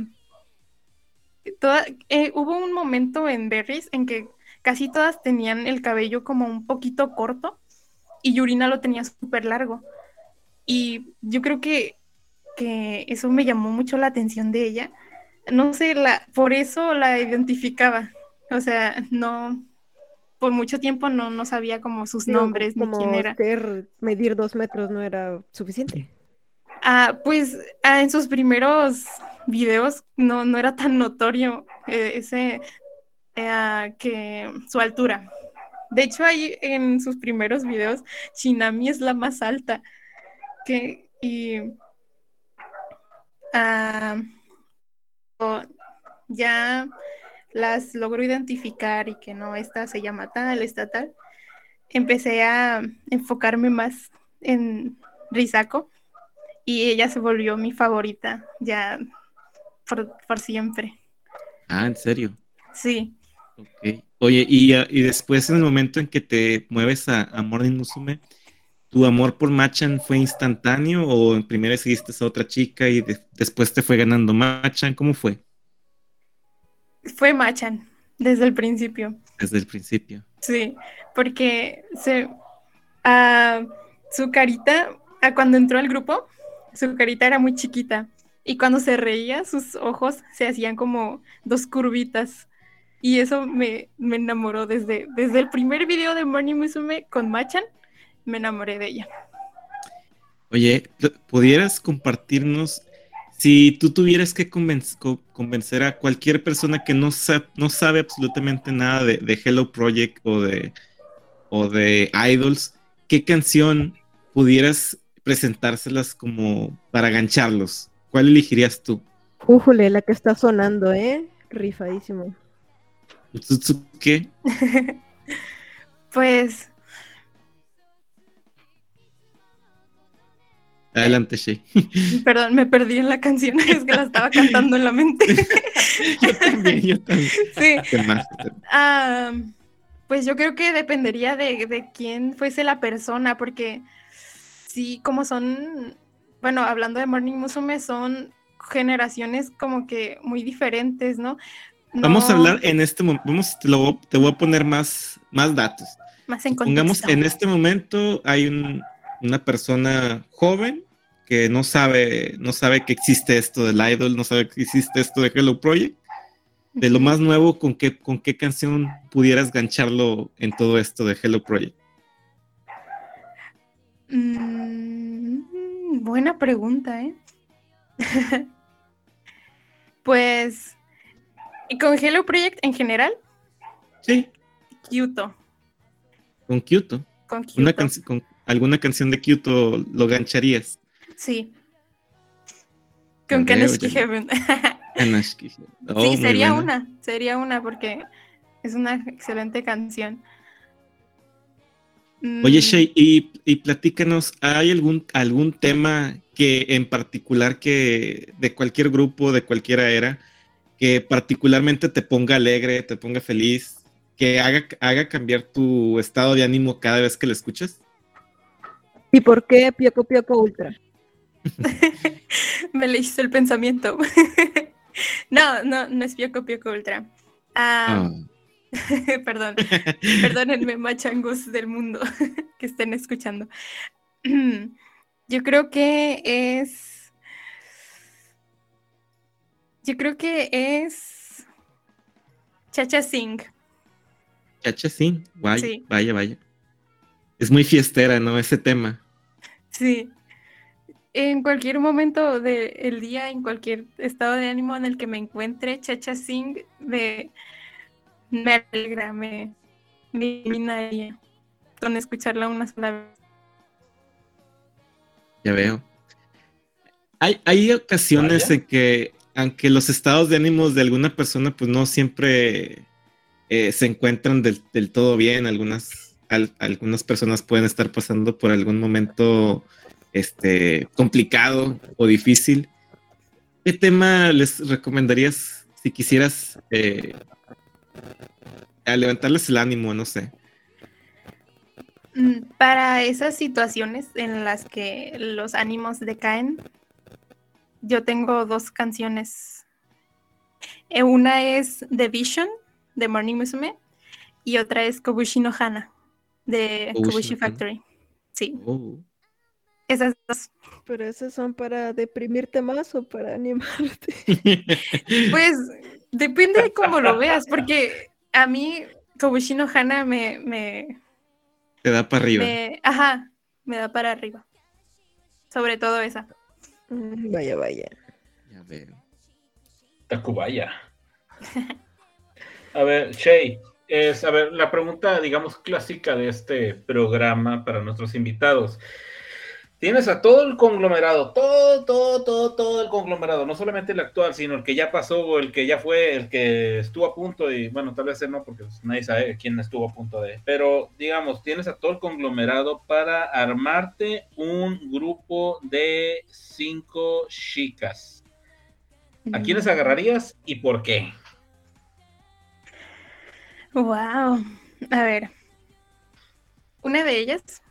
eh, hubo un momento en Berries en que casi todas tenían el cabello como un poquito corto y Yurina lo tenía súper largo. Y yo creo que que eso me llamó mucho la atención de ella. No sé, la, por eso la identificaba. O sea, no, por mucho tiempo no, no sabía como sus nombres ni quién era. medir dos metros no era suficiente. Ah, pues ah, en sus primeros videos no, no era tan notorio eh, ese eh, que su altura. De hecho, ahí en sus primeros videos, Shinami es la más alta. Que, y Ah, ya las logro identificar y que no, esta se llama tal, esta tal, empecé a enfocarme más en Risako y ella se volvió mi favorita ya por, siempre. Ah, ¿en serio? Sí. Oye, y, y, después en el momento en que te mueves a, a Morning Musume, ¿Tu amor por Machan fue instantáneo o primero seguiste a otra chica y después te fue ganando Machan? ¿Cómo fue? Fue Machan, desde el principio. Desde el principio. Sí, porque se, su carita, cuando entró al grupo, su carita era muy chiquita y cuando se reía, sus ojos se hacían como dos curvitas. Y eso me, me enamoró desde, desde el primer video de Morning Musume con Machan me enamoré de ella. Oye, ¿pudieras compartirnos si tú tuvieras que convencer a cualquier persona que no, no sabe absolutamente nada de, Hello Project o de, o de idols, ¿qué canción pudieras presentárselas como para gancharlos? ¿Cuál elegirías tú? Újule, la que está sonando, ¿eh? Rifadísimo. ¿Qué? pues. Adelante, Shay. Perdón, me perdí en la canción, es que la estaba cantando en la mente. yo también, yo también. Sí. Ah, pues yo creo que dependería de, de quién fuese la persona, porque sí, como son, bueno, hablando de Morning Musume, son generaciones como que muy diferentes, ¿no? Vamos a hablar en este momento, vamos, te, te, voy a poner más, más datos. Más en Pongamos, en este momento hay una persona joven que no sabe, no sabe que existe esto del idol, no sabe que existe esto de Hello Project. De lo más nuevo, ¿con qué, con qué canción pudieras gancharlo en todo esto de Hello Project? Mm, buena pregunta, ¿eh? pues ¿Y con Hello Project en general? Sí. Kyoto. ¿Con Kyoto? Con Kyoto. con ¿Alguna canción de Kyoto lo gancharías? Sí. Con Kanashiki Heaven. Kanashiki Heaven. sí, sería una. Sería una porque es una excelente canción. Oye, mm. Shay, y, y, platícanos, ¿hay algún, algún tema que en particular que de cualquier grupo, de cualquiera era, que particularmente te ponga alegre, te ponga feliz, que haga, haga cambiar tu estado de ánimo cada vez que lo escuchas? ¿Y por qué Pioco Pioco Ultra? Me leíste el pensamiento. no, no, no es Pioco Pioco Ultra. Ah, ah. perdón, perdónenme, machangos del mundo que estén escuchando. Yo creo que es yo creo que es Chacha Singh. Chacha Singh, vaya, vaya, vaya. Es muy fiestera, ¿no? Ese tema. Sí. En cualquier momento del día, en cualquier estado de ánimo en el que me encuentre, Chacha Singh me, me alegra, me, ilumina con escucharla una sola vez. Ya veo. Hay, hay ocasiones en que aunque los estados de ánimos de alguna persona pues no siempre eh, se encuentran del, todo bien, algunas, algunas personas pueden estar pasando por algún momento este, complicado o difícil. ¿Qué tema les recomendarías si quisieras eh, levantarles el ánimo, no sé? Mm, para esas situaciones en las que los ánimos decaen, yo tengo dos canciones. Eh, una es The Vision de Morning Musume y otra es Kobushi no Hana de Kobushi, Factory. Sí. Oh. Esas dos. Pero esas son para deprimirte más o para animarte. pues depende de cómo lo veas, porque a mí Kobushi no Hana me, me te da para arriba. ajá, me da para arriba. Sobre todo esa. Mm, vaya, vaya. Ya veo. Tacubaya. A ver, Shay, es, a ver, la pregunta, digamos, clásica de este programa para nuestros invitados. Tienes a todo el conglomerado, todo, todo, todo, todo el conglomerado, no solamente el actual, sino el que ya pasó, el que ya fue, el que estuvo a punto, y bueno, tal vez no, porque pues, nadie sabe quién estuvo a punto de, pero digamos, tienes a todo el conglomerado para armarte un grupo de cinco chicas. ¿A quiénes agarrarías y por qué? Wow, a ver, una de ellas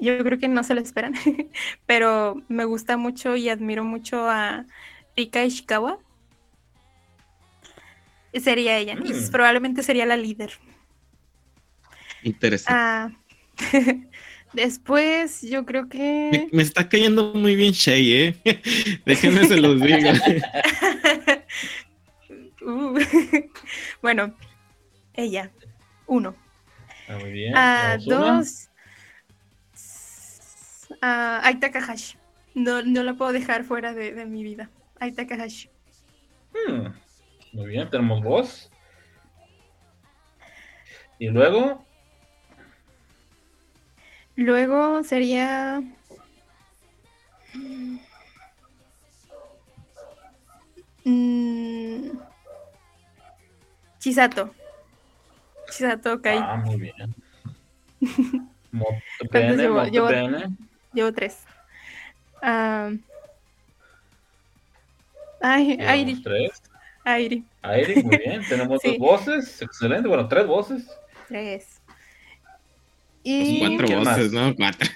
yo creo que no se lo esperan, pero me gusta mucho y admiro mucho a Rika Ishikawa. Sería ella, mm. probablemente sería la líder. Interesante. Ah, después, yo creo que. Me, está cayendo muy bien Shay, ¿eh? Déjenme se los diga. Uh, bueno, ella, uno. Ah, muy bien. Ah, dos a Aita Takahashi. No, no la puedo dejar fuera de, mi vida. Aita Takahashi. Hmm, muy bien, tenemos voz. Y luego. Luego sería. Mm, Chisato. Chisato Kai. Ah, muy bien. Llevo, tres. Ah, ay, Airi. tres? Airi. Airi, muy bien. Tenemos Sí. dos voces. Excelente. Bueno, tres voces. Tres. Pues Y, cuatro ¿quién voces, más? ¿no? Cuatro.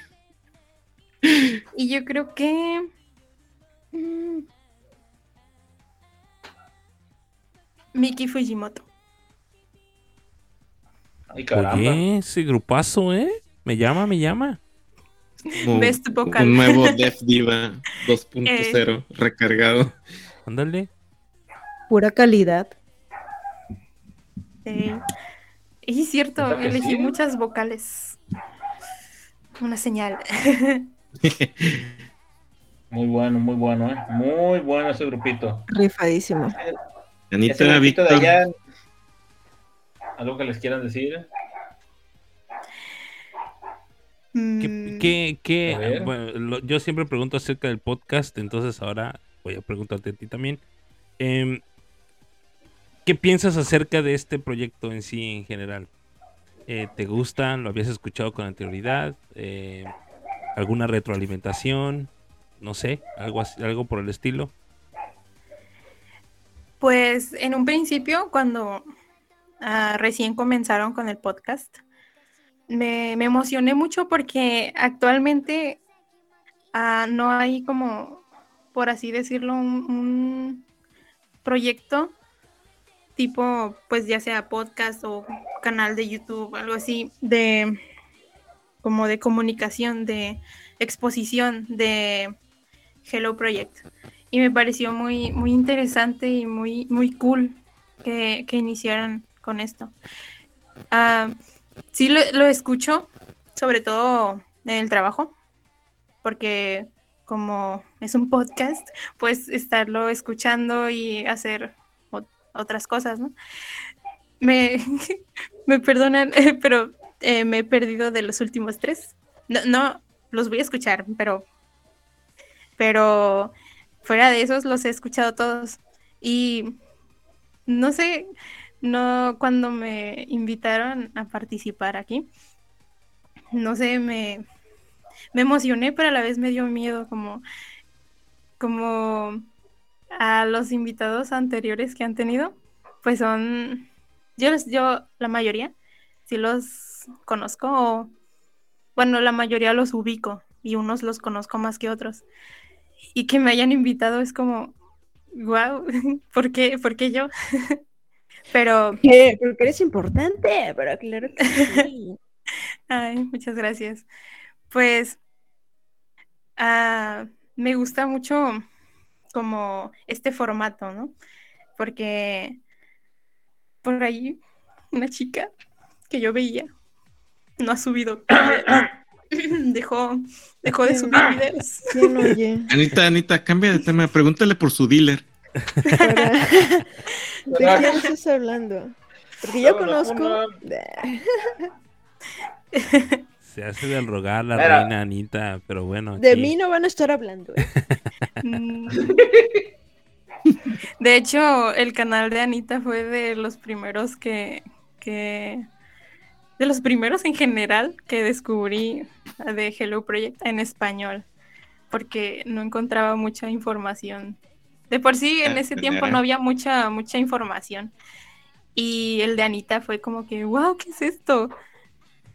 y yo creo que. mm, Miki Fujimoto. Ay, caramba. Oye, ese grupazo, ¿eh? Me llama, me llama. Como Best vocal. Un nuevo Def Diva 2.0 recargado. Ándale. Pura calidad. Sí. Y es cierto, ¿Verdad que elegí sí? muchas vocales. Una señal. Muy bueno, muy bueno, ¿eh? Muy bueno ese grupito. Rifadísimo. Ese Anita, Víctor. allá. ¿Algo que les quieran decir? ¿Qué, Mm, qué- qué- bueno, lo- yo siempre pregunto acerca del podcast, entonces ahora voy a preguntarte a ti también. Em, ¿Qué piensas acerca de este proyecto en sí en general? Eh, ¿Te gusta? ¿Lo habías escuchado con anterioridad? Eh, ¿Alguna retroalimentación? No sé, algo, así- algo por el estilo. Pues en un principio, cuando ah, recién comenzaron con el podcast, me, emocioné mucho porque actualmente ah, no hay como, por así decirlo, un, un proyecto tipo, pues ya sea podcast o canal de YouTube, algo así, de como de comunicación, de exposición de Hello Project y me pareció muy, muy interesante y muy, muy cool que, que iniciaran con esto. Ah, sí lo, escucho, sobre todo en el trabajo, porque como es un podcast, pues estarlo escuchando y hacer ot- otras cosas, ¿no? Me, me perdonan, pero eh, me he perdido de los últimos tres. No, no, los voy a escuchar, pero pero fuera de esos los he escuchado todos. Y no sé, no cuando me invitaron a participar aquí, no sé, me, me emocioné, pero a la vez me dio miedo, como, como a los invitados anteriores que han tenido, pues son, yo, yo la mayoría, sí los conozco, o, bueno, la mayoría los ubico y unos los conozco más que otros y que me hayan invitado es como, wow, ¿por qué, ¿Por qué yo? Pero, ¿Qué? Porque eres importante, pero claro que sí. ay, muchas gracias. Pues, ah, me gusta mucho como este formato, ¿no? Porque por ahí una chica que yo veía no ha subido, dejó, dejó de subir videos. Anita, Anita, cambia de tema. Pregúntale por su dealer. Para- ¿De quién estás hablando? Porque yo conozco. Se hace de rogar la reina Anita, pero bueno. De aquí- mí no van a estar hablando. ¿eh? Mm. De hecho, el canal de Anita fue de los primeros que, que de los primeros en general que descubrí de Hello Project en español, porque no encontraba mucha información. De por sí, en Ah, ese tiempo no había mucha, mucha información. Y el de Anita fue como que, wow, ¿qué es esto?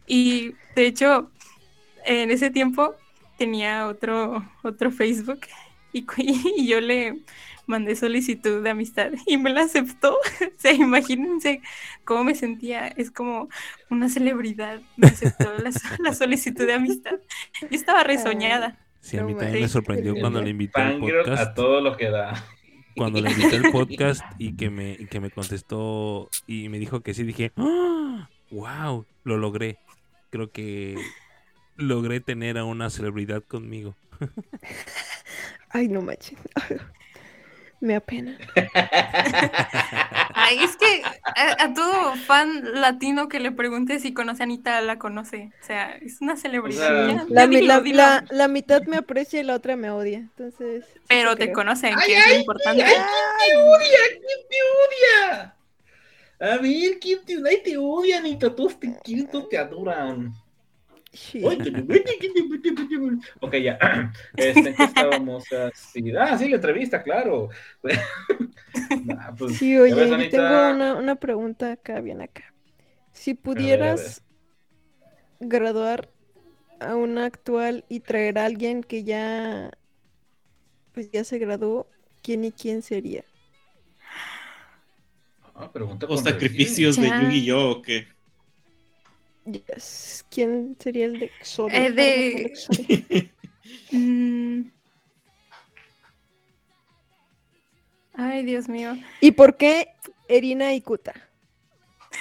Y de hecho, en ese tiempo tenía otro, otro Facebook y, yo le mandé solicitud de amistad y me la aceptó. O sea, imagínense cómo me sentía. Es como una celebridad. Me aceptó la, la solicitud de amistad. Yo estaba resoñada. Sí, a mí No también me sorprendió cuando le invité al Fangirl a podcast. todo lo que da. Cuando le invité al podcast y que me, y que me contestó y me dijo que sí, dije, ¡Ah! ¡Wow! Lo logré. Creo que logré tener a una celebridad conmigo. Ay, no manches. Me apena. Ay, es que a, todo fan latino que le pregunte si conoce a Anita, la conoce. O sea, es una celebridad. la, mitad me aprecia y la otra me odia. Entonces. Pero te conocen, que es lo importante. Ay, ¿Quién te odia? ¿Quién te odia? A ver, ¿quién te odia? te odia, Anita. Todos te quieren, todos te adoran. Ok, ya. Este, estábamos así? Ah, sí, la entrevista, claro. Pues, sí, oye, tengo una, una, pregunta acá, bien acá. Si pudieras graduar a una actual y traer a alguien que ya pues ya se graduó, ¿quién y quién sería? Ah, pregunta ¿O sacrificios de Yugi y yo o qué? ¿Quién sería el de Exodo? Eh, de... Mm. Ay, Dios mío. ¿Y por qué Erina y Kuta?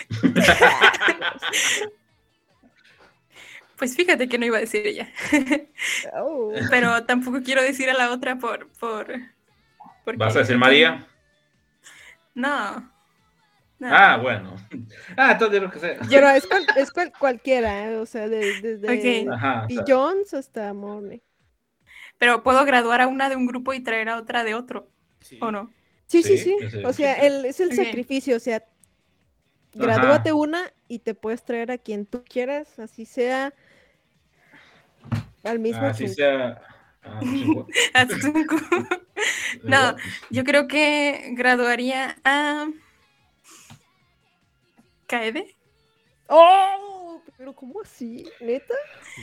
pues fíjate que no iba a decir ella. Oh. Pero tampoco quiero decir a la otra por... por ¿Vas a decir María? No. Ah, bueno. Ah, entonces lo que sea. Pero es, es cualquiera, ¿eh? o sea, desde de, Jones hasta Morley. Pero puedo graduar a una de un grupo y traer a otra de otro, ¿o no? Sí, sí, sí. O sea, el, es el sacrificio, o sea, gradúate una y te puedes traer a quien tú quieras, así sea al mismo Así sea. no, yo creo que graduaría a ¿Kaede? ¡Oh! ¿Pero cómo así? ¿Neta?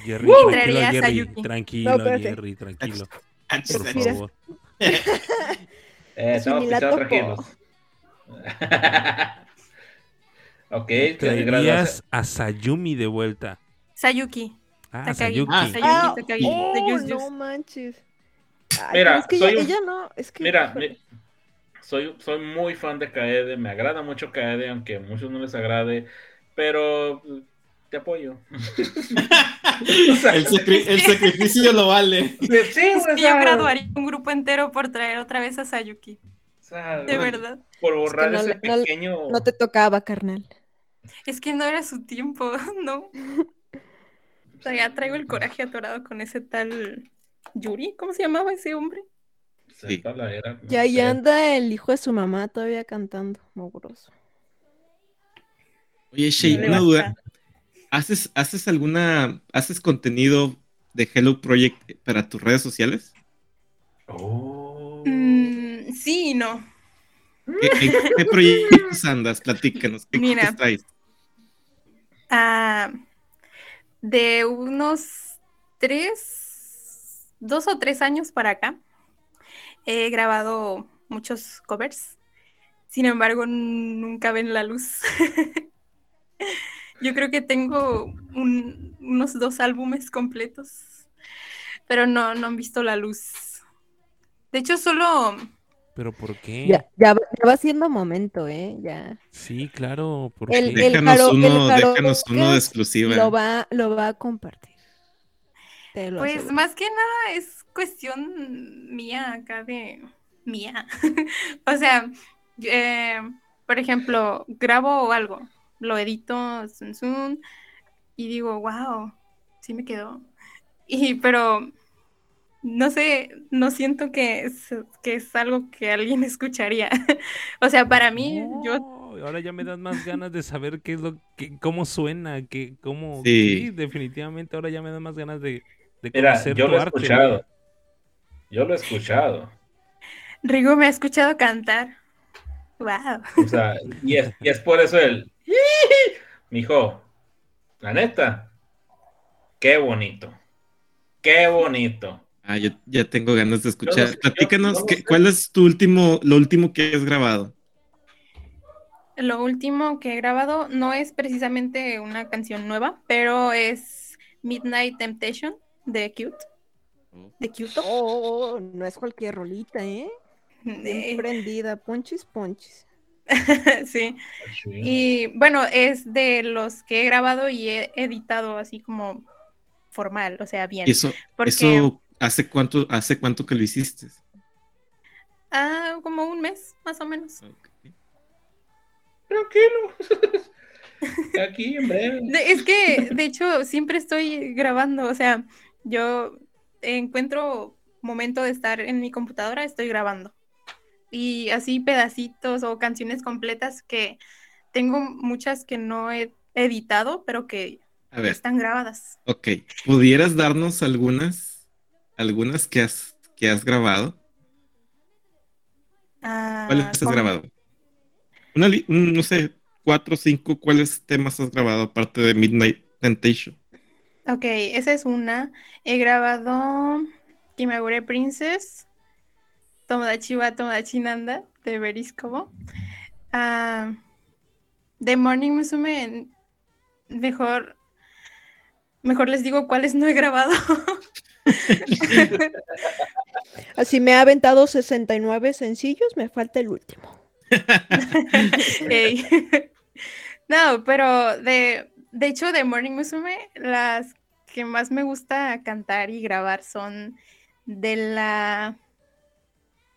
Jerry, tranquilo, Jerry, tranquilo, no, Jerry, tranquilo. Por favor. eh, estamos pisados tranquilos. ok, traerías a Sayumi de vuelta. Sayuki. Ah, Sayuki. Ah, Sayuki, Takagi. Oh, no manches. Ay, mira, es que soy ella, un... ella, no, es que... Mira, mira soy, soy muy fan de Kaede, me agrada mucho Kaede, aunque a muchos no les agrade, pero pues, te apoyo. el, sacrificio lo vale. Sí, yo graduaría un grupo entero por traer otra vez a Sayuki. de verdad. Por borrar ese pequeño. No te tocaba, carnal. Es que no era su tiempo, ¿no? O sea, ya traigo el coraje atorado con ese tal Yuri. ¿Cómo se llamaba ese hombre? Y ahí anda el hijo de su mamá todavía cantando, mogroso. Oye, Shay, una duda. ¿Haces, ¿Haces alguna, haces contenido de Hello Project para tus redes sociales? Oh. Mm, sí y no. ¿Qué, proyectos andas? Platícanos. ¿Qué Mira, ah, de unos tres, dos o tres años para acá, He grabado muchos covers, sin embargo nunca ven la luz. Yo creo que tengo unos dos álbumes completos, pero no, no han visto la luz. De hecho, solo... ¿Pero por qué? Ya, ya, va siendo momento, ¿eh? Ya. Sí, claro. ¿por déjanos, uno, déjanos uno de exclusiva. Lo va, lo va a compartir. Pues más que nada es cuestión mía acá de mía. o sea, eh, por ejemplo, grabo algo, lo edito zoom, y digo, wow, sí me quedó. Y pero no sé, no siento que es, que es algo que alguien escucharía. o sea, para mí, yo ahora ya me dan más ganas de saber qué es lo que cómo suena, que cómo sí. definitivamente ahora ya me dan más ganas de, de conocer yo lo he escuchado. Yo lo he escuchado. Rigo me ha escuchado cantar. Wow. O sea, y es, por eso el. Mijo, la neta, qué bonito. Qué bonito. Ah, yo ya tengo ganas de escuchar. Platícanos, ¿cuál es tu último, lo último que has grabado? Lo último que he grabado no es precisamente una canción nueva, pero es Midnight Temptation de Cute de Kyoto. Oh, no es cualquier rolita, ¿eh? Bien prendida, ponchis, ponchis. sí. Y bueno, es de los que he grabado y he editado así como formal, o sea, bien. eso, eso hace cuánto, hace cuánto que lo hiciste? Ah, como un mes, más o menos. tranquilo. Aquí en breve. es que, de hecho, siempre estoy grabando. O sea, yo encuentro momento de estar en mi computadora, estoy grabando. Y así pedacitos o canciones completas que tengo muchas que no he editado, pero que están grabadas. Ok, ¿pudieras darnos algunas, algunas que has, que has grabado? Ah, ¿Cuáles has grabado? no sé, cuatro o cinco, ¿cuáles temas has grabado aparte de Midnight Temptation? Ok, esa es una. He grabado Kimagure Princess, Tomodachi wa Tomodachi Nanda, de Beriscobo. Uh, The Morning Musume, mejor, mejor les digo cuáles no he grabado. Así me ha aventado 69 sencillos, me falta el último. No, pero de, de hecho de Morning Musume, las que más me gusta cantar y grabar son de la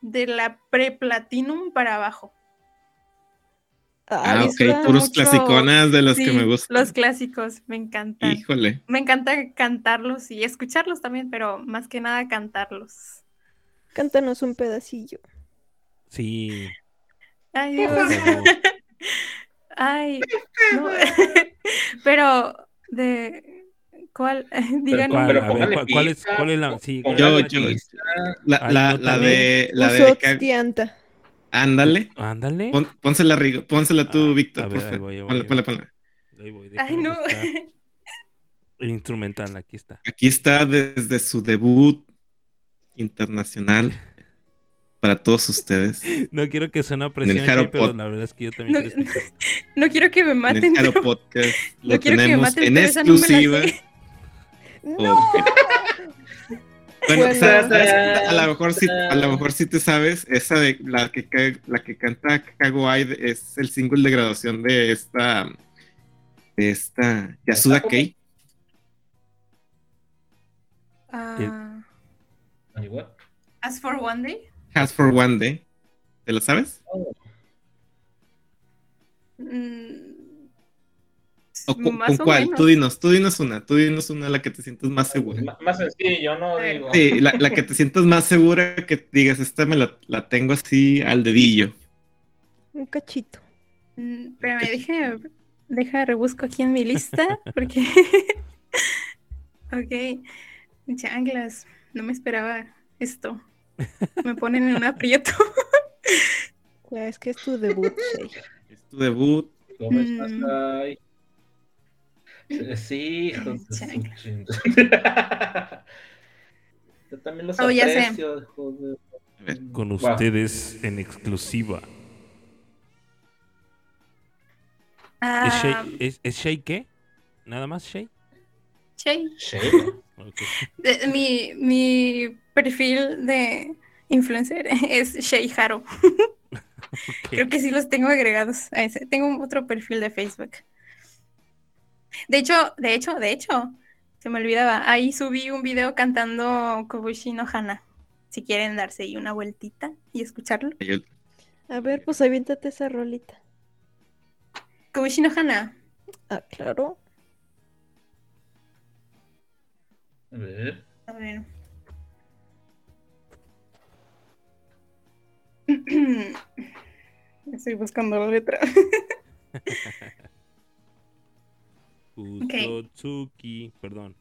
de la pre-platinum para abajo. Ah, ok, puros clasiconas de los que me gustan. Los clásicos, me encantan. Híjole. Me encanta cantarlos y escucharlos también, pero más que nada cantarlos. Cántanos un pedacillo. Sí. Ay, Dios. Ay, no. pero de ¿cuál? Díganos. ¿Cuál, ¿cuál, es, ¿Cuál es la? Sí, yo, yo, la, la, la de la de Ándale. Ándale. pónsela, pónsela tú, Víctor. Ponla, ponla, Ay, no. El instrumental, aquí está. Aquí está desde su debut internacional para todos ustedes. No quiero que suene presión, pero la verdad es que yo también no, quiero no quiero que me maten. En el Podcast lo no quiero tenemos que me maten, en exclusiva. No. Bueno, a lo mejor sí, a lo mejor sí te sabes, esa de la que la que canta Kawaii es el single de graduación de esta de esta Yasuda Kei. Uh, As for one day. As for one day. ¿Te lo sabes? Mm, ¿O con, cuál? Tú dinos, tú dinos una, tú dinos una la que te sientas más segura. más sencillo, no digo. Sí, la, la, que te sientas más segura que digas, esta me la, la tengo así al dedillo. Un cachito. Mm, pero me deja, deja rebusco aquí en mi lista, porque... ok, changlas, no me esperaba esto. Me ponen en un aprieto. es que es tu debut, Es tu debut. ¿Cómo estás, mm. Sí, hijos Yo también los oh, aprecio, Con ustedes en exclusiva. Ah. ¿Es, Shay, qué? ¿Nada más Shay? Shay. Shay. Mi, mi perfil de influencer es Shay Haro. Creo que sí los tengo agregados a ese. Tengo otro perfil de Facebook. De hecho, de hecho, de hecho, se me olvidaba. Ahí subí un video cantando Kobushi no Hana. Si quieren darse ahí una vueltita y escucharlo. A ver, pues aviéntate esa rolita. Kobushi no Hana. Ah, claro. A ver. A ver. Estoy buscando la letra. Usotsuki, perdón.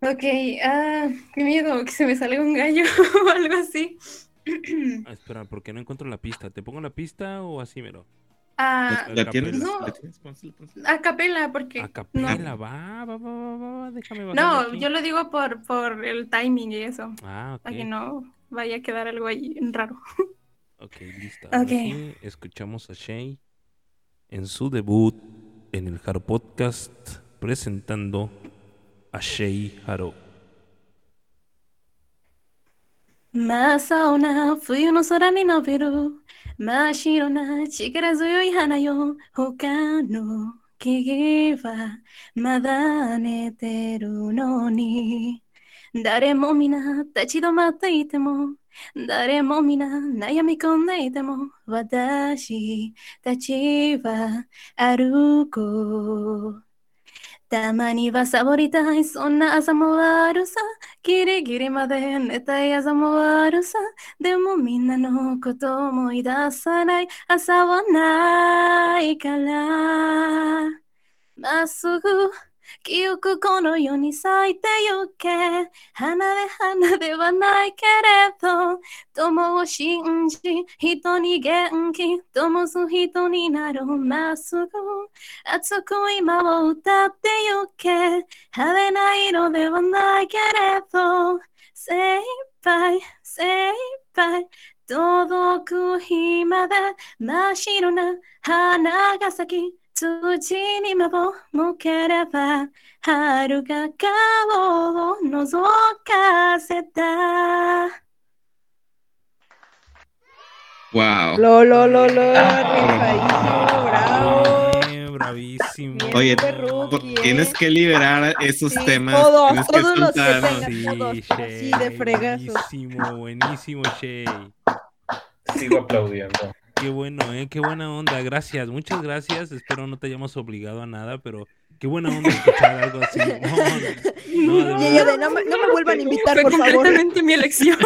Ok, ah, qué miedo, que se me salga un gallo o algo así. ah, espera, porque no encuentro la pista. ¿Te pongo la pista o así mero? Ah, ¿La, tienes? No, A capela, porque. A capela, no. va, va, va, va, déjame bajar No, aquí. yo lo digo por, por el timing y eso. Ah, ok. Para que no vaya a quedar algo ahí raro. Ok, listo. Okay. Escuchamos a Shay en su debut en el Haro Podcast presentando a Shay Haro. Masa una fui no sora ni no pero 真っ白な力強い花よ。他の木々はまだ寝てるのに。誰も皆立ち止まっていても誰も皆悩み込んでいても私たちは歩こう。たまにはサボりたいそんな朝もあるさ。ギリギリまで寝たい朝もあるさ。でもみんなのこと思い出さない。朝はないから。まっすぐ記憶この世に咲いてゆけ花で花ではないけれど。友を信じ人に元気灯す人になるまっすぐ熱く今を歌ってゆけ。晴れない色ではないけれど。精一杯精一杯。届く日まで真っ白な花が咲き。土に目を向ければ春が顔を覗かせた Wow. Lo, lo, lo, lo, Ah, bravo. bien, bravísimo. Bien, Oye, súper rookie, Tienes ¿eh? que liberar esos Sí, temas. todos, tienes que todos los que soltar. tengas. Sí, todos, así Shay, de fregazos. Buenísimo, buenísimo, Shay. Sigo aplaudiendo. Qué bueno, ¿eh? Qué buena onda. Gracias, muchas gracias. Espero no te hayamos obligado a nada, pero qué buena onda escuchar algo así. No, no, no, Y de ella verdad. de, no, me, no me vuelvan a invitar, Fue por favor. completamente mi elección.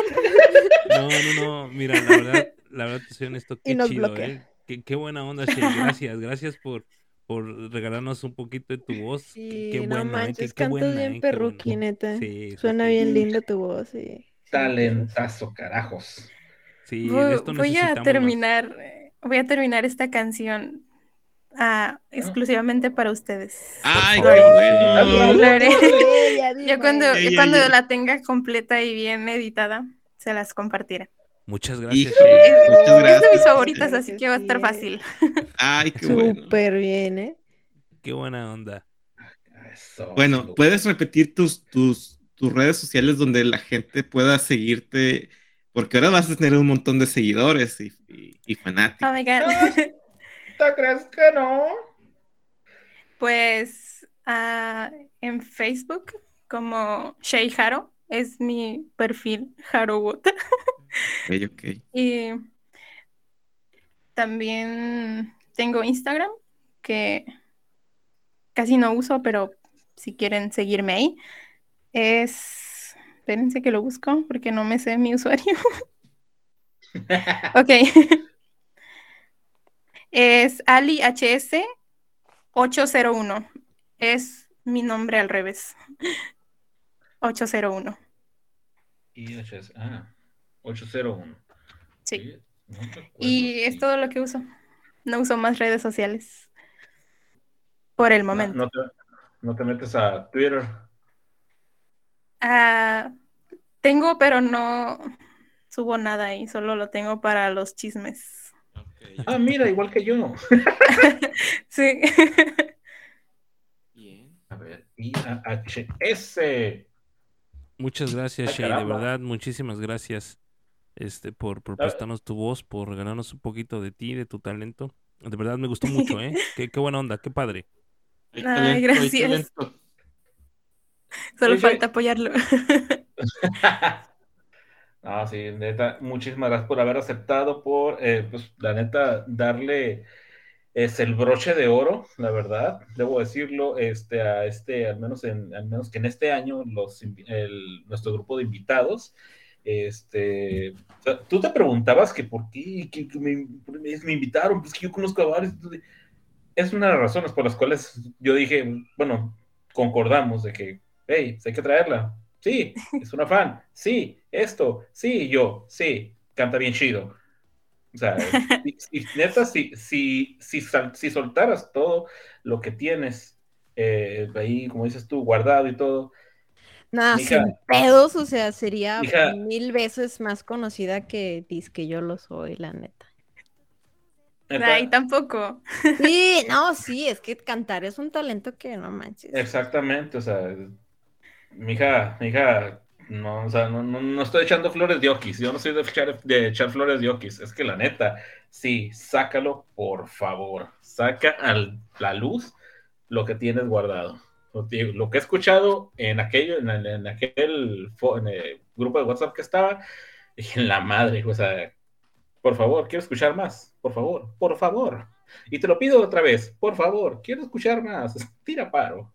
No, no, no. Mira, la verdad, la verdad te soy honesto. Qué chido, bloquea. ¿eh? Qué, qué buena onda, Shay. Gracias, gracias por, por regalarnos un poquito de tu voz. Qué- Sí, qué no buena, ¿eh? manches, Qué, qué cantas buena, bien ¿eh? Qué perruqui, neta. Sí, Suena sí. bien linda tu voz, sí. Talentazo, carajos. Sí, Voy, esto voy a más. terminar, voy a terminar esta canción ah, exclusivamente para ustedes. Ay, qué bueno. Ya cuando, cuando la tenga completa y bien editada, se las compartiré. Muchas gracias, Hijo. Shay. Es, Muchas es de mis favoritas, así que va a estar fácil. Ay, qué bueno. Súper bien, ¿eh? Qué buena onda. Eso, Bueno, puedes repetir tus, tus, tus redes sociales donde la gente pueda seguirte, porque ahora vas a tener un montón de seguidores y, y- y fanáticos. Oh my God. ¿Te crees que no? Pues ah, en Facebook, como Shay Haro, es mi perfil Harowot. Ok, ok. Y también tengo Instagram, que casi no uso, pero si quieren seguirme ahí, es... Espérense que lo busco porque no me sé mi usuario. Ok. Es AliHS 801. Es mi nombre al revés. 801. Y HS, ah, 801. Sí. no Y es todo lo que uso. No uso más redes sociales. Por el No, momento. no te, no te metes a Twitter. Ah, tengo, pero no subo nada ahí. Solo lo tengo para los chismes. Ah, mira, igual que yo. Sí. Bien. A ver, IAHS. Muchas gracias, Ay, Shay. De verdad, muchísimas gracias este, por, por Ah. prestarnos tu voz, por regalarnos un poquito de ti, de tu talento. De verdad me gustó mucho, ¿eh? Qué, qué buena onda, qué padre. Ay, talento, gracias. Solo Oye. falta apoyarlo. No, sí, neta, muchísimas gracias por haber aceptado, por, eh, pues, la neta, darle es el broche de oro, la verdad, debo decirlo, este, a este, al menos en, al menos que en este año, los, el- nuestro grupo de invitados, este, o sea, tú te preguntabas que por qué, que, me, me invitaron, pues que yo conozco a varios, es una de las razones por las cuales yo dije, bueno, concordamos de que, hey, pues hay que traerla. Sí, es una fan. Sí, esto. Sí, yo. Sí, canta bien chido. O sea, si, si- neta, si, si, si, sal- si soltaras todo lo que tienes eh, ahí, como dices tú, guardado y todo, Nada, Mija. sin pedos, o sea, sería Mija. mil veces más conocida que que yo lo soy, la neta. neta, Ay, tampoco. Sí, no, sí, es que cantar es un talento que no manches. exactamente, o sea, mija, mija, no, o sea, no, no, no estoy echando flores de okis, yo no soy de echar, de echar flores de okis, es que la neta, sí, sácalo, por favor, saca a la luz lo que tienes guardado. Lo que he escuchado en aquello, en, aquel grupo de WhatsApp que estaba, dije, en la madre, o sea, por favor, quiero escuchar más, por favor, por favor. Y te lo pido otra vez, por favor, quiero escuchar más, tira paro.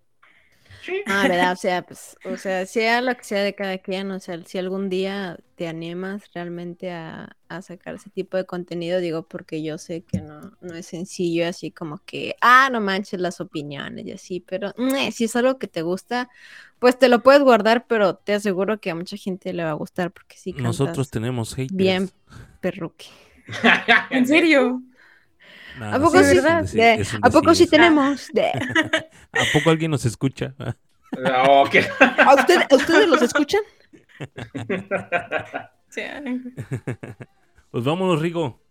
Ah, verdad, o sea, pues, o sea, sea lo que sea de cada quien, o sea, si algún día te animas realmente a, sacar ese tipo de contenido, digo, porque yo sé que no, no es sencillo, así como que, ah, no manches las opiniones y así, pero mm, si es algo que te gusta, pues te lo puedes guardar, pero te aseguro que a mucha gente le va a gustar, porque sí. Nosotros tenemos haters. Bien, perruque. ¿En serio? ¿A poco sí? ¿A poco sí tenemos? ¿A poco alguien nos escucha? ¿A, ustedes los escuchan? Pues vámonos, Rigo.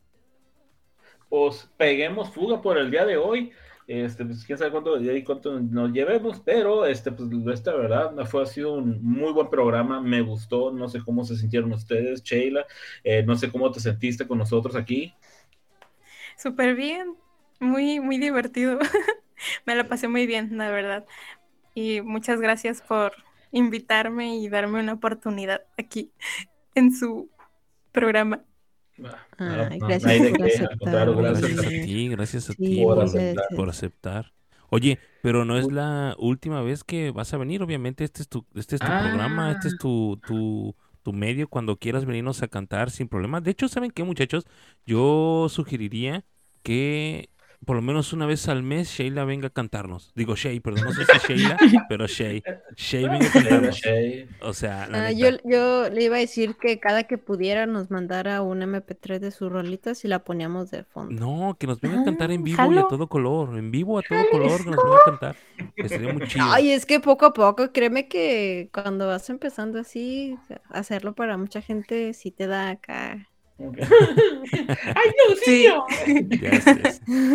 Pues peguemos fuga por el día de hoy. Este, pues quién sabe cuánto, cuánto nos llevemos, pero este, pues esta verdad fue así un muy buen programa, me gustó, no sé cómo se sintieron ustedes, Sheila, eh, no sé cómo te sentiste con nosotros aquí. Súper bien, muy, muy divertido, me la pasé muy bien, la verdad, y muchas gracias por invitarme y darme una oportunidad aquí en su programa. gracias, por aceptar. gracias, a ti, gracias a ti por, aceptar. Oye, pero no es la última vez que vas a venir, obviamente este es tu, este es tu programa, este es ah. tu, tu, tu, medio, cuando quieras venirnos a cantar sin problema. De hecho, ¿saben qué muchachos? Yo sugeriría que por lo menos una vez al mes Sheila venga a cantarnos. Digo Shay, perdón, no sé si Sheila, pero Shay. Shay venga a cantarnos. O sea, ah, yo, yo, le iba a decir que cada que pudiera nos mandara un MP3 de sus rolitas y la poníamos de fondo. No, que nos venga a cantar en vivo y a todo color. En vivo a todo color nos venga a cantar. Que sería muy chido. Ay, es que poco a poco, créeme que cuando vas empezando así, hacerlo para mucha gente sí te da acá ¡Ay, no, sí!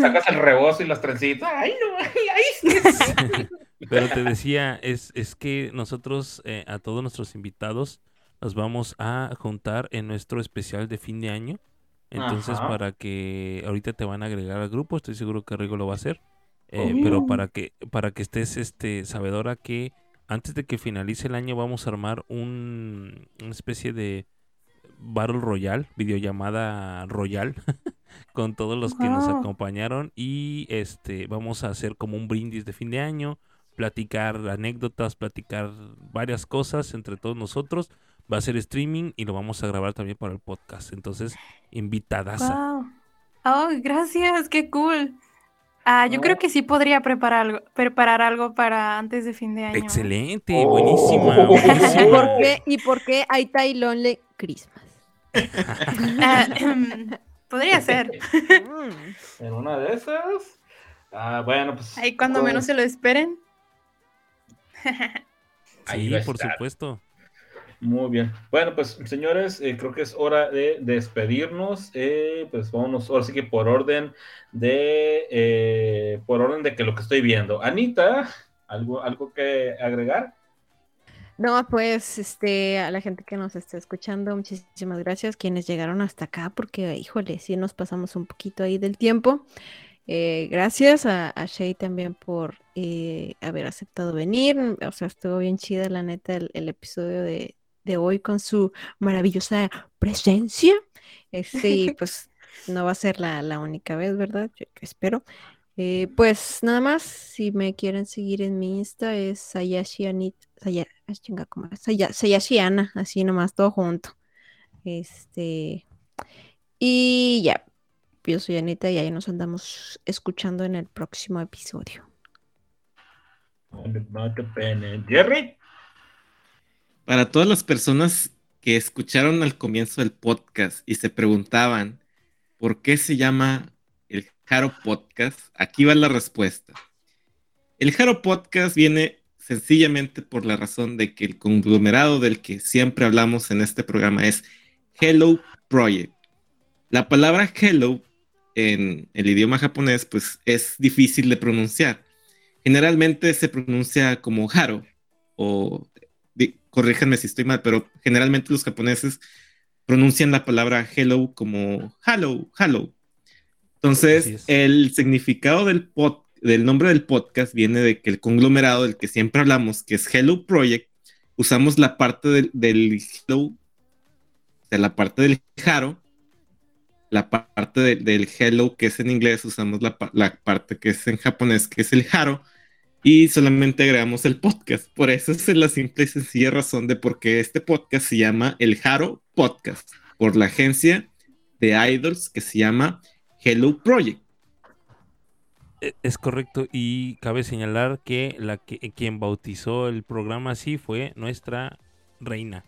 Sacas el rebozo y las trencitas. ¡Ay, no! ¡Ay, Pero te decía, es, es que nosotros, eh, a todos nuestros invitados, nos vamos a juntar en nuestro especial de fin de año. Entonces, para que ahorita te van a agregar al grupo, estoy seguro que Rigo lo va a hacer. Eh, pero oh. para que, para que estés este, sabedora que antes de que finalice el año vamos a armar un, una especie de Battle Royale, videollamada Royal, con todos los que nos acompañaron y este vamos a hacer como un brindis de fin de año, platicar anécdotas, platicar varias cosas entre todos nosotros. Va a ser streaming y lo vamos a grabar también para el podcast. Entonces, invitadas. Oh, gracias, qué cool. Ah, yo creo que sí podría preparar algo, preparar algo para antes de fin de año. Excelente, buenísima. ¿Y por qué, y por qué hay Christmas? Ah, podría ser. En una de esas. Ah, bueno, pues. Ahí cuando menos se lo esperen. sí, por supuesto. Muy bien. Bueno, pues señores, eh, creo que es hora de despedirnos. Eh, pues vámonos, ahora sí que por orden de, eh, por orden de que lo que estoy viendo. Anita, ¿algo, algo que agregar? No, pues, este, a la gente que nos está escuchando, muchísimas gracias, quienes llegaron hasta acá, porque, híjole, sí nos pasamos un poquito ahí del tiempo. Eh, gracias a, Shay también por eh, haber aceptado venir. O sea, estuvo bien chida, la neta, el, episodio de, hoy con su maravillosa presencia. Este, pues no va a ser la, la única vez, ¿verdad? Yo espero. Eh, pues nada más, si me quieren seguir en mi Insta es Sayashi Anit, chinga, ¿cómo es? Sayashi Ana, así nomás, todo junto. Este, y ya, yo soy Anita y ahí nos andamos escuchando en el próximo episodio. Jerry. Para todas las personas que escucharon al comienzo del podcast y se preguntaban por qué se llama el Jaro Podcast, aquí va la respuesta. El Jaro Podcast viene sencillamente por la razón de que el conglomerado del que siempre hablamos en este programa es Hello Project. La palabra hello en el idioma japonés pues es difícil de pronunciar. Generalmente se pronuncia como Haro o corríjanme si estoy mal, pero generalmente los japoneses pronuncian la palabra hello como hello, hello. Entonces, el significado del, del nombre del podcast viene de que el conglomerado del que siempre hablamos, que es Hello Project, usamos la parte del, del Hello, de la parte del Jaro, la parte del Hello que es en inglés, usamos la, parte que es en japonés, que es el Jaro, y solamente agregamos el podcast. Por eso es la simple y sencilla razón de por qué este podcast se llama el Jaro Podcast, por la agencia de idols que se llama Hello Project. E, es correcto y cabe señalar que la que quien bautizó el programa así fue nuestra reina.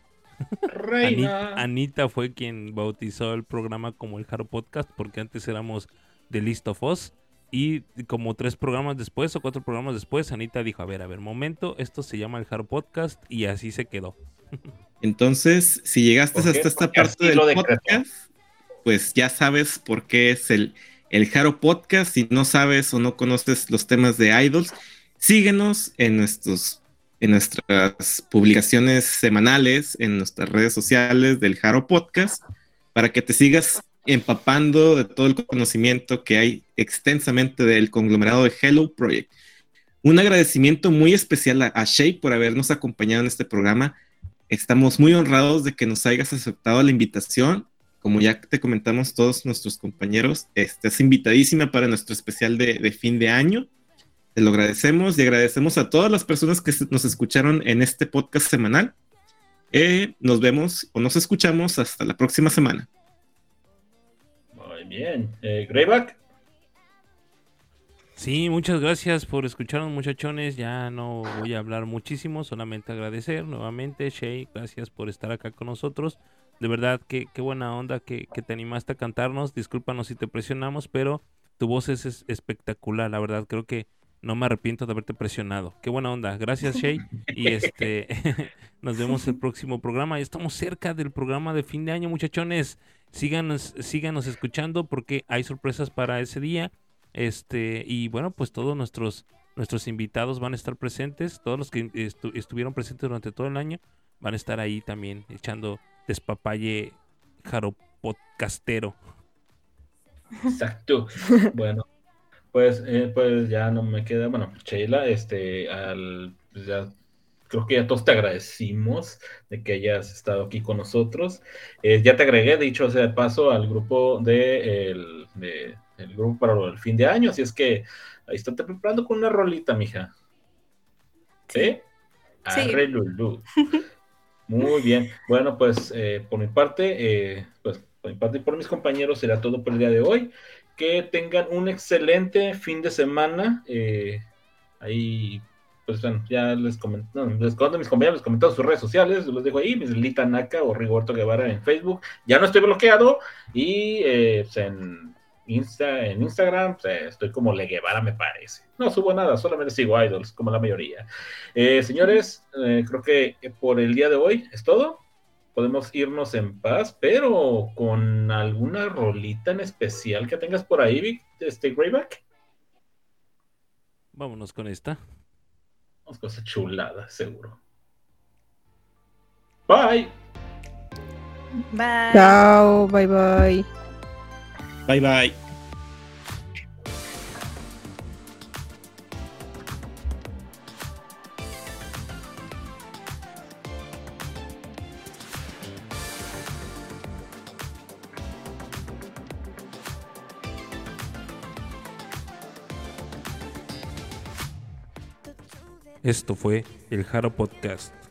Reina. Anita, fue quien bautizó el programa como el Jaro Podcast porque antes éramos The List of Us y como tres programas después o cuatro programas después, Anita dijo, a ver, a ver, momento, esto se llama el Hard Podcast y así se quedó. Entonces, si llegaste hasta esta parte del podcast, pues ya sabes por qué es el, el Haro Podcast. Si no sabes o no conoces los temas de idols, síguenos en, nuestros, en nuestras publicaciones semanales, en nuestras redes sociales del Haro Podcast, para que te sigas empapando de todo el conocimiento que hay extensamente del conglomerado de Hello Project. Un agradecimiento muy especial a, a por habernos acompañado en este programa. Estamos muy honrados de que nos hayas aceptado la invitación. Como ya te comentamos todos nuestros compañeros, estás invitadísima para nuestro especial de, fin de año. Te lo agradecemos y agradecemos a todas las personas que nos escucharon en este podcast semanal. Eh, nos vemos o nos escuchamos hasta la próxima semana bien. Eh, Greyback. Sí, muchas gracias por escucharnos, muchachones. Ya no voy a hablar muchísimo, solamente agradecer nuevamente. Shay, gracias por estar acá con nosotros. De verdad, qué, qué buena onda que, te animaste a cantarnos. Discúlpanos si te presionamos, pero tu voz es, espectacular. La verdad, creo que no me arrepiento de haberte presionado. Qué buena onda. Gracias, Shay. Y este nos vemos el próximo programa. Estamos cerca del programa de fin de año, muchachones síganos, síganos escuchando porque hay sorpresas para ese día. Este, y bueno, pues todos nuestros, nuestros invitados van a estar presentes, todos los que estuvieron presentes durante todo el año van a estar ahí también echando despapalle jaro podcastero. Exacto. bueno, pues, eh, pues ya no me queda, bueno, Sheila, este, al, pues ya creo que ya todos te agradecimos de que hayas estado aquí con nosotros. Eh, ya te agregué, dicho sea de paso, al grupo de el, grupo para el fin de año, así es que ahí está te preparando con una rolita, mija. ¿Sí? Arre, Lulú. Muy bien. Bueno, pues eh, por mi parte, eh, pues por mi parte y por mis compañeros será todo por el día de hoy. Que tengan un excelente fin de semana. ahí pues bueno, ya les comento, les comento mis compañeros, les comento sus redes sociales, los dejo ahí, mis Lita Naka o Rigoberto Guevara en Facebook, ya no estoy bloqueado, y eh, pues en, Insta, en Instagram pues, estoy como Le Guevara me parece, no subo nada, solamente sigo idols, como la mayoría. Eh, señores, eh, creo que por el día de hoy es todo, podemos irnos en paz, pero con alguna rolita en especial que tengas por ahí, Vic, este Greyback. Vámonos con esta. Vamos cosas chuladas, seguro. Bye. Bye. Chao, bye bye. Bye bye. Esto fue el Jaro Podcast.